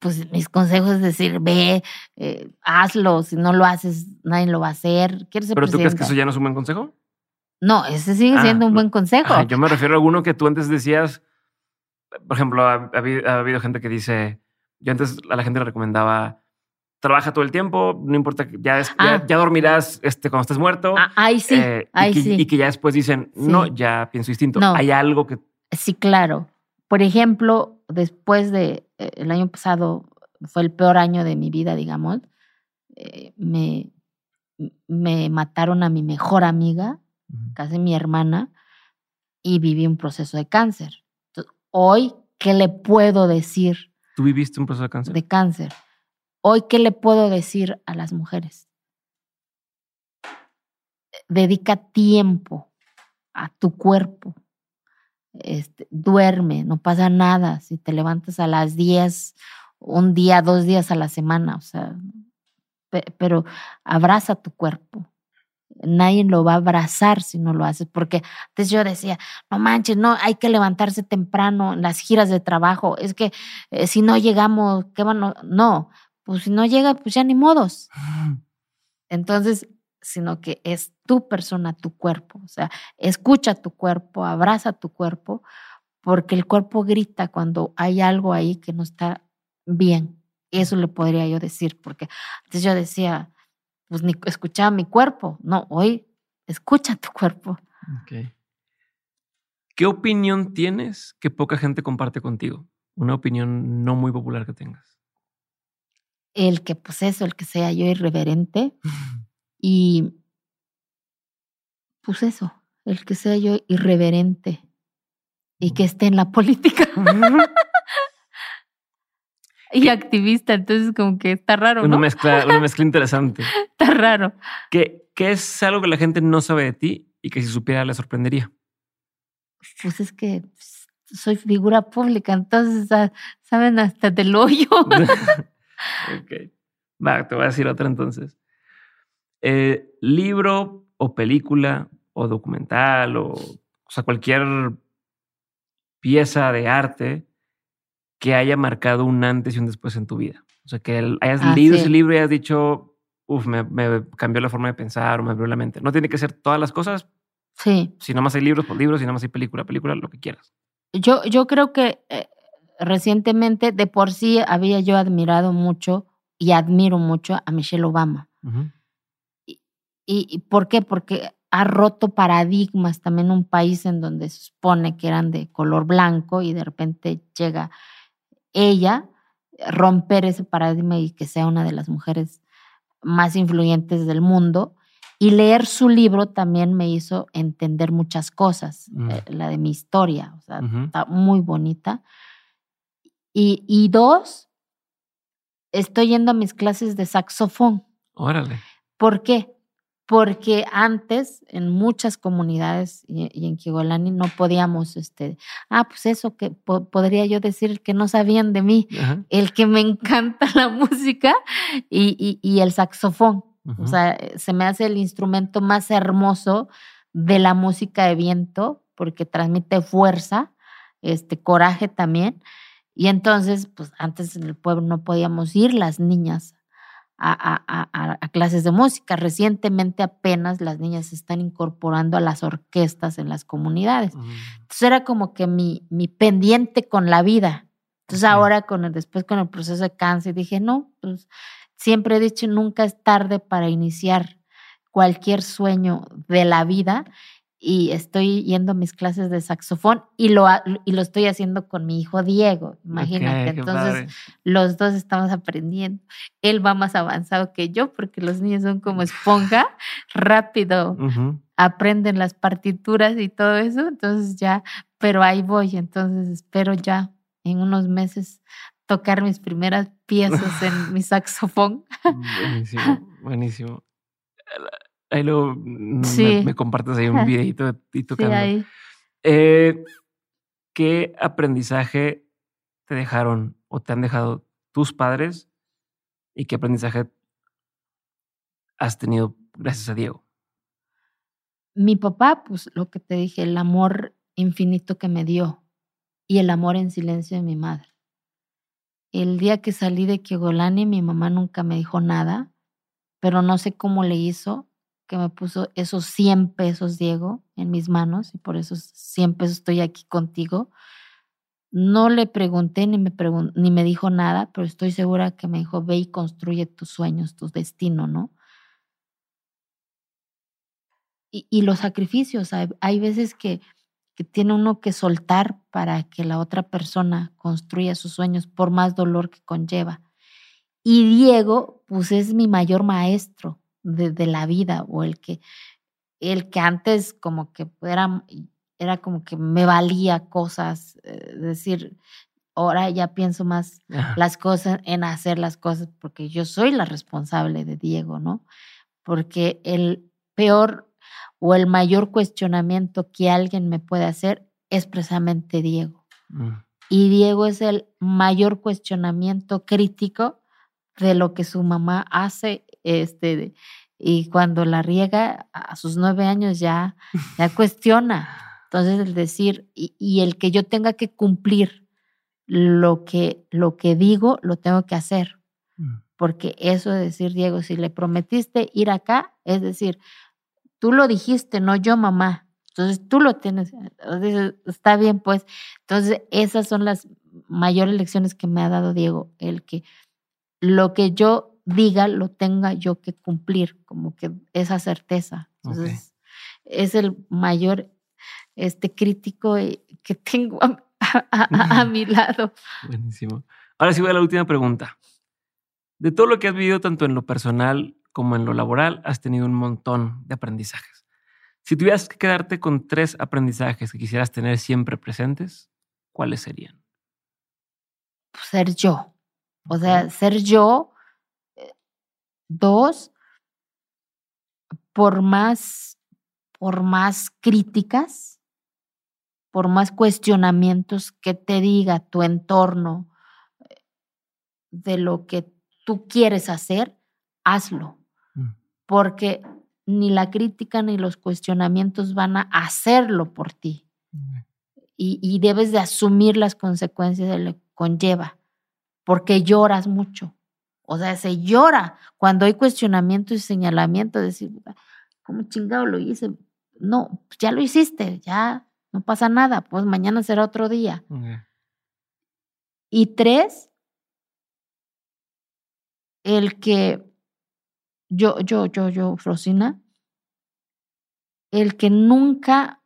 Pues mis consejos es decir, ve, eh, hazlo, si no lo haces, nadie lo va a hacer. ¿Quieres ser ¿Pero tú crees que presidenta? eso ya no es un buen consejo? No, ese sigue Ah, siendo un no. buen consejo. Ajá, yo me refiero a alguno que tú antes decías, por ejemplo, ha, ha habido, ha habido gente que dice, yo antes a la gente le recomendaba, trabaja todo el tiempo, no importa, ya, es- ya, Ah. ya dormirás este, cuando estés muerto. Ah, ahí sí, eh, y, ahí que, sí. y que ya después dicen, no, Sí. ya pienso distinto. No. Hay algo que... Sí, claro. Por ejemplo, después de eh, el año pasado fue el peor año de mi vida, digamos. eh, me, me mataron a mi mejor amiga, casi mi hermana, y viví un proceso de cáncer. Entonces, hoy, ¿qué le puedo decir ¿Tú viviste un proceso de cáncer? de cáncer? Hoy, ¿qué le puedo decir a las mujeres? Dedica tiempo a tu cuerpo. Este, duerme, no pasa nada. Si te levantas a las 10, un día, dos días a la semana, o sea, pe- pero abraza tu cuerpo. Nadie lo va a abrazar si no lo haces, porque antes yo decía, no manches, no, hay que levantarse temprano en las giras de trabajo, es que eh, si no llegamos, ¿qué a-?" No, pues si no llega, pues ya ni modos. Entonces, sino que es tu persona, tu cuerpo. O sea, escucha tu cuerpo, abraza tu cuerpo, porque el cuerpo grita cuando hay algo ahí que no está bien. Eso le podría yo decir, porque antes yo decía, pues ni escuchaba mi cuerpo. No, hoy escucha tu cuerpo. ¿Qué opinión tienes que poca gente comparte contigo? Una opinión no muy popular que tengas. El que, pues eso, el que sea yo irreverente y, pues eso, el que sea yo irreverente y que esté en la política. y activista, entonces como que está raro, Una mezcla, una mezcla interesante. Está raro. ¿Qué, ¿Qué es algo que la gente no sabe de ti y que si supiera le sorprendería? Pues es que soy figura pública, entonces saben hasta del hoyo. ok. Va, te voy a decir otra entonces. Eh, libro o película o documental o, o sea, cualquier pieza de arte que haya marcado un antes y un después en tu vida. O sea, que el- hayas Ah, leído sí. ese libro y hayas dicho, uff, me, me cambió la forma de pensar o me abrió la mente. No tiene que ser todas las cosas. Sí, Si nomás hay libros, pues libros. Si nomás hay película, película, lo que quieras. yo, yo creo que eh, recientemente de por sí había yo admirado mucho y admiro mucho a Michelle Obama. Ujú. ¿Y, y por qué? Porque ha roto paradigmas también un país en donde se supone que eran de color blanco y de repente llega ella a romper ese paradigma y que sea una de las mujeres más influyentes del mundo. Y leer su libro también me hizo entender muchas cosas, Mm. eh, la de mi historia, o sea, está muy bonita. Y, y dos, estoy yendo a mis clases de saxofón. Órale. ¿Por qué? Porque antes en muchas comunidades y, en Kigolani no podíamos, este, ah, pues eso que podría yo decir que no sabían de mí, el que me encanta la música y, y, el saxofón. O sea, se me hace el instrumento más hermoso de la música de viento porque transmite fuerza, este coraje también. Y entonces, pues antes en el pueblo no podíamos ir las niñas a, clases de música. Recientemente apenas las niñas se están incorporando a las orquestas en las comunidades. Mm. Entonces era como que mi, mi pendiente con la vida. Entonces ahora con el, después con el proceso de cáncer dije, no, pues siempre he dicho, nunca es tarde para iniciar cualquier sueño de la vida y estoy yendo a mis clases de saxofón y lo, y lo estoy haciendo con mi hijo Diego, imagínate. Entonces, los dos estamos aprendiendo. Él va más avanzado que yo porque los niños son como esponja, rápido aprenden las partituras y todo eso, entonces ya, pero ahí voy, entonces espero ya en unos meses tocar mis primeras piezas en mi saxofón. Buenísimo, buenísimo Ahí luego me, compartes ahí un videito y tocando. ahí. Eh, ¿Qué aprendizaje te dejaron o te han dejado tus padres y qué aprendizaje has tenido gracias a Diego? Mi papá, pues lo que te dije, el amor infinito que me dio y el amor en silencio de mi madre. El día que salí de Kiegolani, mi mamá nunca me dijo nada, pero no sé cómo le hizo que me puso esos 100 pesos, Diego, en mis manos y por esos 100 pesos estoy aquí contigo. No le pregunté ni me, ni me dijo nada, pero estoy segura que me dijo, ve y construye tus sueños, tu destino, ¿no? Y, los sacrificios, hay, veces que, que tiene uno que soltar para que la otra persona construya sus sueños, por más dolor que conlleva. Y Diego, pues es mi mayor maestro de, la vida o el que, el que antes como que era, era como que me valía cosas, eh, es decir, ahora ya pienso más las cosas en hacer las cosas porque yo soy la responsable de Diego, ¿no? Porque el peor o el mayor cuestionamiento que alguien me puede hacer es precisamente Diego. Mm. Y Diego es el mayor cuestionamiento crítico de lo que su mamá hace este, y cuando la riega a sus nueve años ya, ya cuestiona. Entonces el decir, y, el que yo tenga que cumplir lo que, lo que digo, lo tengo que hacer. Mm. Porque eso de decir, Diego, si le prometiste ir acá, es decir, tú lo dijiste, no yo, mamá. Entonces tú lo tienes. está bien, pues. Entonces esas son las mayores lecciones que me ha dado Diego, el que lo que yo diga lo tenga yo que cumplir, como que esa certeza. Entonces, es el mayor este, crítico eh, que tengo a, mi lado. Buenísimo. Ahora sí voy a la última pregunta. De todo lo que has vivido, tanto en lo personal como en lo laboral, has tenido un montón de aprendizajes. Si tuvieras que quedarte con tres aprendizajes que quisieras tener siempre presentes, ¿cuáles serían? Ser yo. O sea, ser yo Dos, por más, por más críticas, por más cuestionamientos que te diga tu entorno de lo que tú quieres hacer, hazlo. Mm. Porque ni la crítica ni los cuestionamientos van a hacerlo por ti. Y, y, debes de asumir las consecuencias de lo que conlleva, porque lloras mucho. O sea, se llora cuando hay cuestionamiento y señalamiento, decir, ¿cómo chingado lo hice? No, ya lo hiciste, ya no pasa nada, pues mañana será otro día. Y tres, el que yo, yo, yo, yo, Frosina, el que nunca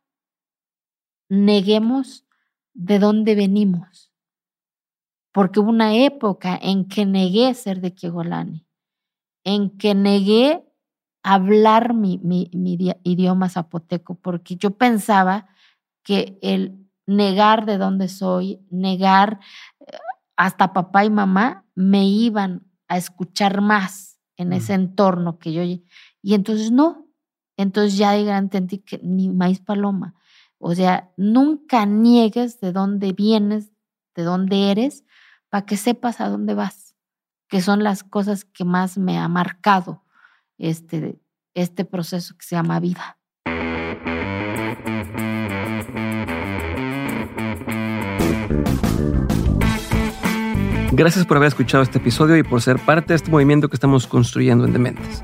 neguemos de dónde venimos porque hubo una época en que negué ser de Kiegolani, en que negué hablar mi, mi, idioma zapoteco, porque yo pensaba que el negar de dónde soy, negar eh, hasta papá y mamá, me iban a escuchar más en mm. ese entorno que yo... Y entonces no, entonces ya entendí que ni maíz paloma. O sea, nunca niegues de dónde vienes, de dónde eres, para que sepas a dónde vas, que son las cosas que más me ha marcado este, este proceso que se llama vida. Gracias por haber escuchado este episodio y por ser parte de este movimiento que estamos construyendo en Dementes.